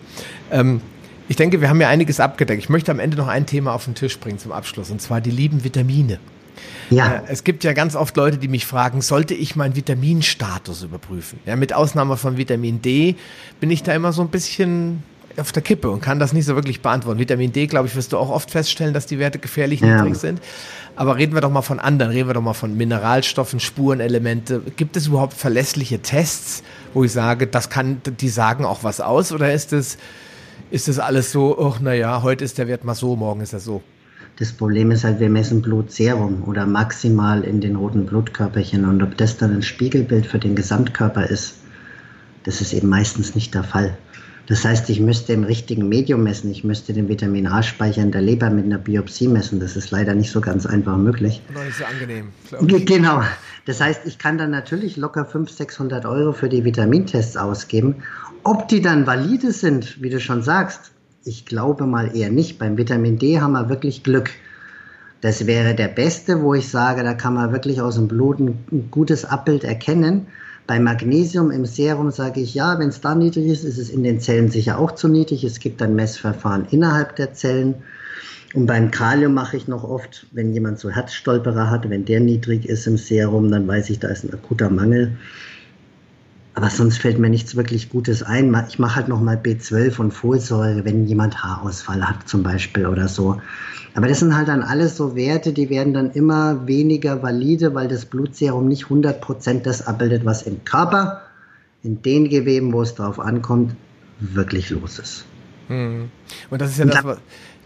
Ähm, ich denke, wir haben ja einiges abgedeckt. Ich möchte am Ende noch ein Thema auf den Tisch bringen zum Abschluss, und zwar die lieben Vitamine. Ja. Äh, es gibt ja ganz oft Leute, die mich fragen, sollte ich meinen Vitaminstatus überprüfen? Ja, mit Ausnahme von Vitamin D bin ich da immer so ein bisschen auf der Kippe und kann das nicht so wirklich beantworten. Vitamin D, glaube ich, wirst du auch oft feststellen, dass die Werte gefährlich ja. niedrig sind. Aber reden wir doch mal von anderen, reden wir doch mal von Mineralstoffen, Spurenelemente. Gibt es überhaupt verlässliche Tests, wo ich sage, das kann, die sagen auch was aus oder ist es, ist es alles so, ach, naja, heute ist der Wert mal so, morgen ist er so? Das Problem ist halt, wir messen Blutserum oder maximal in den roten Blutkörperchen. Und ob das dann ein Spiegelbild für den Gesamtkörper ist, das ist eben meistens nicht der Fall. Das heißt, ich müsste im richtigen Medium messen. Ich müsste den Vitamin A-Speicher in der Leber mit einer Biopsie messen. Das ist leider nicht so ganz einfach möglich. Noch nicht so angenehm. Genau. Das heißt, ich kann dann natürlich locker 500, 600 Euro für die Vitamintests ausgeben. Ob die dann valide sind, wie du schon sagst, ich glaube mal eher nicht. Beim Vitamin D haben wir wirklich Glück. Das wäre der beste, wo ich sage, da kann man wirklich aus dem Blut ein gutes Abbild erkennen. Bei Magnesium im Serum sage ich ja, wenn es da niedrig ist, ist es in den Zellen sicher auch zu niedrig. Es gibt dann Messverfahren innerhalb der Zellen. Und beim Kalium mache ich noch oft, wenn jemand so Herzstolperer hat, wenn der niedrig ist im Serum, dann weiß ich, da ist ein akuter Mangel. Aber sonst fällt mir nichts wirklich Gutes ein. Ich mache halt nochmal B12 und Folsäure, wenn jemand Haarausfall hat zum Beispiel oder so. Aber das sind halt dann alles so Werte, die werden dann immer weniger valide, weil das Blutserum nicht 100% das abbildet, was im Körper, in den Geweben, wo es drauf ankommt, wirklich los ist. Hm. Und das ist ja das, was,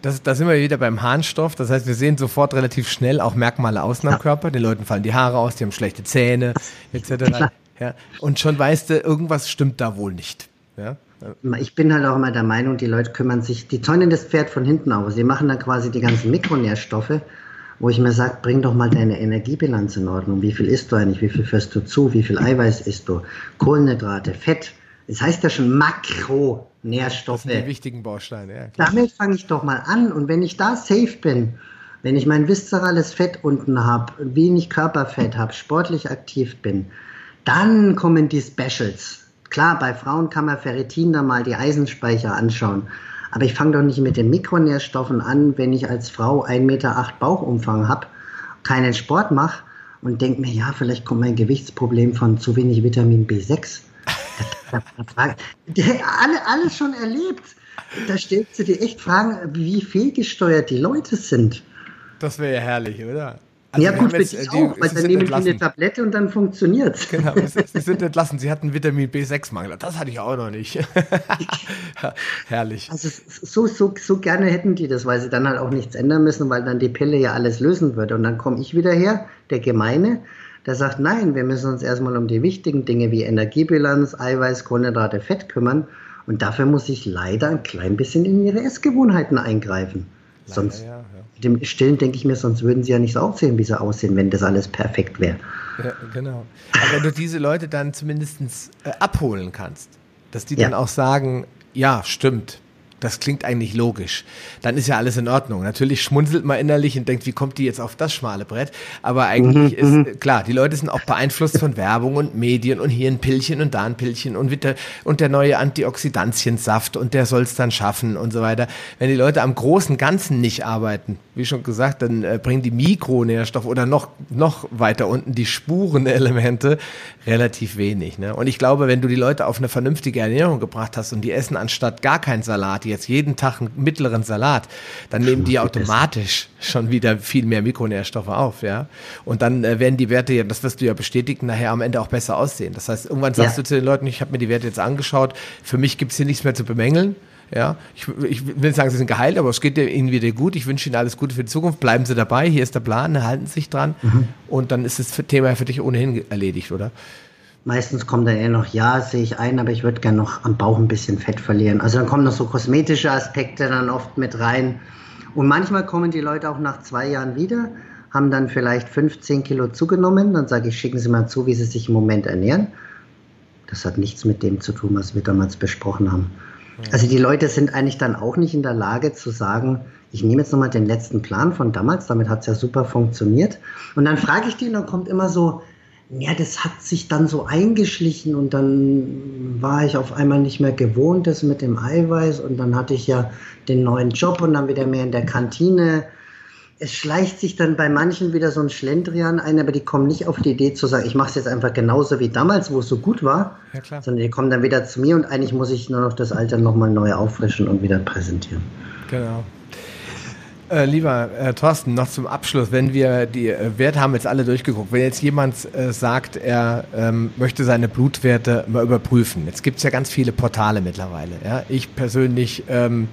das, da sind wir wieder beim Harnstoff. Das heißt, wir sehen sofort relativ schnell auch Merkmale außen am Körper. Den Leuten fallen die Haare aus, die haben schlechte Zähne, etc. Ja, und schon weißt du, irgendwas stimmt da wohl nicht. Ja. Ich bin halt auch immer der Meinung, die Leute kümmern sich, die zäunen das Pferd von hinten auf. Sie machen dann quasi die ganzen Mikronährstoffe, wo ich mir sage, bring doch mal deine Energiebilanz in Ordnung. Wie viel isst du eigentlich? Wie viel führst du zu? Wie viel Eiweiß isst du? Kohlenhydrate, Fett. Es das heißt ja schon Makronährstoffe. Das sind die wichtigen Bausteine, ja. Klar. Damit fange ich doch mal an. Und wenn ich da safe bin, wenn ich mein viszerales Fett unten habe, wenig Körperfett habe, sportlich aktiv bin, dann kommen die Specials. Klar, bei Frauen kann man Ferritin da mal die Eisenspeicher anschauen. Aber ich fange doch nicht mit den Mikronährstoffen an, wenn ich als Frau 1,8 Meter Bauchumfang habe, keinen Sport mache und denke mir, ja, vielleicht kommt mein Gewichtsproblem von zu wenig Vitamin B6. alle, alles schon erlebt. Da stellst du dir echt Fragen, wie fehlgesteuert die Leute sind. Das wäre ja herrlich, oder? Also ja, gut, jetzt, ich auch, weil dann nehmen die eine Tablette und dann funktioniert es. Genau, sie sind entlassen. Sie hatten Vitamin B6-Mangel. Das hatte ich auch noch nicht. Herrlich. Also so, so, so gerne hätten die das, weil sie dann halt auch nichts ändern müssen, weil dann die Pille ja alles lösen würde. Und dann komme ich wieder her, der Gemeine, der sagt, nein, wir müssen uns erstmal um die wichtigen Dinge wie Energiebilanz, Eiweiß, Kohlenhydrate, Fett kümmern. Und dafür muss ich leider ein klein bisschen in ihre Essgewohnheiten eingreifen. Leider, Sonst ja dem Stillen denke ich mir, sonst würden sie ja nicht so aussehen, wie sie aussehen, wenn das alles perfekt wäre. Ja, genau. Aber wenn du diese Leute dann zumindest äh, abholen kannst, dass die ja. dann auch sagen, ja, stimmt, das klingt eigentlich logisch. Dann ist ja alles in Ordnung. Natürlich schmunzelt man innerlich und denkt, wie kommt die jetzt auf das schmale Brett? Aber eigentlich mhm, ist, mhm. klar, die Leute sind auch beeinflusst von Werbung und Medien und hier ein Pillchen und da ein Pillchen und, der, und der neue Antioxidantiensaft und der soll es dann schaffen und so weiter. Wenn die Leute am großen Ganzen nicht arbeiten, wie schon gesagt, dann äh, bringen die Mikronährstoffe oder noch, noch weiter unten die Spurenelemente relativ wenig. Ne? Und ich glaube, wenn du die Leute auf eine vernünftige Ernährung gebracht hast und die essen anstatt gar kein Salat, jetzt jeden Tag einen mittleren Salat, dann nehmen die automatisch schon wieder viel mehr Mikronährstoffe auf, ja. Und dann äh, werden die Werte ja, das wirst du ja bestätigen, nachher am Ende auch besser aussehen. Das heißt, irgendwann sagst ja. du zu den Leuten, ich habe mir die Werte jetzt angeschaut, für mich gibt es hier nichts mehr zu bemängeln. Ja, ich, ich will nicht sagen, sie sind geheilt, aber es geht ihnen wieder gut. Ich wünsche ihnen alles Gute für die Zukunft. Bleiben sie dabei. Hier ist der Plan, halten Sie sich dran. Mhm. Und dann ist das Thema für dich ohnehin erledigt, oder? Meistens kommt dann eher noch, ja, sehe ich ein, aber ich würde gerne noch am Bauch ein bisschen Fett verlieren. Also dann kommen noch so kosmetische Aspekte dann oft mit rein. Und manchmal kommen die Leute auch nach zwei Jahren wieder, haben dann vielleicht 15 Kilo zugenommen. Dann sage ich, schicken Sie mal zu, wie Sie sich im Moment ernähren. Das hat nichts mit dem zu tun, was wir damals besprochen haben. Also die Leute sind eigentlich dann auch nicht in der Lage zu sagen, ich nehme jetzt nochmal den letzten Plan von damals, damit hat es ja super funktioniert. Und dann frage ich die und dann kommt immer so, ja, das hat sich dann so eingeschlichen und dann war ich auf einmal nicht mehr gewohnt, das mit dem Eiweiß und dann hatte ich ja den neuen Job und dann wieder mehr in der Kantine. es schleicht sich dann bei manchen wieder so ein Schlendrian ein, aber die kommen nicht auf die Idee zu sagen, ich mache es jetzt einfach genauso wie damals, wo es so gut war, ja, sondern die kommen dann wieder zu mir und eigentlich muss ich nur noch das Alter nochmal neu auffrischen und wieder präsentieren. Genau. Äh, lieber äh, Thorsten, noch zum Abschluss, wenn wir die äh, Werte haben jetzt alle durchgeguckt, wenn jetzt jemand äh, sagt, er ähm, möchte seine Blutwerte mal überprüfen, jetzt gibt es ja ganz viele Portale mittlerweile. Ja? Ich persönlich ähm,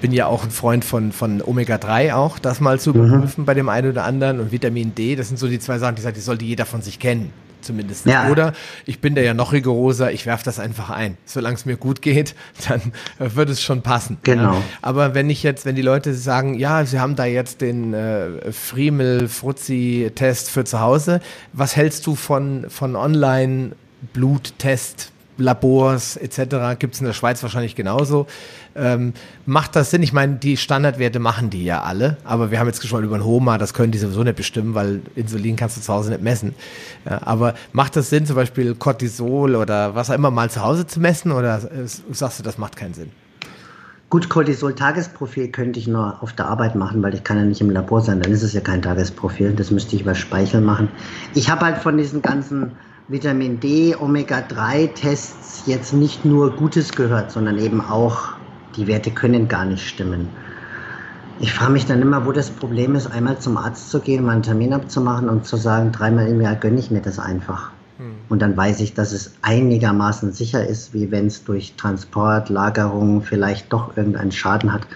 bin ja auch ein Freund von, von Omega-3 auch, das mal zu mhm. überprüfen mhm. bei dem einen oder anderen und Vitamin D, das sind so die zwei Sachen, die, die sollte jeder von sich kennen zumindest. Ja. Oder ich bin da ja noch rigoroser, ich werfe das einfach ein. Solange es mir gut geht, dann wird es schon passen. Genau. Ja. Aber wenn ich jetzt, wenn die Leute sagen, ja, sie haben da jetzt den äh, Friemel-Fruzzi-Test für zu Hause, was hältst du von, von Online-Bluttest? Labors etc. gibt es in der Schweiz wahrscheinlich genauso. Ähm, macht das Sinn? Ich meine, die Standardwerte machen die ja alle, aber wir haben jetzt gesprochen über ein Homa, das können die sowieso nicht bestimmen, weil Insulin kannst du zu Hause nicht messen. Ja, aber macht das Sinn, zum Beispiel Cortisol oder was auch immer mal zu Hause zu messen oder sagst du, das macht keinen Sinn? Gut, Cortisol-Tagesprofil könnte ich nur auf der Arbeit machen, weil ich kann ja nicht im Labor sein, dann ist es ja kein Tagesprofil, das müsste ich über Speichel machen. Ich habe halt von diesen ganzen Vitamin D, Omega-3-Tests jetzt nicht nur Gutes gehört, sondern eben auch, die Werte können gar nicht stimmen. Ich frage mich dann immer, wo das Problem ist, einmal zum Arzt zu gehen, mal einen Termin abzumachen und zu sagen, dreimal im Jahr gönne ich mir das einfach. Hm. Und dann weiß ich, dass es einigermaßen sicher ist, wie wenn es durch Transport, Lagerung vielleicht doch irgendeinen Schaden hat.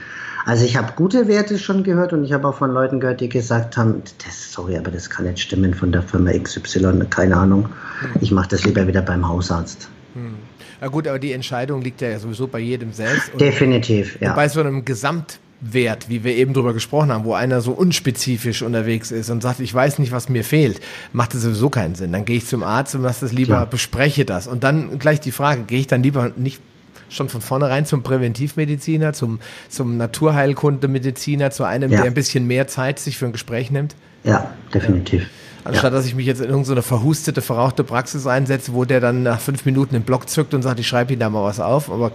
Also ich habe gute Werte schon gehört und ich habe auch von Leuten gehört, die gesagt haben, das, sorry, aber das kann nicht stimmen von der Firma XY, keine Ahnung. Hm. Ich mache das lieber wieder beim Hausarzt. Hm. Na gut, aber die Entscheidung liegt ja sowieso bei jedem selbst. Und Definitiv, ja. Bei so einem Gesamtwert, wie wir eben drüber gesprochen haben, wo einer so unspezifisch unterwegs ist und sagt, ich weiß nicht, was mir fehlt, macht das sowieso keinen Sinn. Dann gehe ich zum Arzt und lasse das lieber, Klar. bespreche das. Und dann gleich die Frage, gehe ich dann lieber nicht schon von vornherein zum Präventivmediziner, zum, zum Naturheilkundemediziner, zu einem, ja. der ein bisschen mehr Zeit sich für ein Gespräch nimmt? Ja, definitiv. Ja. Anstatt dass ich mich jetzt in irgendeine verhustete, verrauchte Praxis einsetze, wo der dann nach fünf Minuten den Block zückt und sagt, ich schreibe Ihnen da mal was auf. Aber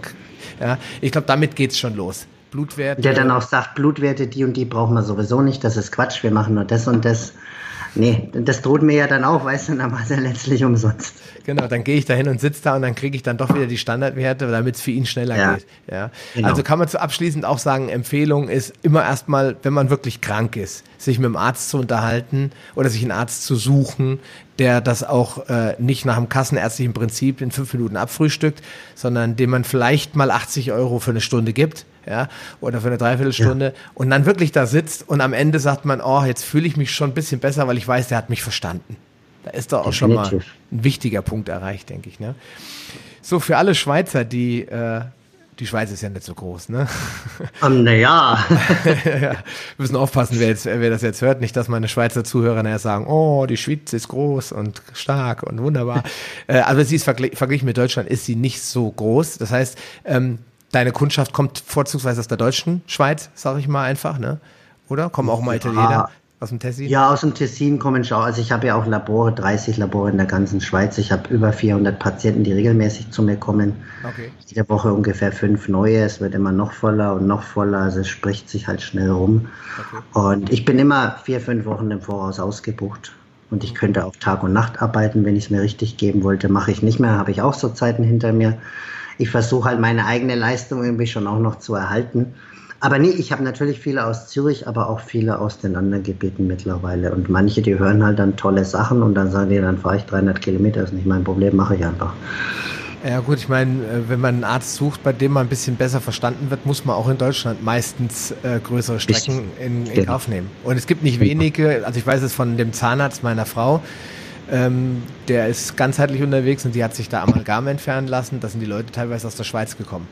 ja, ich glaube, damit geht es schon los. Blutwerte. Der dann auch sagt, Blutwerte, die und die brauchen wir sowieso nicht, das ist Quatsch, wir machen nur das und das. Nee, das droht mir ja dann auch, weißt du, dann war es ja letztlich umsonst. Genau, dann gehe ich da hin und sitze da und dann kriege ich dann doch wieder die Standardwerte, damit es für ihn schneller ja. geht. Ja. Genau. Also kann man zu abschließend auch sagen, Empfehlung ist immer erstmal, wenn man wirklich krank ist, sich mit dem Arzt zu unterhalten oder sich einen Arzt zu suchen, der das auch äh, nicht nach dem kassenärztlichen Prinzip in fünf Minuten abfrühstückt, sondern dem man vielleicht mal 80 Euro für eine Stunde gibt ja, oder für eine Dreiviertelstunde ja. und dann wirklich da sitzt und am Ende sagt man, oh, jetzt fühle ich mich schon ein bisschen besser, weil ich weiß, der hat mich verstanden. Da ist doch auch schon mal ein wichtiger Punkt erreicht, denke ich. Ne? So, für alle Schweizer, die, äh, die Schweiz ist ja nicht so groß, ne? Um, ähm, naja. ja, wir müssen aufpassen, wer, jetzt, wer das jetzt hört, nicht, dass meine Schweizer Zuhörer nachher sagen, oh, die Schweiz ist groß und stark und wunderbar. äh, aber sie ist vergl verglichen mit Deutschland, ist sie nicht so groß. Das heißt, ähm, deine Kundschaft kommt vorzugsweise aus der deutschen Schweiz, sage ich mal einfach, ne? Oder? Kommen auch mal Italiener aus dem Tessin? Ja, aus dem Tessin kommen schon. Also ich habe ja auch Labore, 30 Labore in der ganzen Schweiz. Ich habe über 400 Patienten, die regelmäßig zu mir kommen. Okay. Jede Woche ungefähr fünf neue. Es wird immer noch voller und noch voller. Also es spricht sich halt schnell rum. Okay. Und ich bin immer vier, fünf Wochen im Voraus ausgebucht. Und ich könnte auch Tag und Nacht arbeiten, wenn ich es mir richtig geben wollte. Mache ich nicht mehr, habe ich auch so Zeiten hinter mir ich versuche halt meine eigene Leistung irgendwie schon auch noch zu erhalten. Aber nee, ich habe natürlich viele aus Zürich, aber auch viele aus den anderen Gebieten mittlerweile. Und manche, die hören halt dann tolle Sachen und dann sagen die, dann fahre ich 300 Kilometer, ist nicht mein Problem, mache ich einfach. Ja gut, ich meine, äh, wenn man einen Arzt sucht, bei dem man ein bisschen besser verstanden wird, muss man auch in Deutschland meistens äh, größere Strecken in, in Kauf nehmen. Und es gibt nicht wenige, also ich weiß es von dem Zahnarzt meiner Frau, ähm, der ist ganzheitlich unterwegs und die hat sich da Amalgam entfernen lassen. Da sind die Leute teilweise aus der Schweiz gekommen.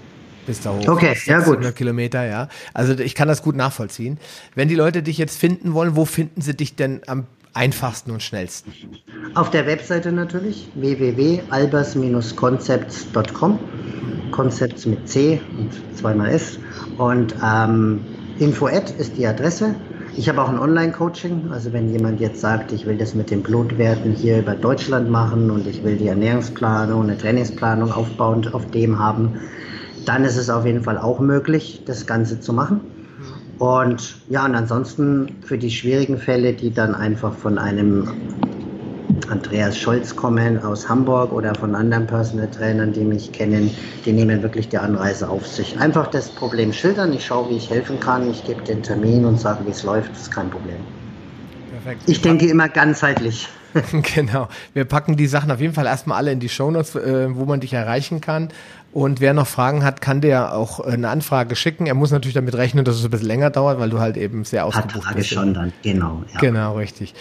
Bis da hoch. Okay, ja gut. Kilometer, ja. Also ich kann das gut nachvollziehen. Wenn die Leute dich jetzt finden wollen, wo finden sie dich denn am einfachsten und schnellsten? Auf der Webseite natürlich, www.albers-concepts.com. Concepts mit C und zweimal S. Und ähm, Info-Ad ist die Adresse. Ich habe auch ein Online-Coaching. Also wenn jemand jetzt sagt, ich will das mit den Blutwerten hier über Deutschland machen und ich will die Ernährungsplanung, eine Trainingsplanung aufbauend auf dem haben, dann ist es auf jeden Fall auch möglich, das Ganze zu machen. Und ja, und ansonsten für die schwierigen Fälle, die dann einfach von einem Andreas Scholz kommen aus Hamburg oder von anderen Personal Trainern, die mich kennen, die nehmen wirklich die Anreise auf sich. Einfach das Problem schildern, ich schaue, wie ich helfen kann, ich gebe den Termin und sage, wie es läuft, das ist kein Problem. Perfekt. Ich denke immer ganzheitlich. genau. Wir packen die Sachen auf jeden Fall erstmal alle in die Shownotes, äh, wo man dich erreichen kann. Und wer noch Fragen hat, kann der auch eine Anfrage schicken. Er muss natürlich damit rechnen, dass es ein bisschen länger dauert, weil du halt eben sehr ausgebucht bist. schon dann, genau. Ja. Genau, richtig.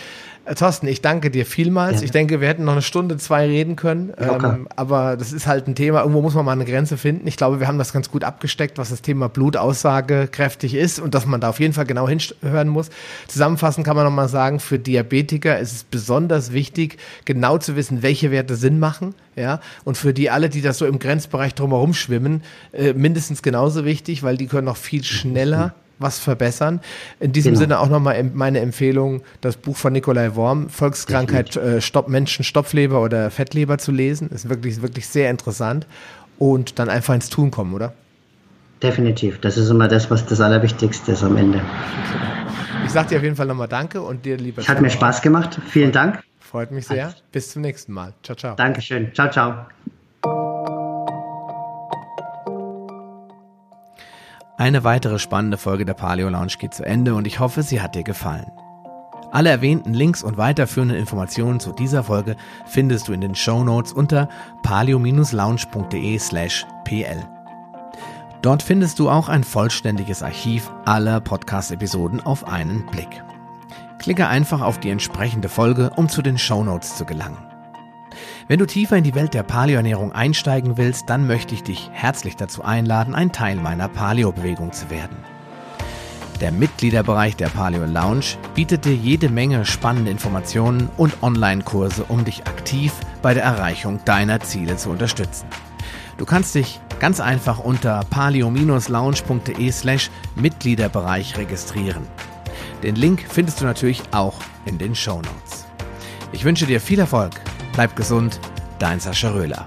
Äh, Thorsten, ich danke dir vielmals. Ja. Ich denke, wir hätten noch eine Stunde, zwei reden können. Ähm, aber das ist halt ein Thema, irgendwo muss man mal eine Grenze finden. Ich glaube, wir haben das ganz gut abgesteckt, was das Thema Blut aussagekräftig ist und dass man da auf jeden Fall genau hinhören muss. Zusammenfassend kann man nochmal sagen, für Diabetiker ist es besonders wichtig, genau zu wissen, welche Werte Sinn machen. Ja, und für die alle, die das so im Grenzbereich drumherum schwimmen, äh, mindestens genauso wichtig, weil die können noch viel schneller was verbessern. In diesem genau. Sinne auch nochmal meine Empfehlung, das Buch von Nikolai Worm, Volkskrankheit äh, Stopp, Menschen, Stopfleber oder Fettleber zu lesen. Ist wirklich, wirklich sehr interessant. Und dann einfach ins Tun kommen, oder? Definitiv. Das ist immer das, was das Allerwichtigste ist am Ende. Ich sage dir auf jeden Fall nochmal Danke und dir, lieber. Hat mir Spaß gemacht. Vielen Dank. Freut mich sehr. Bis zum nächsten Mal. Ciao, ciao. Dankeschön. Ciao, ciao. Eine weitere spannende Folge der Paleo Lounge geht zu Ende und ich hoffe, sie hat dir gefallen. Alle erwähnten Links und weiterführenden Informationen zu dieser Folge findest du in den Show Notes unter paleo-lounge.de slash pl. Dort findest du auch ein vollständiges Archiv aller Podcast-Episoden auf einen Blick. Klicke einfach auf die entsprechende Folge, um zu den Show Notes zu gelangen. Wenn du tiefer in die Welt der Paleoernährung einsteigen willst, dann möchte ich dich herzlich dazu einladen, ein Teil meiner Paleo-Bewegung zu werden. Der Mitgliederbereich der Paleo Lounge bietet dir jede Menge spannende Informationen und Online-Kurse, um dich aktiv bei der Erreichung deiner Ziele zu unterstützen. Du kannst dich ganz einfach unter paleo-lounge.de slash Mitgliederbereich registrieren. Den Link findest du natürlich auch in den Show Notes. Ich wünsche dir viel Erfolg Bleib gesund, dein Sascha Röhler.